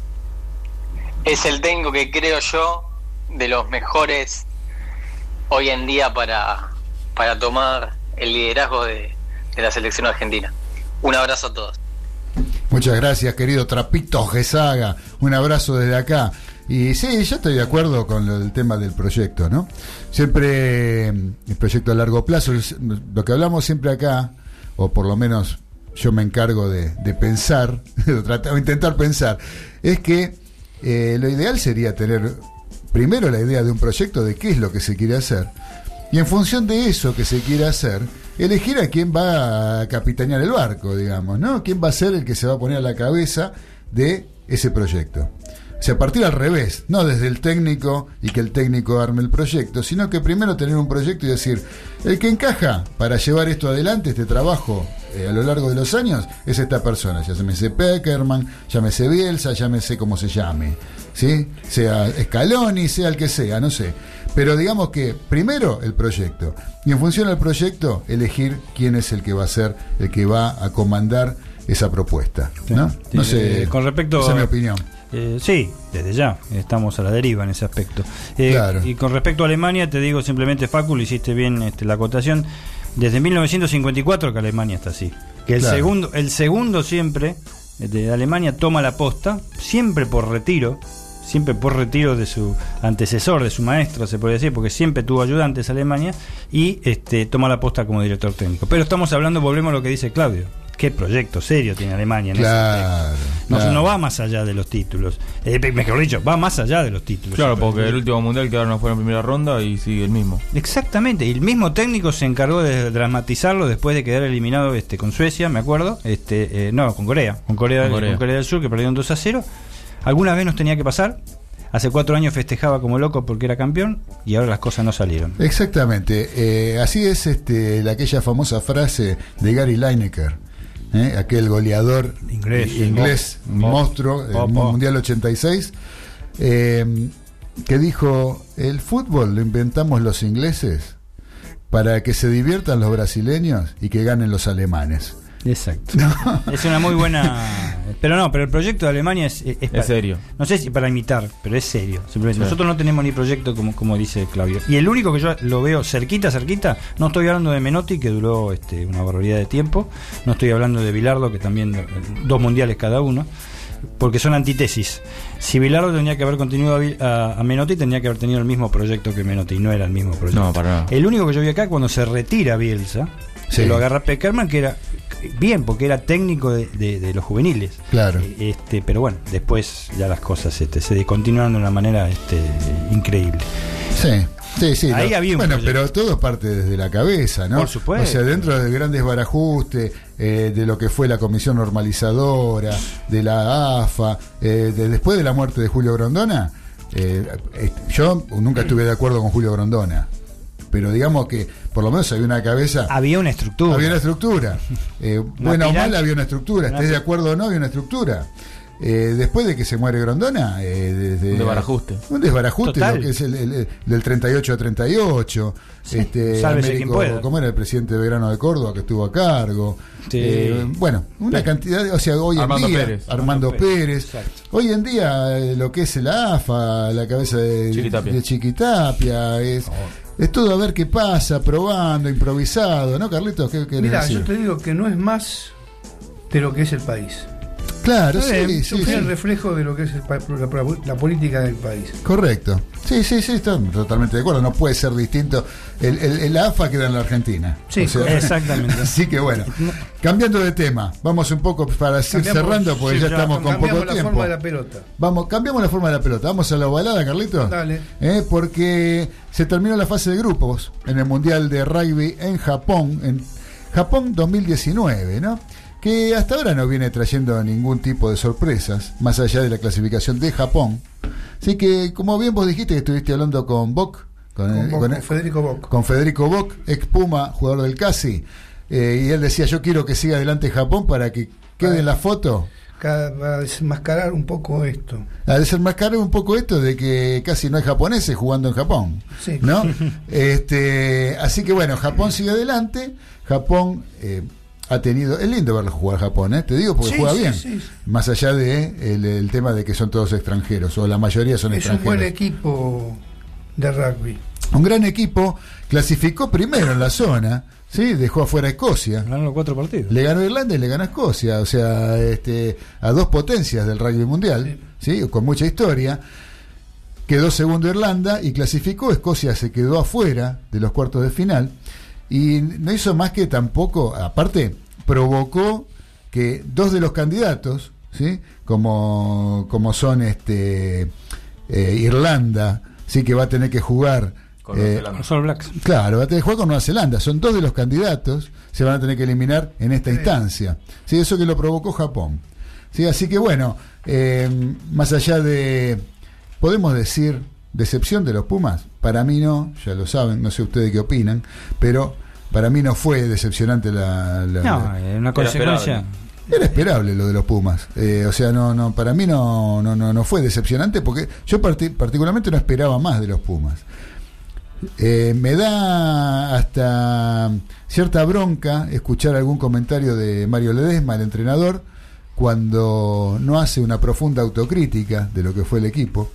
Es el técnico que creo yo de los mejores hoy en día para, para tomar el liderazgo de, de la selección argentina. Un abrazo a todos. Muchas gracias, querido Trapito Gesaga. Un abrazo desde acá. Y sí, yo estoy de acuerdo con el tema del proyecto, ¿no? Siempre el proyecto a largo plazo, lo que hablamos siempre acá, o por lo menos yo me encargo de, de pensar, o intentar pensar, es que eh, lo ideal sería tener primero la idea de un proyecto de qué es lo que se quiere hacer, y en función de eso que se quiere hacer, elegir a quién va a capitanear el barco, digamos, ¿no? ¿Quién va a ser el que se va a poner a la cabeza de ese proyecto? O sea, partir al revés, no desde el técnico y que el técnico arme el proyecto, sino que primero tener un proyecto y decir, el que encaja para llevar esto adelante, este trabajo, eh, a lo largo de los años, es esta persona, ya llámese Peckerman, llámese Bielsa, llámese como se llame, ¿sí? Sea Scaloni, sea el que sea, no sé. Pero digamos que primero el proyecto, y en función del proyecto, elegir quién es el que va a ser, el que va a comandar esa propuesta, ¿no? No sé, Eh, con respecto esa es mi opinión. Eh, sí, desde ya, estamos a la deriva en ese aspecto. Eh, Claro. Y con respecto a Alemania, te digo simplemente, Facu, hiciste bien este, la acotación. Desde 1954 que Alemania está así. Que el Claro. segundo, el segundo siempre eh, de Alemania toma la posta, siempre por retiro, siempre por retiro de su antecesor, de su maestro, se puede decir, porque siempre tuvo ayudantes Alemania, y este, toma la posta como director técnico. Pero estamos hablando, volvemos a lo que dice Claudio. ¿Qué proyecto serio tiene Alemania en ese Claro, aspecto? No, claro. no va más allá de los títulos. Eh, mejor dicho, va más allá de los títulos. Claro, porque el último mundial quedaron fuera en primera ronda y sigue el mismo. Exactamente, y el mismo técnico se encargó de dramatizarlo después de quedar eliminado este con Suecia, me acuerdo, este eh, no, con Corea, con Corea, Con con Corea. Corea. del Sur que perdieron 2 a 0. Alguna vez nos tenía que pasar. Hace cuatro años festejaba como loco porque era campeón y ahora las cosas no salieron. Exactamente. Eh, así es este, la, aquella famosa frase de Gary Lineker, ¿eh? aquel goleador Inglés. inglés Mo- monstruo del Po- po. Mundial 86, eh, que dijo, el fútbol lo inventamos los ingleses para que se diviertan los brasileños y que ganen los alemanes. Exacto. Es una muy buena. Pero no, pero el proyecto de Alemania es, es, para- serio. No sé si para imitar, pero es serio. Simplemente. Sí. Nosotros no tenemos ni proyecto como, como dice Claudio. Y el único que yo lo veo cerquita, cerquita, no estoy hablando de Menotti, que duró este, una barbaridad de tiempo. No estoy hablando de Bilardo, que también eh, dos mundiales cada uno. Porque son antítesis. Si Bilardo tendría que haber continuado a, Bi- a- a Menotti, tendría que haber tenido el mismo proyecto que Menotti, y no era el mismo proyecto. No, para nada. El único que yo vi acá cuando se retira Bielsa, se Sí. lo agarra Peckerman, que era bien, porque era técnico de, de- de los juveniles. Claro. Este, pero bueno, después ya las cosas este, se continuaron de una manera este, increíble. Sí. Sí, sí. Ahí había bueno, proyecto. pero todo parte desde la cabeza, ¿no? Por supuesto. O sea, dentro de grandes barajustes, eh, de lo que fue la comisión normalizadora, de la AFA, eh, de- después de la muerte de Julio Grondona, eh, eh, yo nunca estuve de acuerdo con Julio Grondona. Pero digamos que por lo menos había una cabeza. Había una estructura. Había una estructura. Eh, buena o mala había una estructura. Estés de acuerdo o no, había una estructura. Eh, después de que se muere Grondona, eh, desde- Un desbarajuste. Un desbarajuste, Total. lo que es el, el- el- del 38 a 38. este, sálvese Américo, quien pueda. ¿Cómo era el presidente de Verano de Córdoba que estuvo a cargo? Sí. Eh, bueno, una cantidad, de- o sea, hoy Armando en día, Pérez. Armando Armando Pérez. Hoy en día, eh, lo que es la AFA, la cabeza de Chiquitapia. de Chiquitapia, es, es todo a ver qué pasa, probando, improvisado, ¿no, Carlitos? ¿Qué decir? yo te digo que no es más de lo que es el país. Claro, sí, sí, fiel sí. reflejo de lo que es el la, la política del país. Correcto. Sí, sí, sí, estoy totalmente de acuerdo. No puede ser distinto. El, el, el AFA queda en la Argentina. Sí, exactamente. Así que bueno, cambiando de tema, vamos un poco para ir Cambiamos- cerrando porque sí, ya estamos con poco la tiempo. forma de la pelota. Vamos, cambiamos la forma de la pelota. Vamos a la ovalada, Carlitos. Dale. Eh, porque se terminó la fase de grupos en el Mundial de Rugby en Japón, en Japón 2019, ¿no? Que hasta ahora no viene trayendo ningún tipo de sorpresas, más allá de la clasificación de Japón. Así que, como bien vos dijiste que estuviste hablando con Bock, con, Con, eh, Boc- con- con Federico Boc. con Federico Bock, ex Puma, jugador del Casi, eh, y él decía, yo quiero que siga adelante Japón para que quede en la foto. Para desmascarar un poco esto. A desenmascarar un poco esto de que casi no hay japoneses jugando en Japón. Sí. ¿No? este, así que bueno, Japón sigue adelante. Japón, eh, ha tenido. Es lindo verlo jugar a Japón, ¿eh? te digo porque Sí, juega sí, bien. sí. Más allá de el, el tema de que son todos extranjeros, o la mayoría son Es un extranjeros. buen equipo de rugby. Un gran equipo, clasificó primero en la zona, ¿sí? dejó afuera a Escocia. Ganaron los cuatro partidos. Le ganó Irlanda y le ganó a Escocia, o sea, este, a dos potencias del rugby mundial, ¿sí? con mucha historia. Quedó segundo Irlanda y clasificó. Escocia se quedó afuera de los cuartos de final. Y no hizo más que tampoco, aparte, provocó que dos de los candidatos, ¿sí? como, como son este eh, Irlanda, sí que va a tener que jugar Con Nueva eh, All Blacks. Claro, va a tener que jugar con Nueva Zelanda. Son dos de los candidatos, se van a tener que eliminar en esta instancia. Sí, eso que lo provocó Japón. Sí, así que bueno, eh, más allá de, podemos decir, decepción de los Pumas, para mí no, ya lo saben, no sé ustedes qué opinan, pero para mí no fue decepcionante la... la- No, la- es una consecuencia. era esperable lo de los Pumas. Eh, o sea, no, no, para mí no, no, no, no fue decepcionante porque yo parti- particularmente no esperaba más de los Pumas. Eh, me da hasta cierta bronca escuchar algún comentario de Mario Ledesma, el entrenador, cuando no hace una profunda autocrítica de lo que fue el equipo,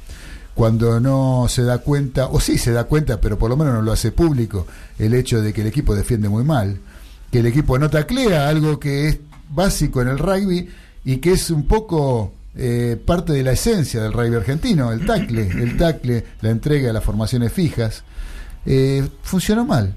cuando no se da cuenta, o sí se da cuenta, pero por lo menos no lo hace público, el hecho de que el equipo defiende muy mal, que el equipo no taclea, algo que es básico en el rugby y que es un poco eh, parte de la esencia del rugby argentino, el tacle, el tacle, la entrega las formaciones fijas. Eh, funcionó mal.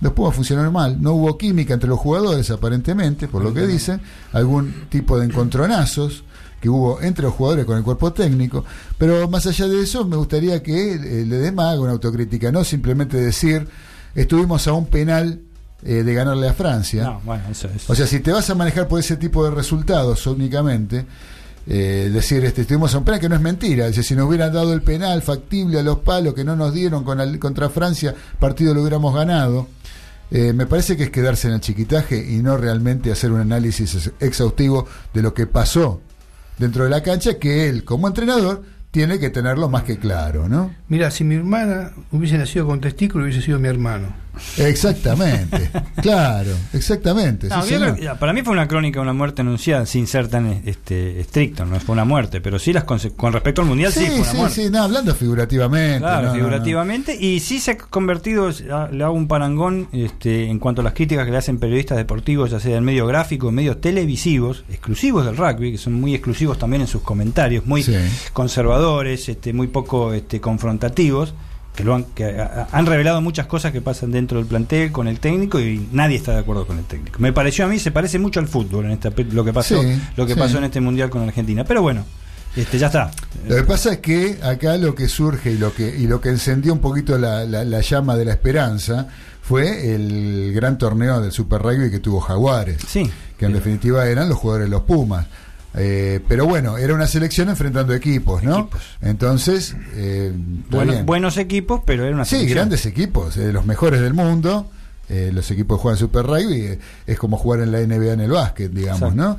Los Pumas funcionaron mal. No hubo química entre los jugadores, aparentemente, por lo que dicen. Algún tipo de encontronazos que hubo entre los jugadores con el cuerpo técnico. Pero más allá de eso, me gustaría que eh, le dé más una autocrítica, no simplemente decir, estuvimos a un penal eh, de ganarle a Francia. No, bueno, eso es. O sea, si te vas a manejar por ese tipo de resultados únicamente, eh, decir, este, estuvimos a un penal que no es mentira. Dice, si nos hubieran dado el penal factible a los palos que no nos dieron con el- contra Francia, partido lo hubiéramos ganado. Eh, me parece que es quedarse en el chiquitaje y no realmente hacer un análisis ex- exhaustivo de lo que pasó dentro de la cancha, que él, como entrenador, tiene que tenerlo más que claro, ¿no? Mira, si mi hermana hubiese nacido con testículo, hubiese sido mi hermano. Exactamente, claro, exactamente. No, sí, creo para mí fue una crónica de una muerte anunciada, sin ser tan este, estricto, no fue una muerte, pero sí las con respecto al mundial sí, Sí, fue una sí, muerte. sí, no, hablando figurativamente. Claro, no, no, no. figurativamente. Y sí se ha convertido, le hago un parangón este, en cuanto a las críticas que le hacen periodistas deportivos, ya sea en medio gráfico, en medios televisivos, exclusivos del rugby, que son muy exclusivos también en sus comentarios, muy conservadores, este, muy poco este, confrontativos. Que, lo han, que han revelado muchas cosas que pasan dentro del plantel con el técnico y nadie está de acuerdo con el técnico. Me pareció a mí, se parece mucho al fútbol en esta, lo que pasó, Sí, lo que sí. pasó en este mundial con Argentina. Pero bueno, este ya está. Lo que pasa es que acá lo que surge y lo que, y lo que encendió un poquito la, la- la llama de la esperanza fue el gran torneo del Super Rugby que tuvo Jaguares. Sí. Que en definitiva eran los jugadores de los Pumas. Eh, pero bueno, era una selección enfrentando equipos, ¿no? Entonces, eh, Bueno- buenos equipos, pero era una Sí, selección. grandes equipos, eh, los mejores del mundo. eh, los equipos que juegan Super Rugby eh, es como jugar en la NBA en el básquet, digamos, Exacto. ¿no?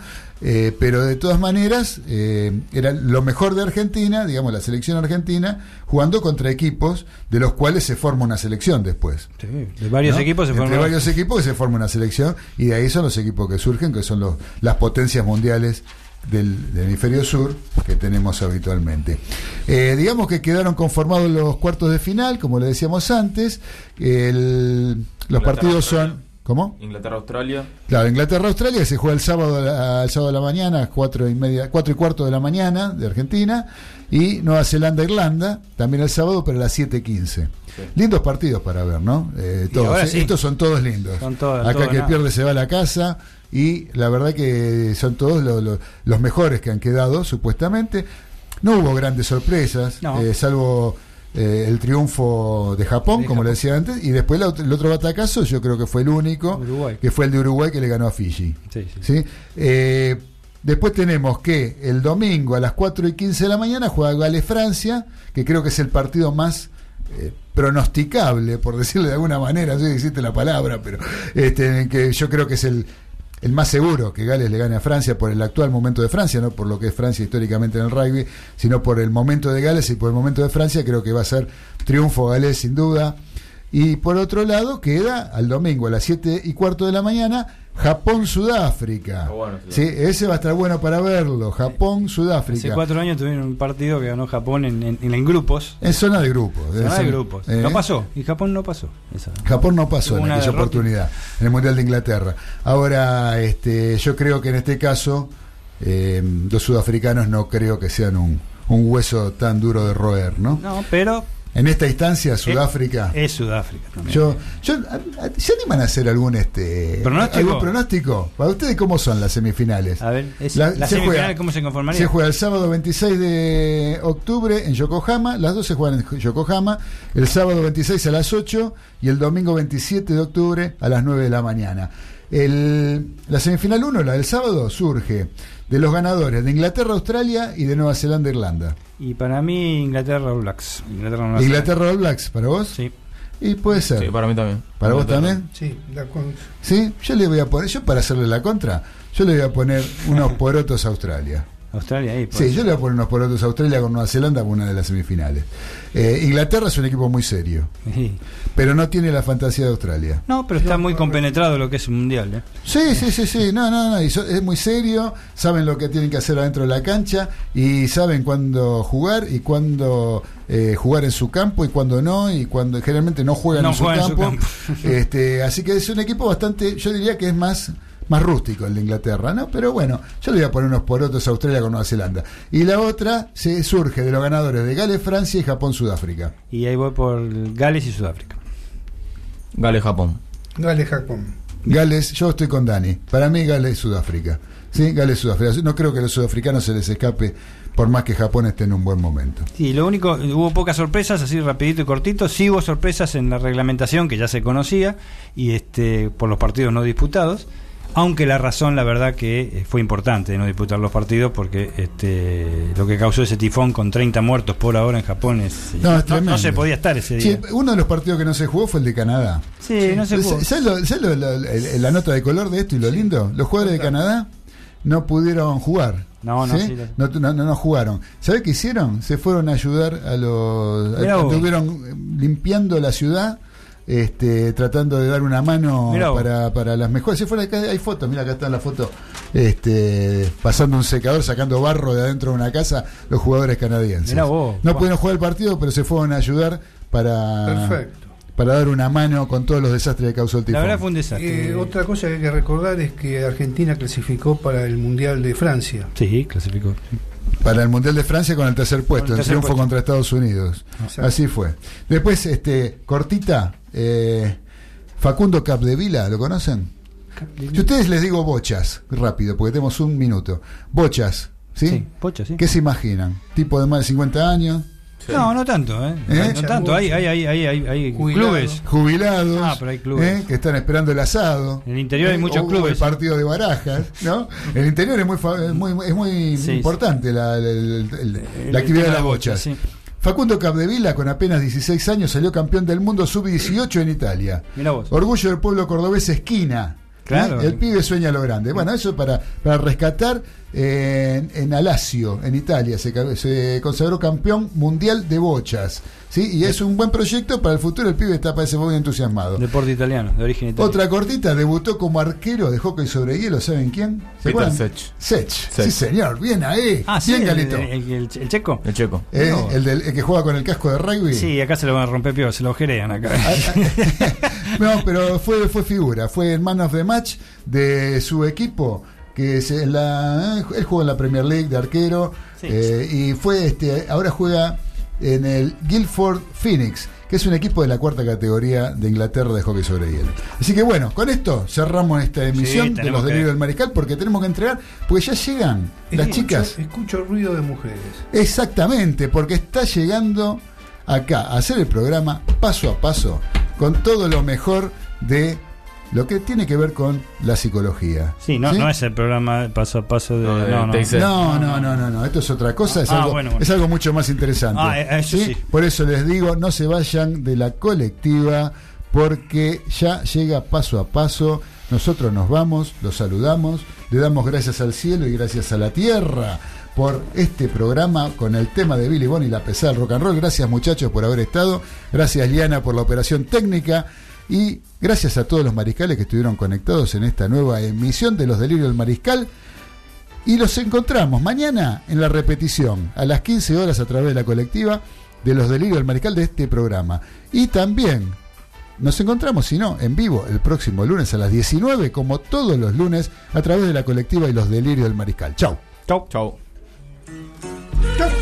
Pero de todas maneras, era lo mejor de Argentina, digamos, la selección argentina, jugando contra equipos de los cuales se forma una selección después. Sí, de varios ¿no? equipos se Entre formaron. varios equipos que se forma una selección y de ahí son los equipos que surgen, que son los, las potencias mundiales del, del hemisferio sur que tenemos habitualmente. Eh, digamos que quedaron conformados los cuartos de final, como le decíamos antes. El- los partidos son... ¿Cómo? Inglaterra-Australia. Claro, Inglaterra-Australia se juega el sábado, a la- al sábado de la mañana, cuatro y media, cuatro y cuarto de la mañana de Argentina, y Nueva Zelanda-Irlanda, también el sábado, pero a las 7.15. Lindos partidos para ver, ¿no? Eh, todos, eh, sí. Estos son todos lindos. Son todos- Acá todos que nada. pierde se va a la casa, y la verdad que son todos lo- lo- los mejores que han quedado, supuestamente. No hubo grandes sorpresas, No. eh, salvo eh, el triunfo de Japón, De como le Japón. decía antes, y después la el otro batacazo, yo creo que fue el único, Uruguay. que fue el de Uruguay que le ganó a Fiji. Sí, sí. ¿sí? Eh, después tenemos que el domingo a las 4 y 15 de la mañana juega Gales-Francia, que creo que es el partido más pronosticable, por decirlo de alguna manera, no sé si existe la palabra, pero este, que yo creo que es el, el más seguro que Gales le gane a Francia por el actual momento de Francia, no por lo que es Francia históricamente en el rugby, sino por el momento de Gales y por el momento de Francia, creo que va a ser triunfo Gales sin duda. Y por otro lado, queda al domingo a las 7 y cuarto de la mañana Japón-Sudáfrica. Sí, ese va a estar bueno para verlo. Hace Japón-Sudáfrica. cuatro años tuvieron un partido que ganó Japón en, en- en grupos. En zona de grupos. Zona de ser. grupos. Eh, No pasó. Y Japón no pasó. Esa. Japón no pasó Hubo en aquella derrota. oportunidad, en el Mundial de Inglaterra. Ahora, este, yo creo que en este caso, eh, los sudafricanos no creo que sean un, un hueso tan duro de roer, ¿no? No, pero En esta instancia, Sudáfrica. es Sudáfrica también. Yo, yo, ¿Se animan a hacer algún este ¿Pronóstico? algún pronóstico? ¿Para ustedes cómo son las semifinales? A ver, es- La- ¿la se semifinal juega- cómo se conformaría? Se juega el sábado 26 de octubre en Yokohama, las dos se juegan en Yokohama, el sábado 26 a las 8 y el domingo 27 de octubre a las 9 de la mañana. El- la semifinal 1, la del sábado, surge de los ganadores de Inglaterra, Australia y de Nueva Zelanda, Irlanda. Y para mí, Inglaterra All Blacks. Inglaterra, Nueva Inglaterra All Blacks, ¿para vos? Sí. Y puede ser. Sí, para mí también. ¿Para vos también? Sí, la Sí, yo le voy a poner, yo para hacerle la contra, yo le voy a poner unos porotos a Australia. Australia ahí. Sí, yo le voy a poner unos porotos a Australia con Nueva Zelanda por una de las semifinales. Eh, Inglaterra es un equipo muy serio, Sí. pero no tiene la fantasía de Australia. No, pero está muy compenetrado lo que es un mundial. ¿eh? Sí, sí, sí, sí, no, no, no, y so- es muy serio, saben lo que tienen que hacer adentro de la cancha y saben cuándo jugar y cuándo eh, jugar en su campo y cuándo no, y cuando generalmente no juegan No en su en su campo. campo. este, así que es un equipo bastante, yo diría que es más más rústico el de Inglaterra, ¿no? Pero bueno, yo le voy a poner unos porotos a Australia con Nueva Zelanda. Y la otra se surge de los ganadores de Gales, Francia y Japón, Sudáfrica. Y ahí voy por Gales y Sudáfrica. Gales, Japón. Gales, Japón. Gales, yo estoy con Dani. Para mí Gales, Sudáfrica. Sí, Gales, Sudáfrica. No creo que a los sudafricanos se les escape por más que Japón esté en un buen momento. Sí, lo único, hubo pocas sorpresas, así rapidito y cortito. Sí hubo sorpresas en la reglamentación que ya se conocía y este por los partidos no disputados. Aunque la razón, la verdad, que eh, fue importante de no disputar los partidos porque este lo que causó ese tifón con 30 muertos por ahora en Japón es. No, es no, tremendo. se podía estar ese Sí, día. uno de los partidos que no se jugó fue el de Canadá. Sí, no se jugó. ¿Sabes lo- sabes lo- lo- el- la nota de color de esto y lo lindo? Los jugadores de Canadá no pudieron jugar. No, no, ¿sí? sí, no, no, no, no jugaron. ¿Sabes qué hicieron? Se fueron a ayudar a los. Mirá vos. Estuvieron eh, limpiando la ciudad. Este, tratando de dar una mano para, para las mejores. Si fuera acá hay fotos, mira acá está la foto, este, pasando un secador, sacando barro de adentro de una casa, los jugadores canadienses. Mirá vos. No pudieron jugar el partido, pero se fueron a ayudar para, Perfecto. para dar una mano con todos los desastres que causó el tifón. La verdad fue un desastre. Eh, otra cosa que hay que recordar es que Argentina clasificó para el Mundial de Francia. Sí, clasificó. Para el Mundial de Francia con el tercer puesto, el tercer triunfo puesto. contra Estados Unidos. Exacto. Así fue. Después, este, cortita, eh, Facundo Capdevila, ¿lo conocen? Si ustedes les digo bochas, rápido, porque tenemos un minuto. Bochas, ¿sí? Sí, bochas, sí. ¿Qué se imaginan? ¿Tipo de más de 50 años? No, no tanto, ¿eh? ¿Eh? No tanto. Hay, hay, hay, hay, hay, Jubilado. clubes. Jubilados, Ah, pero hay clubes. ¿eh? que están esperando el asado. En el interior hay ¿eh? muchos clubes. El partido de barajas, ¿no? El interior es muy, muy, es muy Sí, importante la, actividad de las bochas. sí. Facundo Capdevila, con apenas 16 años, salió campeón del mundo sub-18 en Italia. Vos. Orgullo del pueblo cordobés esquina. Claro. ¿eh? El pibe sueña lo grande. Bueno, eso para, para rescatar eh, en, en Alacio, en Italia, se, se consagró campeón mundial de bochas. ¿Sí? Y es un buen proyecto para el futuro. El pibe está, parece muy entusiasmado. Deporte italiano, de origen italiano. Otra cortita, debutó como arquero de hockey sobre hielo, ¿saben quién? ¿Se Peter? Sech. Sech. Sech. Sí, señor, bien ahí. Ah, sí, bien, el, Galito. el, el- el- el checo. El checo. Eh, No. el, del- el que juega con el casco de rugby. Sí, acá se lo van a romper peor, se lo ojerean acá. no, pero fue, fue figura, fue el man of the match de su equipo, que es en la, él jugó en la Premier League de arquero Sí. eh, y fue este, ahora juega en el Guildford Phoenix, que es un equipo de la cuarta categoría de Inglaterra de hockey sobre hielo. Así que bueno, con esto cerramos esta emisión de los que- delirios del mariscal porque tenemos que entregar, porque ya llegan las Escucho- chicas. Escucho ruido de mujeres. Exactamente, porque está llegando acá a hacer el programa paso a paso con todo lo mejor de lo que tiene que ver con la psicología. Sí, no, no es el programa paso a paso de. No, de No, no. No, no, no, no, no, esto es otra cosa, es, Ah, algo, bueno, bueno. es algo mucho más interesante. Ah, eh, eso sí. Por eso les digo, no se vayan de la colectiva, porque ya llega paso a paso. Nosotros nos vamos, los saludamos, le damos gracias al cielo y gracias a la tierra por este programa con el tema de Billy Bonnie y la pesada del rock and roll. Gracias muchachos por haber estado. Gracias Liana por la operación técnica. Y gracias a todos los mariscales que estuvieron conectados en esta nueva emisión de Los Delirios del Mariscal. Y los encontramos mañana en la repetición, a las 15 horas a través de la colectiva de Los Delirios del Mariscal de este programa. Y también nos encontramos, si no, en vivo el próximo lunes a las 19, como todos los lunes, a través de la colectiva y Los Delirios del Mariscal. Chau. Chau. Chau. Gas,